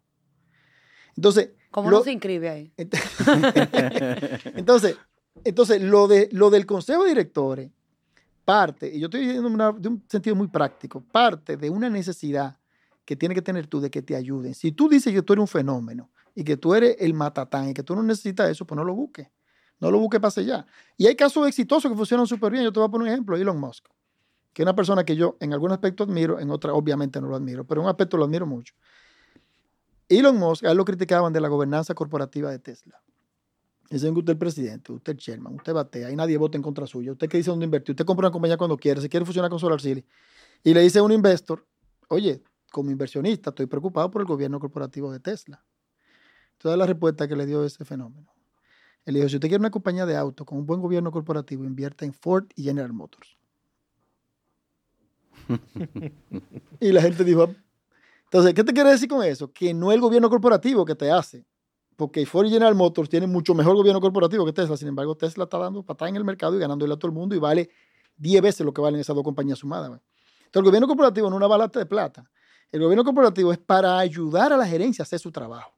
Entonces, ¿Cómo lo- no se inscribe ahí? entonces, entonces lo, de, lo del consejo de directores parte, y yo estoy diciendo una- de un sentido muy práctico, parte de una necesidad que tienes que tener tú de que te ayuden. Si tú dices que tú eres un fenómeno y que tú eres el matatán y que tú no necesitas eso, pues no lo busques. No lo busques, pase ya. Y hay casos exitosos que funcionan súper bien. Yo te voy a poner un ejemplo, Elon Musk. Que una persona que yo en algún aspecto admiro, en otra obviamente no lo admiro, pero en un aspecto lo admiro mucho. Elon Musk, a él lo criticaban de la gobernanza corporativa de Tesla. Dicen que usted es el presidente, usted es chairman, usted batea y nadie vota en contra suya. Usted que dice dónde invertir, usted compra una compañía cuando quiere, si quiere fusionar con Solar City. Y le dice a un investor, oye, como inversionista estoy preocupado por el gobierno corporativo de Tesla. Entonces la respuesta que le dio ese fenómeno. Él dijo, si usted quiere una compañía de auto con un buen gobierno corporativo, invierta en Ford y General Motors. Y la gente dijo, entonces, ¿qué te quiere decir con eso? Que no es el gobierno corporativo que te hace. Porque Ford y General Motors tienen mucho mejor gobierno corporativo que Tesla. Sin embargo, Tesla está dando patada en el mercado y ganándole a todo el mundo y vale 10 veces lo que valen esas dos compañías sumadas. Entonces, el gobierno corporativo no es una balata de plata. El gobierno corporativo es para ayudar a la gerencia a hacer su trabajo.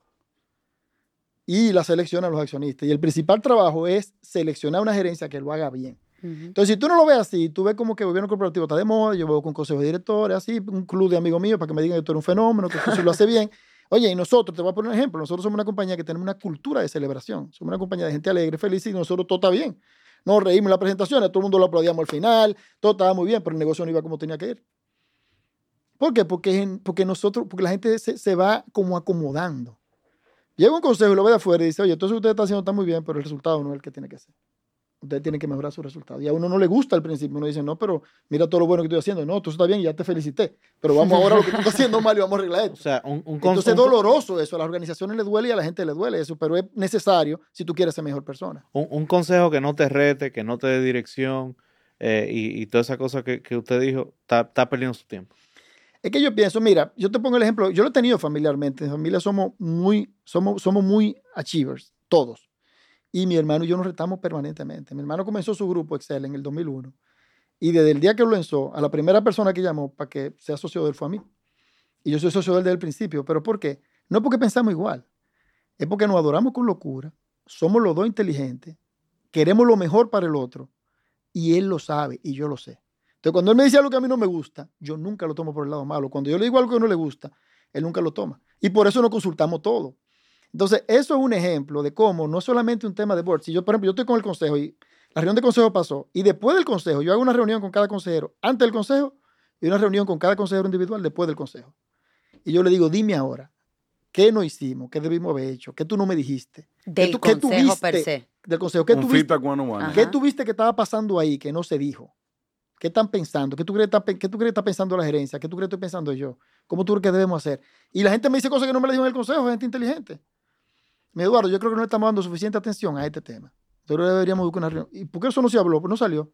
Y la selecciona a los accionistas. Y el principal trabajo es seleccionar una gerencia que lo haga bien. Entonces, si tú no lo ves así, tú ves como que el gobierno corporativo está de moda, yo voy con consejos de directores, así, un club de amigos míos para que me digan que tú eres un fenómeno, que tú lo hace bien. Oye, y nosotros, te voy a poner un ejemplo, nosotros somos una compañía que tenemos una cultura de celebración, somos una compañía de gente alegre, feliz y nosotros todo está bien. Nos reímos en las presentaciones, todo el mundo lo aplaudíamos al final, todo estaba muy bien, pero el negocio no iba como tenía que ir. ¿Por qué? Porque, porque nosotros, porque la gente se, se va como acomodando. Llega un consejo y lo ve de afuera y dice, oye, entonces usted está haciendo está muy bien, pero el resultado no es el que tiene que ser usted tiene que mejorar su resultado. Y a uno no le gusta al principio, uno dice, no, pero mira todo lo bueno que estoy haciendo. No, tú está bien, ya te felicité, pero vamos ahora a lo que tú estás haciendo mal y vamos a arreglar esto. O sea, un, un Entonces es doloroso eso, a las organizaciones les duele y a la gente le duele eso, pero es necesario si tú quieres ser mejor persona. Un, un consejo que no te rete, que no te dé dirección eh, y, y, toda esa cosa que, que usted dijo, está, está perdiendo su tiempo. Es que yo pienso, mira, yo te pongo el ejemplo, yo lo he tenido familiarmente, en familia somos muy, somos, somos muy achievers, todos. Y mi hermano y yo nos retamos permanentemente. Mi hermano comenzó su grupo Excel en el 2001. Y desde el día que lo lanzó, a la primera persona que llamó para que sea socio de él fue a mí. Y yo soy socio de desde el principio. ¿Pero por qué? No porque pensamos igual. Es porque nos adoramos con locura. Somos los dos inteligentes. Queremos lo mejor para el otro. Y él lo sabe y yo lo sé. Entonces, cuando él me dice algo que a mí no me gusta, yo nunca lo tomo por el lado malo. Cuando yo le digo algo que no le gusta, él nunca lo toma. Y por eso nos consultamos todo. Entonces, eso es un ejemplo de cómo no solamente un tema de board. Si yo, por ejemplo, yo estoy con el consejo y la reunión de consejo pasó, y después del consejo, yo hago una reunión con cada consejero antes del consejo y una reunión con cada consejero individual después del consejo. Y yo le digo, dime ahora, ¿qué no hicimos? ¿Qué debimos haber hecho? ¿Qué tú no me dijiste? Del tú, consejo ¿qué tuviste, per se. Del consejo. ¿Qué un tuviste, feedback one on one. Ajá. ¿Qué tuviste que estaba pasando ahí que no se dijo? ¿Qué están pensando? ¿Qué tú crees que está, qué tú crees que está pensando la gerencia? ¿Qué tú crees que estoy pensando yo? ¿Cómo tú crees que debemos hacer? Y la gente me dice cosas que no me le dijo en el consejo, gente inteligente. Mi Eduardo, yo creo que no le estamos dando suficiente atención a este tema. Nosotros deberíamos buscar una reunión. ¿Y por qué eso no se habló? Pues no salió.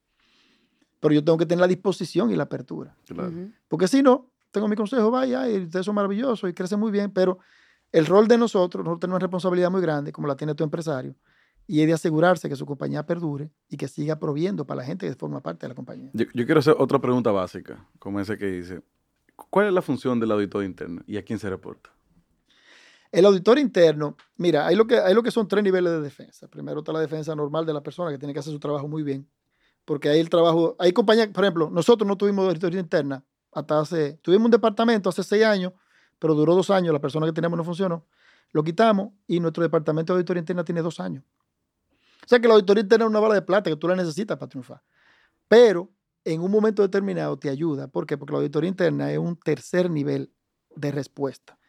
Pero yo tengo que tener la disposición y la apertura. Claro. Porque si no, tengo mi consejo, vaya, y ustedes son maravillosos y crecen muy bien, pero el rol de nosotros, nosotros tenemos una responsabilidad muy grande, como la tiene tu empresario, y es de asegurarse que su compañía perdure y que siga proviendo para la gente que forma parte de la compañía. Yo, yo quiero hacer otra pregunta básica, como esa que dice, ¿cuál es la función del auditor interno y a quién se reporta? El auditor interno, mira, hay lo, que, hay lo que son tres niveles de defensa. Primero está la defensa normal de la persona que tiene que hacer su trabajo muy bien, porque hay el trabajo, hay compañías, por ejemplo, nosotros no tuvimos auditoría interna hasta hace, tuvimos un departamento hace seis años, pero duró dos años, la persona que teníamos no funcionó, lo quitamos y nuestro departamento de auditoría interna tiene dos años. O sea que la auditoría interna es una bala de plata que tú la necesitas para triunfar. Pero en un momento determinado te ayuda. ¿Por qué? Porque la auditoría interna es un tercer nivel de respuesta.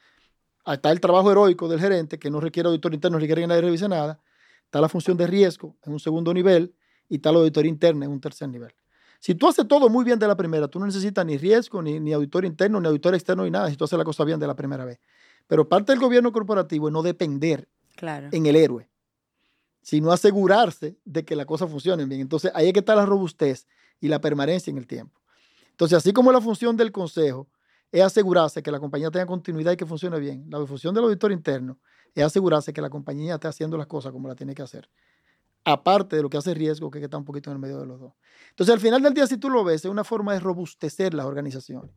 Está el trabajo heroico del gerente, que no requiere auditor interno, no requiere que nadie revise nada. Está la función de riesgo en un segundo nivel y está la auditoría interna en un tercer nivel. Si tú haces todo muy bien de la primera, tú no necesitas ni riesgo, ni, ni auditor interno, ni auditor externo, ni nada, si tú haces la cosa bien de la primera vez. Pero parte del gobierno corporativo es no depender Claro. en el héroe, sino asegurarse de que las cosas funcionen bien. Entonces, ahí es que está la robustez y la permanencia en el tiempo. Entonces, así como la función del consejo es asegurarse que la compañía tenga continuidad y que funcione bien, la función del auditor interno es asegurarse que la compañía esté haciendo las cosas como la tiene que hacer. Aparte de lo que hace riesgo, que está un poquito en el medio de los dos. Entonces, al final del día, si tú lo ves, es una forma de robustecer las organizaciones.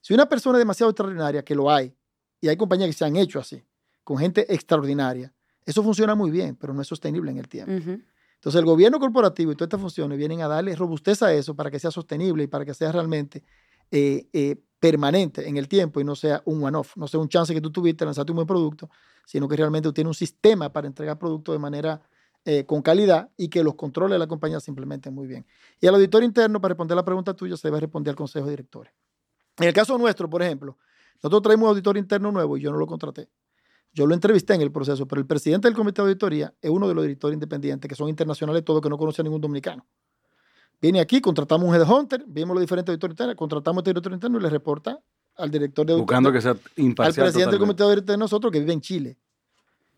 Si una persona es demasiado extraordinaria, que lo hay, y hay compañías que se han hecho así, con gente extraordinaria, eso funciona muy bien, pero no es sostenible en el tiempo. Entonces el gobierno corporativo y todas estas funciones vienen a darle robustez a eso para que sea sostenible y para que sea realmente eh, eh, permanente en el tiempo y no sea un one-off, no sea un chance que tú tuviste, lanzaste un buen producto, sino que realmente tú tienes un sistema para entregar productos de manera eh, con calidad y que los controles de la compañía se implementen muy bien. Y al auditor interno, para responder la pregunta tuya, se debe responder al consejo de directores. En el caso nuestro, por ejemplo, nosotros traemos un auditor interno nuevo y yo no lo contraté. Yo lo entrevisté en el proceso, pero el presidente del comité de auditoría es uno de los directores independientes que son internacionales, todos que no conoce a ningún dominicano. Viene aquí, contratamos un headhunter, vimos los diferentes auditores internos, contratamos a este director interno y le reporta al director de auditoría. Buscando que sea imparcial. Al presidente del comité de auditoría de nosotros que vive en Chile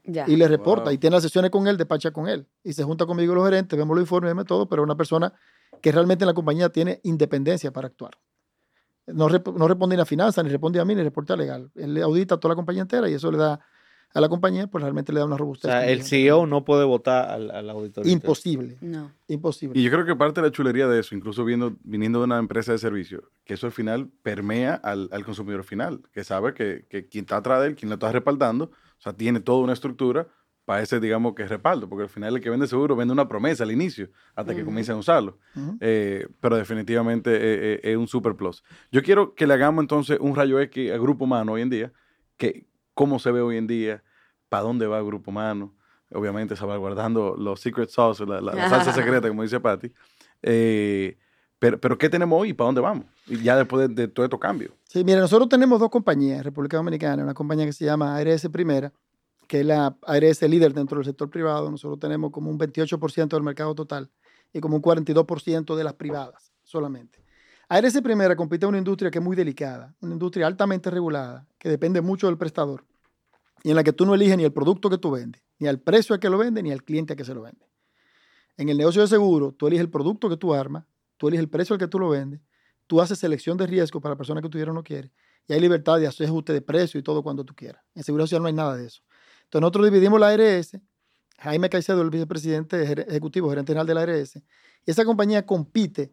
Ya. y le reporta Wow. y tiene las sesiones con él, despacha con él y se junta conmigo los gerentes, vemos los informes, vemos todo, pero es una persona que realmente en la compañía tiene independencia para actuar. No, rep- no responde ni a finanzas, ni responde a mí, ni reporta legal. Él le audita a toda la compañía entera y eso le da a la compañía, pues realmente le da una O robustez. sea, el CEO no puede votar al, al auditor. Imposible, No. imposible. Y yo creo que parte de la chulería de eso, incluso viendo, viniendo de una empresa de servicio, que eso al final permea al, al consumidor final, que sabe que, que quien está atrás de él, quien lo está respaldando, o sea, tiene toda una estructura para ese, digamos, que respaldo, porque al final el que vende seguro vende una promesa al inicio, hasta que comiencen a usarlo. Eh, pero definitivamente eh, eh, es un super plus. Yo quiero que le hagamos entonces un rayo X al Grupo Humano hoy en día, que cómo se ve hoy en día, para dónde va el Grupo Humano, obviamente salvaguardando los secret sauce, la, la- la salsa secreta, como dice Patty. Eh, pero, pero ¿qué tenemos hoy y para dónde vamos? Y ya después de, de todo estos cambios. Sí, mira, nosotros tenemos dos compañías en República Dominicana, una compañía que se llama ARS Primera, que es la ARS líder dentro del sector privado. Nosotros tenemos como un 28% del mercado total y como un 42% de las privadas solamente. ARS Primera compite en una industria que es muy delicada, una industria altamente regulada, que depende mucho del prestador y en la que tú no eliges ni el producto que tú vendes, ni al precio a que lo vende, ni al cliente a que se lo vende. En el negocio de seguro, tú eliges el producto que tú armas, tú eliges el precio al que tú lo vendes, tú haces selección de riesgo para la persona que quieras o no quieres, y hay libertad de hacer ajuste de precio y todo cuando tú quieras. En seguridad social no hay nada de eso. Entonces nosotros dividimos la ARS, Jaime Caicedo, el vicepresidente ejecutivo, gerente general de la ARS, y esa compañía compite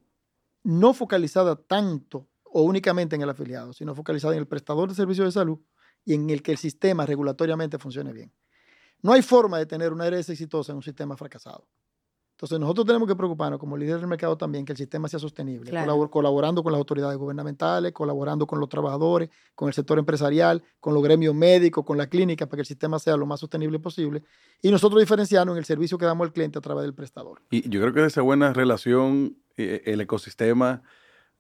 no focalizada tanto o únicamente en el afiliado, sino focalizada en el prestador de servicios de salud y en el que el sistema regulatoriamente funcione bien. No hay forma de tener una ARS exitosa en un sistema fracasado. Entonces nosotros tenemos que preocuparnos como líder del mercado también que el sistema sea sostenible, Claro. colaborando con las autoridades gubernamentales, colaborando con los trabajadores, con el sector empresarial, con los gremios médicos, con la clínica, para que el sistema sea lo más sostenible posible. Y nosotros diferenciarnos en el servicio que damos al cliente a través del prestador. Y yo creo que de esa buena relación, el ecosistema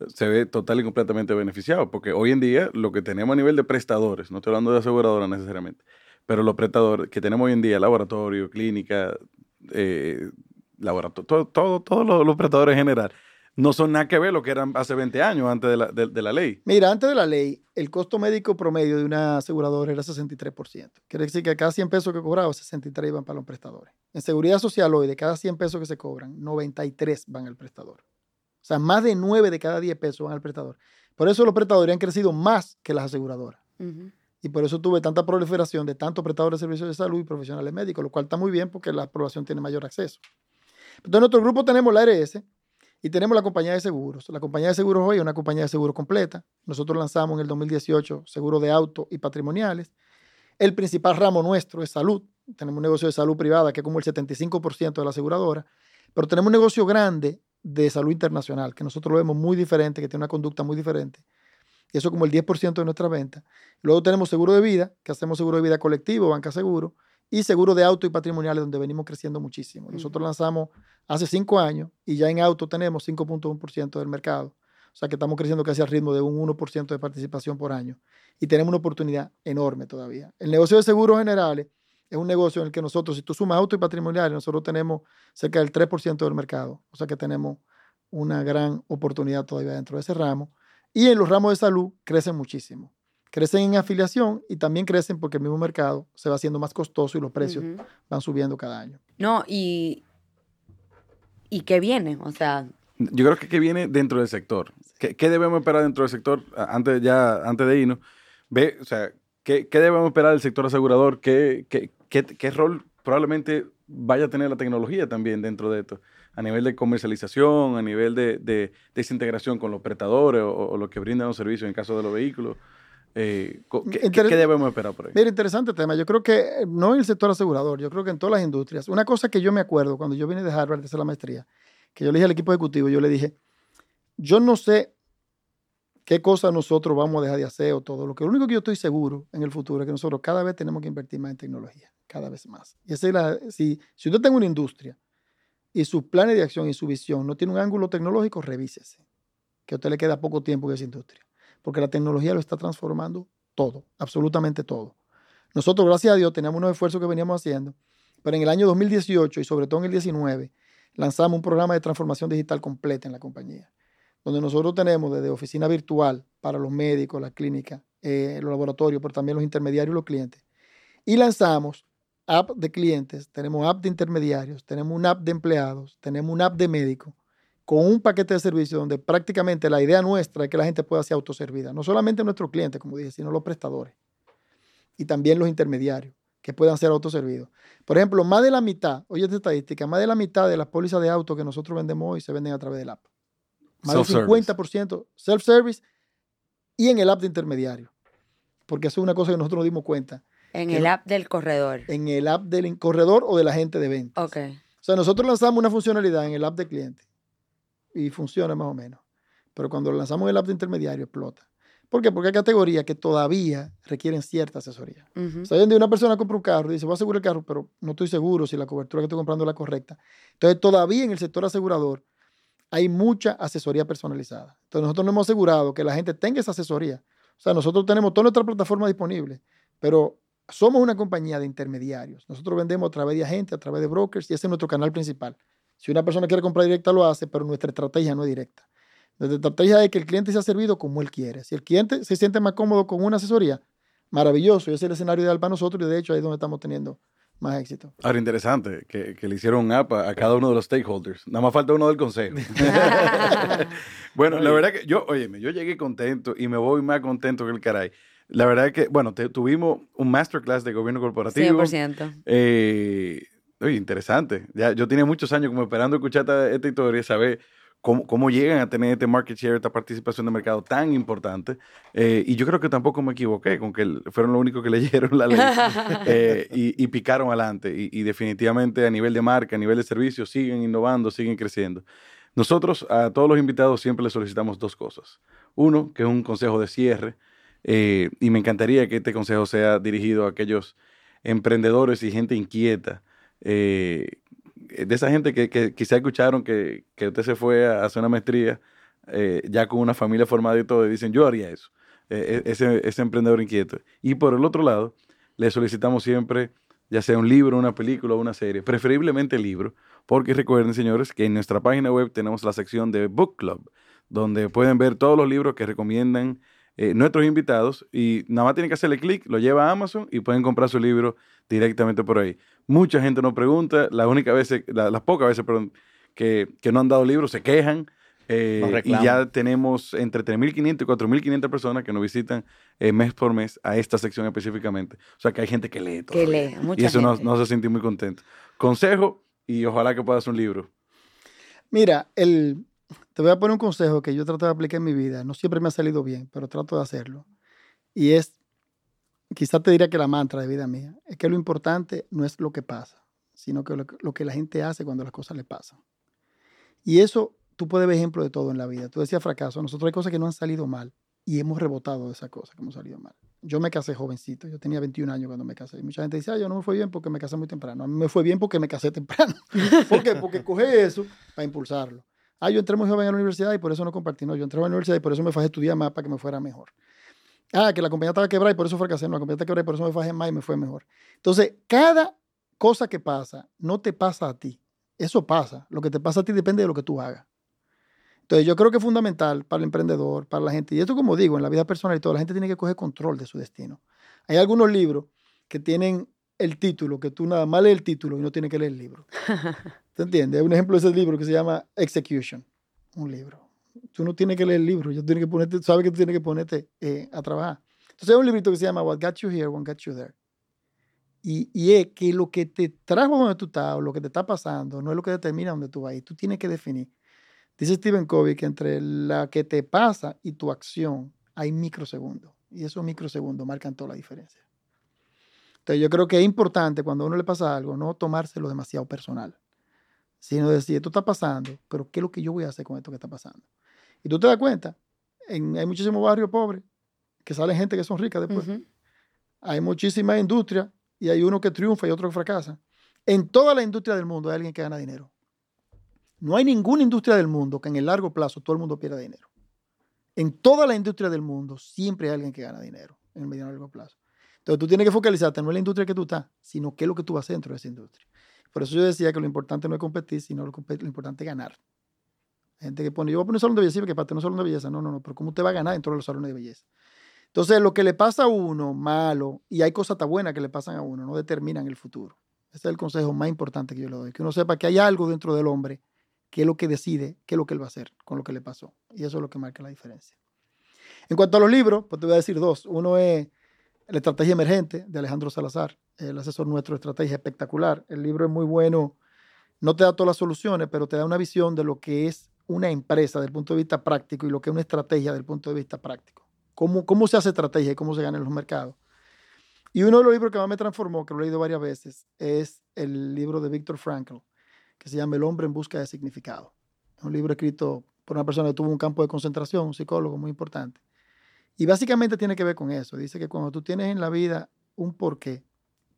se ve total y completamente beneficiado, porque hoy en día lo que tenemos a nivel de prestadores, no estoy hablando de aseguradoras necesariamente, pero los prestadores que tenemos hoy en día, laboratorio, clínica, eh, laboratorio, todo, todo- todos los, los prestadores en general, no son nada que ver lo que eran hace 20 años antes de la, de- de la ley. Mira, antes de la ley, el costo médico promedio de una aseguradora era 63%. Quiere decir que cada 100 pesos que cobraba, 63 iban para los prestadores. En seguridad social hoy, de cada 100 pesos que se cobran, 93 van al prestador. O sea, más de 9 de cada 10 pesos van al prestador. Por eso los prestadores han crecido más que las aseguradoras. Y por eso tuve tanta proliferación de tantos prestadores de servicios de salud y profesionales médicos, lo cual está muy bien porque la población tiene mayor acceso. Entonces, en nuestro grupo tenemos la ARS y tenemos la compañía de seguros. La compañía de seguros hoy es una compañía de seguros completa. Nosotros lanzamos en el 2018 seguros de auto y patrimoniales. El principal ramo nuestro es salud. Tenemos un negocio de salud privada que es como el 75% de la aseguradora, pero tenemos un negocio grande de salud internacional que nosotros lo vemos muy diferente, que tiene una conducta muy diferente. Y eso como el 10% de nuestra venta. Luego tenemos seguro de vida, que hacemos seguro de vida colectivo, banca seguro, y seguro de auto y patrimoniales, donde venimos creciendo muchísimo. Nosotros lanzamos hace cinco años y ya en auto tenemos 5.1% del mercado. O sea que estamos creciendo casi al ritmo de un 1% de participación por año. Y tenemos una oportunidad enorme todavía. El negocio de seguros generales es un negocio en el que nosotros, si tú sumas auto y patrimoniales, nosotros tenemos cerca del 3% del mercado. O sea que tenemos una gran oportunidad todavía dentro de ese ramo. Y en los ramos de salud crecen muchísimo. Crecen en afiliación y también crecen porque el mismo mercado se va haciendo más costoso y los precios van subiendo cada año. No, y. ¿Y qué viene? O sea, Yo creo que, que viene dentro del sector. ¿Qué, qué debemos esperar dentro del sector antes, ya, antes de irnos? Ve, o sea, ¿qué, qué debemos esperar del sector asegurador? ¿Qué, qué, qué, qué rol probablemente vaya a tener la tecnología también dentro de esto? A nivel de comercialización, a nivel de, de desintegración con los prestadores o, o los que brindan los servicios en caso de los vehículos. Eh, co- ¿qué, qué- Interes- qué debemos esperar por ahí? Mira, interesante tema. Yo creo que eh, no en el sector asegurador, yo creo que en todas las industrias. Una cosa que yo me acuerdo cuando yo vine de Harvard a hacer la maestría, que yo le dije al equipo ejecutivo, yo le dije, yo no sé qué cosas nosotros vamos a dejar de hacer o todo. Lo que lo único que yo estoy seguro en el futuro es que nosotros cada vez tenemos que invertir más en tecnología, cada vez más. Y esa si, si usted tiene una industria y sus planes de acción y su visión no tiene un ángulo tecnológico, revísese. Que a usted le queda poco tiempo en esa industria. Porque la tecnología lo está transformando todo, absolutamente todo. Nosotros, gracias a Dios, teníamos unos esfuerzos que veníamos haciendo, pero en el año 2018 y sobre todo en el 19, lanzamos un programa de transformación digital completa en la compañía, donde nosotros tenemos desde oficina virtual para los médicos, las clínicas, eh, los laboratorios, pero también los intermediarios y los clientes. Y lanzamos app de clientes, tenemos app de intermediarios, tenemos un app de empleados, tenemos un app de médicos, con un paquete de servicios donde prácticamente la idea nuestra es que la gente pueda ser autoservida. No solamente nuestros clientes, como dije, sino los prestadores. Y también los intermediarios que puedan ser autoservidos. Por ejemplo, más de la mitad, oye esta estadística, más de la mitad de las pólizas de auto que nosotros vendemos hoy se venden a través del app. Más del 50% self-service y en el app de intermediario. Porque eso es una cosa que nosotros nos dimos cuenta. En el app del corredor. En el app del corredor o del agente de ventas. Ok. O sea, nosotros lanzamos una funcionalidad en el app de cliente y funciona más o menos. Pero cuando lo lanzamos en el app de intermediario explota. ¿Por qué? Porque hay categorías que todavía requieren cierta asesoría. Ujú. O sea, hoy en día una persona compra un carro y dice, voy a asegurar el carro, pero no estoy seguro si la cobertura que estoy comprando es la correcta. Entonces, todavía en el sector asegurador hay mucha asesoría personalizada. Entonces, nosotros nos hemos asegurado que la gente tenga esa asesoría. O sea, nosotros tenemos toda nuestra plataforma disponible, pero somos una compañía de intermediarios. Nosotros vendemos a través de agentes, a través de brokers y ese es nuestro canal principal. Si una persona quiere comprar directa, lo hace, pero nuestra estrategia no es directa. Nuestra estrategia es que el cliente sea servido como él quiere. Si el cliente se siente más cómodo con una asesoría, maravilloso. Ese es el escenario ideal para nosotros y de hecho ahí es donde estamos teniendo más éxito. Ahora, interesante que, que le hicieron un app a, a cada uno de los stakeholders. Nada más falta uno del consejo. bueno, la verdad que yo, óyeme, yo llegué contento y me voy más contento que el caray. La verdad es que, bueno, te- tuvimos un masterclass de gobierno corporativo. 100%. Eh, oye, interesante. Ya, yo tenía muchos años como esperando escuchar esta, esta historia, saber cómo, cómo llegan a tener este market share, esta participación de mercado tan importante. Eh, y yo creo que tampoco me equivoqué con que fueron los únicos que leyeron la ley eh, y, y picaron adelante. Y, y definitivamente a nivel de marca, a nivel de servicio, siguen innovando, siguen creciendo. Nosotros a todos los invitados siempre les solicitamos dos cosas. Uno, que es un consejo de cierre. eh, y me encantaría que este consejo sea dirigido a aquellos emprendedores y gente inquieta. eh, de esa gente que, que quizá escucharon que, que usted se fue a hacer una maestría eh, ya con una familia formada y todo, y dicen, yo haría eso. Eh, e- ese, ese emprendedor inquieto. Y por el otro lado, le solicitamos siempre, ya sea un libro, una película o una serie, preferiblemente libro, porque recuerden, señores, que en nuestra página web tenemos la sección de Book Club, donde pueden ver todos los libros que recomiendan eh, nuestros invitados y nada más tienen que hacerle clic, lo lleva a Amazon y pueden comprar su libro directamente por ahí. Mucha gente nos pregunta, la única vez, la- las pocas veces perdón, que, que no han dado libros se quejan. eh, y ya tenemos entre 3.500 y 4.500 personas que nos visitan eh, mes por mes a esta sección específicamente. O sea que hay gente que lee todo. Que lee, mucha Y eso nos, gente. nos hace sentir muy contentos. Consejo y ojalá que puedas un libro. Mira, el, te voy a poner un consejo que yo trato de aplicar en mi vida. No siempre me ha salido bien, pero trato de hacerlo. Y es, quizás te diría que la mantra de vida mía, es que lo importante no es lo que pasa, sino que lo, que- la gente hace cuando las cosas le pasan. Y eso, tú puedes ver ejemplo de todo en la vida. Tú decías fracaso. Nosotros hay cosas que no han salido mal y hemos rebotado de esas cosas que hemos salido mal. Yo me casé jovencito, yo tenía 21 años cuando me casé. Y mucha gente dice, ah, yo no me fue bien porque me casé muy temprano. A me fue bien porque me casé temprano. ¿Por qué? Porque cogí eso para impulsarlo. Ah, yo entré muy joven a la universidad y por eso no compartí. No, yo entré a la universidad y por eso me fajé estudiar más para que me fuera mejor. Ah, que la compañía estaba quebrada y por eso fracasé. No, la compañía estaba quebrada y por eso me fajé más y me fue mejor. Entonces, cada cosa que pasa no te pasa a ti. Eso pasa. Lo que te pasa a ti depende de lo que tú hagas. Entonces, yo creo que es fundamental para el emprendedor, para la gente. Y esto, como digo, en la vida personal y todo, la gente tiene que coger control de su destino. Hay algunos libros que tienen el título, que tú nada más lees el título y no tienes que leer el libro. ¿Te entiendes? Un ejemplo de ese libro que se llama Execution, un libro. Tú no tienes que leer el libro, yo tienes que ponerte, sabes que tú tienes que ponerte eh, a trabajar. Entonces hay un librito que se llama What Got You Here, What Got You There. Y, y es que lo que te trajo donde tú estás o lo que te está pasando no es lo que determina dónde tú vas y tú tienes que definir. Dice Stephen Covey que entre la que te pasa y tu acción hay microsegundos y esos microsegundos marcan toda la diferencia. Entonces yo creo que es importante cuando a uno le pasa algo no tomárselo demasiado personal, sino decir, esto está pasando, pero ¿qué es lo que yo voy a hacer con esto que está pasando? Y tú te das cuenta, en- hay muchísimos barrios pobres que salen gente que son ricas después. Hay muchísima industria y hay uno que triunfa y otro que fracasa. En toda la industria del mundo hay alguien que gana dinero. No hay ninguna industria del mundo que en el largo plazo todo el mundo pierda dinero. En toda la industria del mundo siempre hay alguien que gana dinero en el mediano y largo plazo. Entonces tú tienes que focalizarte no en la industria que tú estás, sino qué es lo que tú vas a hacer dentro de esa industria. Por eso yo decía que lo importante no es competir, sino lo, importante es ganar. Hay gente que pone, yo voy a poner un salón de belleza porque para tener un salón de belleza. No, no, no, pero ¿cómo usted va a ganar dentro de los salones de belleza? Entonces, lo que le pasa a uno malo, y hay cosas tan buenas que le pasan a uno, no determinan el futuro. Ese es el consejo más importante que yo le doy. Que uno sepa que hay algo dentro del hombre que es lo que decide, qué es lo que él va a hacer con lo que le pasó. Y eso es lo que marca la diferencia. En cuanto a los libros, pues te voy a decir dos. Uno es La Estrategia Emergente de Alejandro Salazar, el asesor nuestro estrategia espectacular. El libro es muy bueno, no te da todas las soluciones, pero te da una visión de lo que es una empresa desde el punto de vista práctico y lo que es una estrategia desde el punto de vista práctico. Cómo, cómo se hace estrategia y cómo se gana en los mercados. Y uno de los libros que más me transformó, que lo he leído varias veces, es el libro de Viktor Frankl, que se llama El hombre en busca de significado. Es un libro escrito por una persona que tuvo un campo de concentración, un psicólogo muy importante. Y básicamente tiene que ver con eso. Dice que cuando tú tienes en la vida un porqué,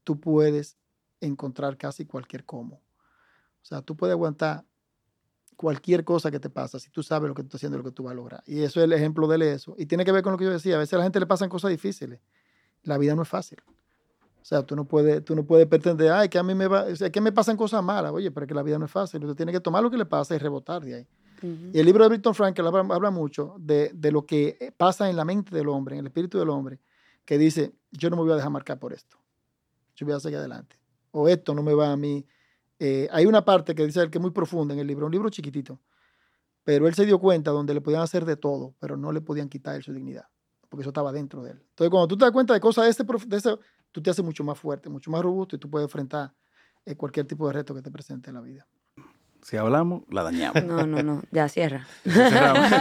tú puedes encontrar casi cualquier cómo. O sea, tú puedes aguantar cualquier cosa que te pasa si tú sabes lo que tú estás haciendo y lo que tú vas a lograr. Y eso es el ejemplo de eso. Y tiene que ver con lo que yo decía. A veces a la gente le pasan cosas difíciles. La vida no es fácil. O sea, tú no puedes, tú no puedes pretender, ay, que a mí me va, o sea, que me pasan cosas malas. Oye, pero es que la vida no es fácil. Usted tiene que tomar lo que le pasa y rebotar de ahí. Y el libro de Víctor Frankl habla, mucho de, de lo que pasa en la mente del hombre, en el espíritu del hombre, que dice, yo no me voy a dejar marcar por esto. Yo voy a seguir adelante. O esto no me va a mí. Eh, hay una parte que dice él que es muy profunda en el libro, un libro chiquitito, pero él se dio cuenta donde le podían hacer de todo, pero no le podían quitar su dignidad, porque eso estaba dentro de él. Entonces, cuando tú te das cuenta de cosas de de ese tú te haces mucho más fuerte, mucho más robusto y tú puedes enfrentar eh, cualquier tipo de reto que te presente en la vida. Si hablamos, la dañamos. No, no, no. Ya cierra. Cerramos. Sí.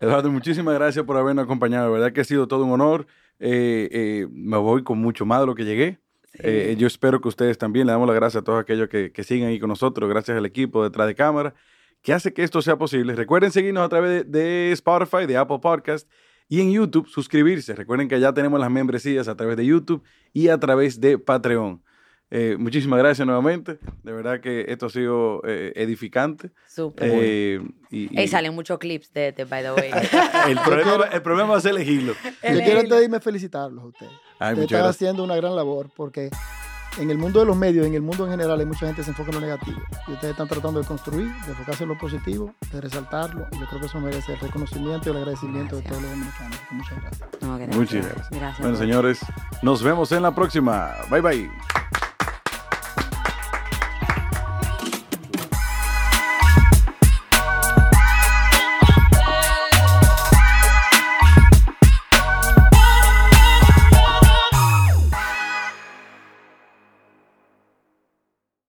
Eduardo, muchísimas gracias por habernos acompañado. La verdad que ha sido todo un honor. Eh, eh, me voy con mucho más de lo que llegué. Eh, yo espero que ustedes también le damos las gracias a todos aquellos que, que siguen ahí con nosotros, gracias al equipo detrás de cámara, que hace que esto sea posible. Recuerden seguirnos a través de, de Spotify, de Apple Podcast y en YouTube, suscribirse. Recuerden que ya tenemos las membresías a través de YouTube y a través de Patreon. Eh, muchísimas gracias nuevamente. De verdad que esto ha sido eh, edificante. Súper. Eh, y, Y y- salen muchos clips de este, by the way. el, problema, el problema va a ser elegirlo. Yo quiero antes de irme felicitarlos a ustedes. Ay, Ustedes están haciendo una gran labor porque en el mundo de los medios, en el mundo en general, hay mucha gente que se enfoca en lo negativo. Y ustedes están tratando de construir, de enfocarse en lo positivo, de resaltarlo. Y yo creo que eso merece el reconocimiento y el agradecimiento de todos los dominicanos. Muchas gracias. No, gracias. Muchas gracias. Gracias. Bueno, señores, nos vemos en la próxima. Bye bye.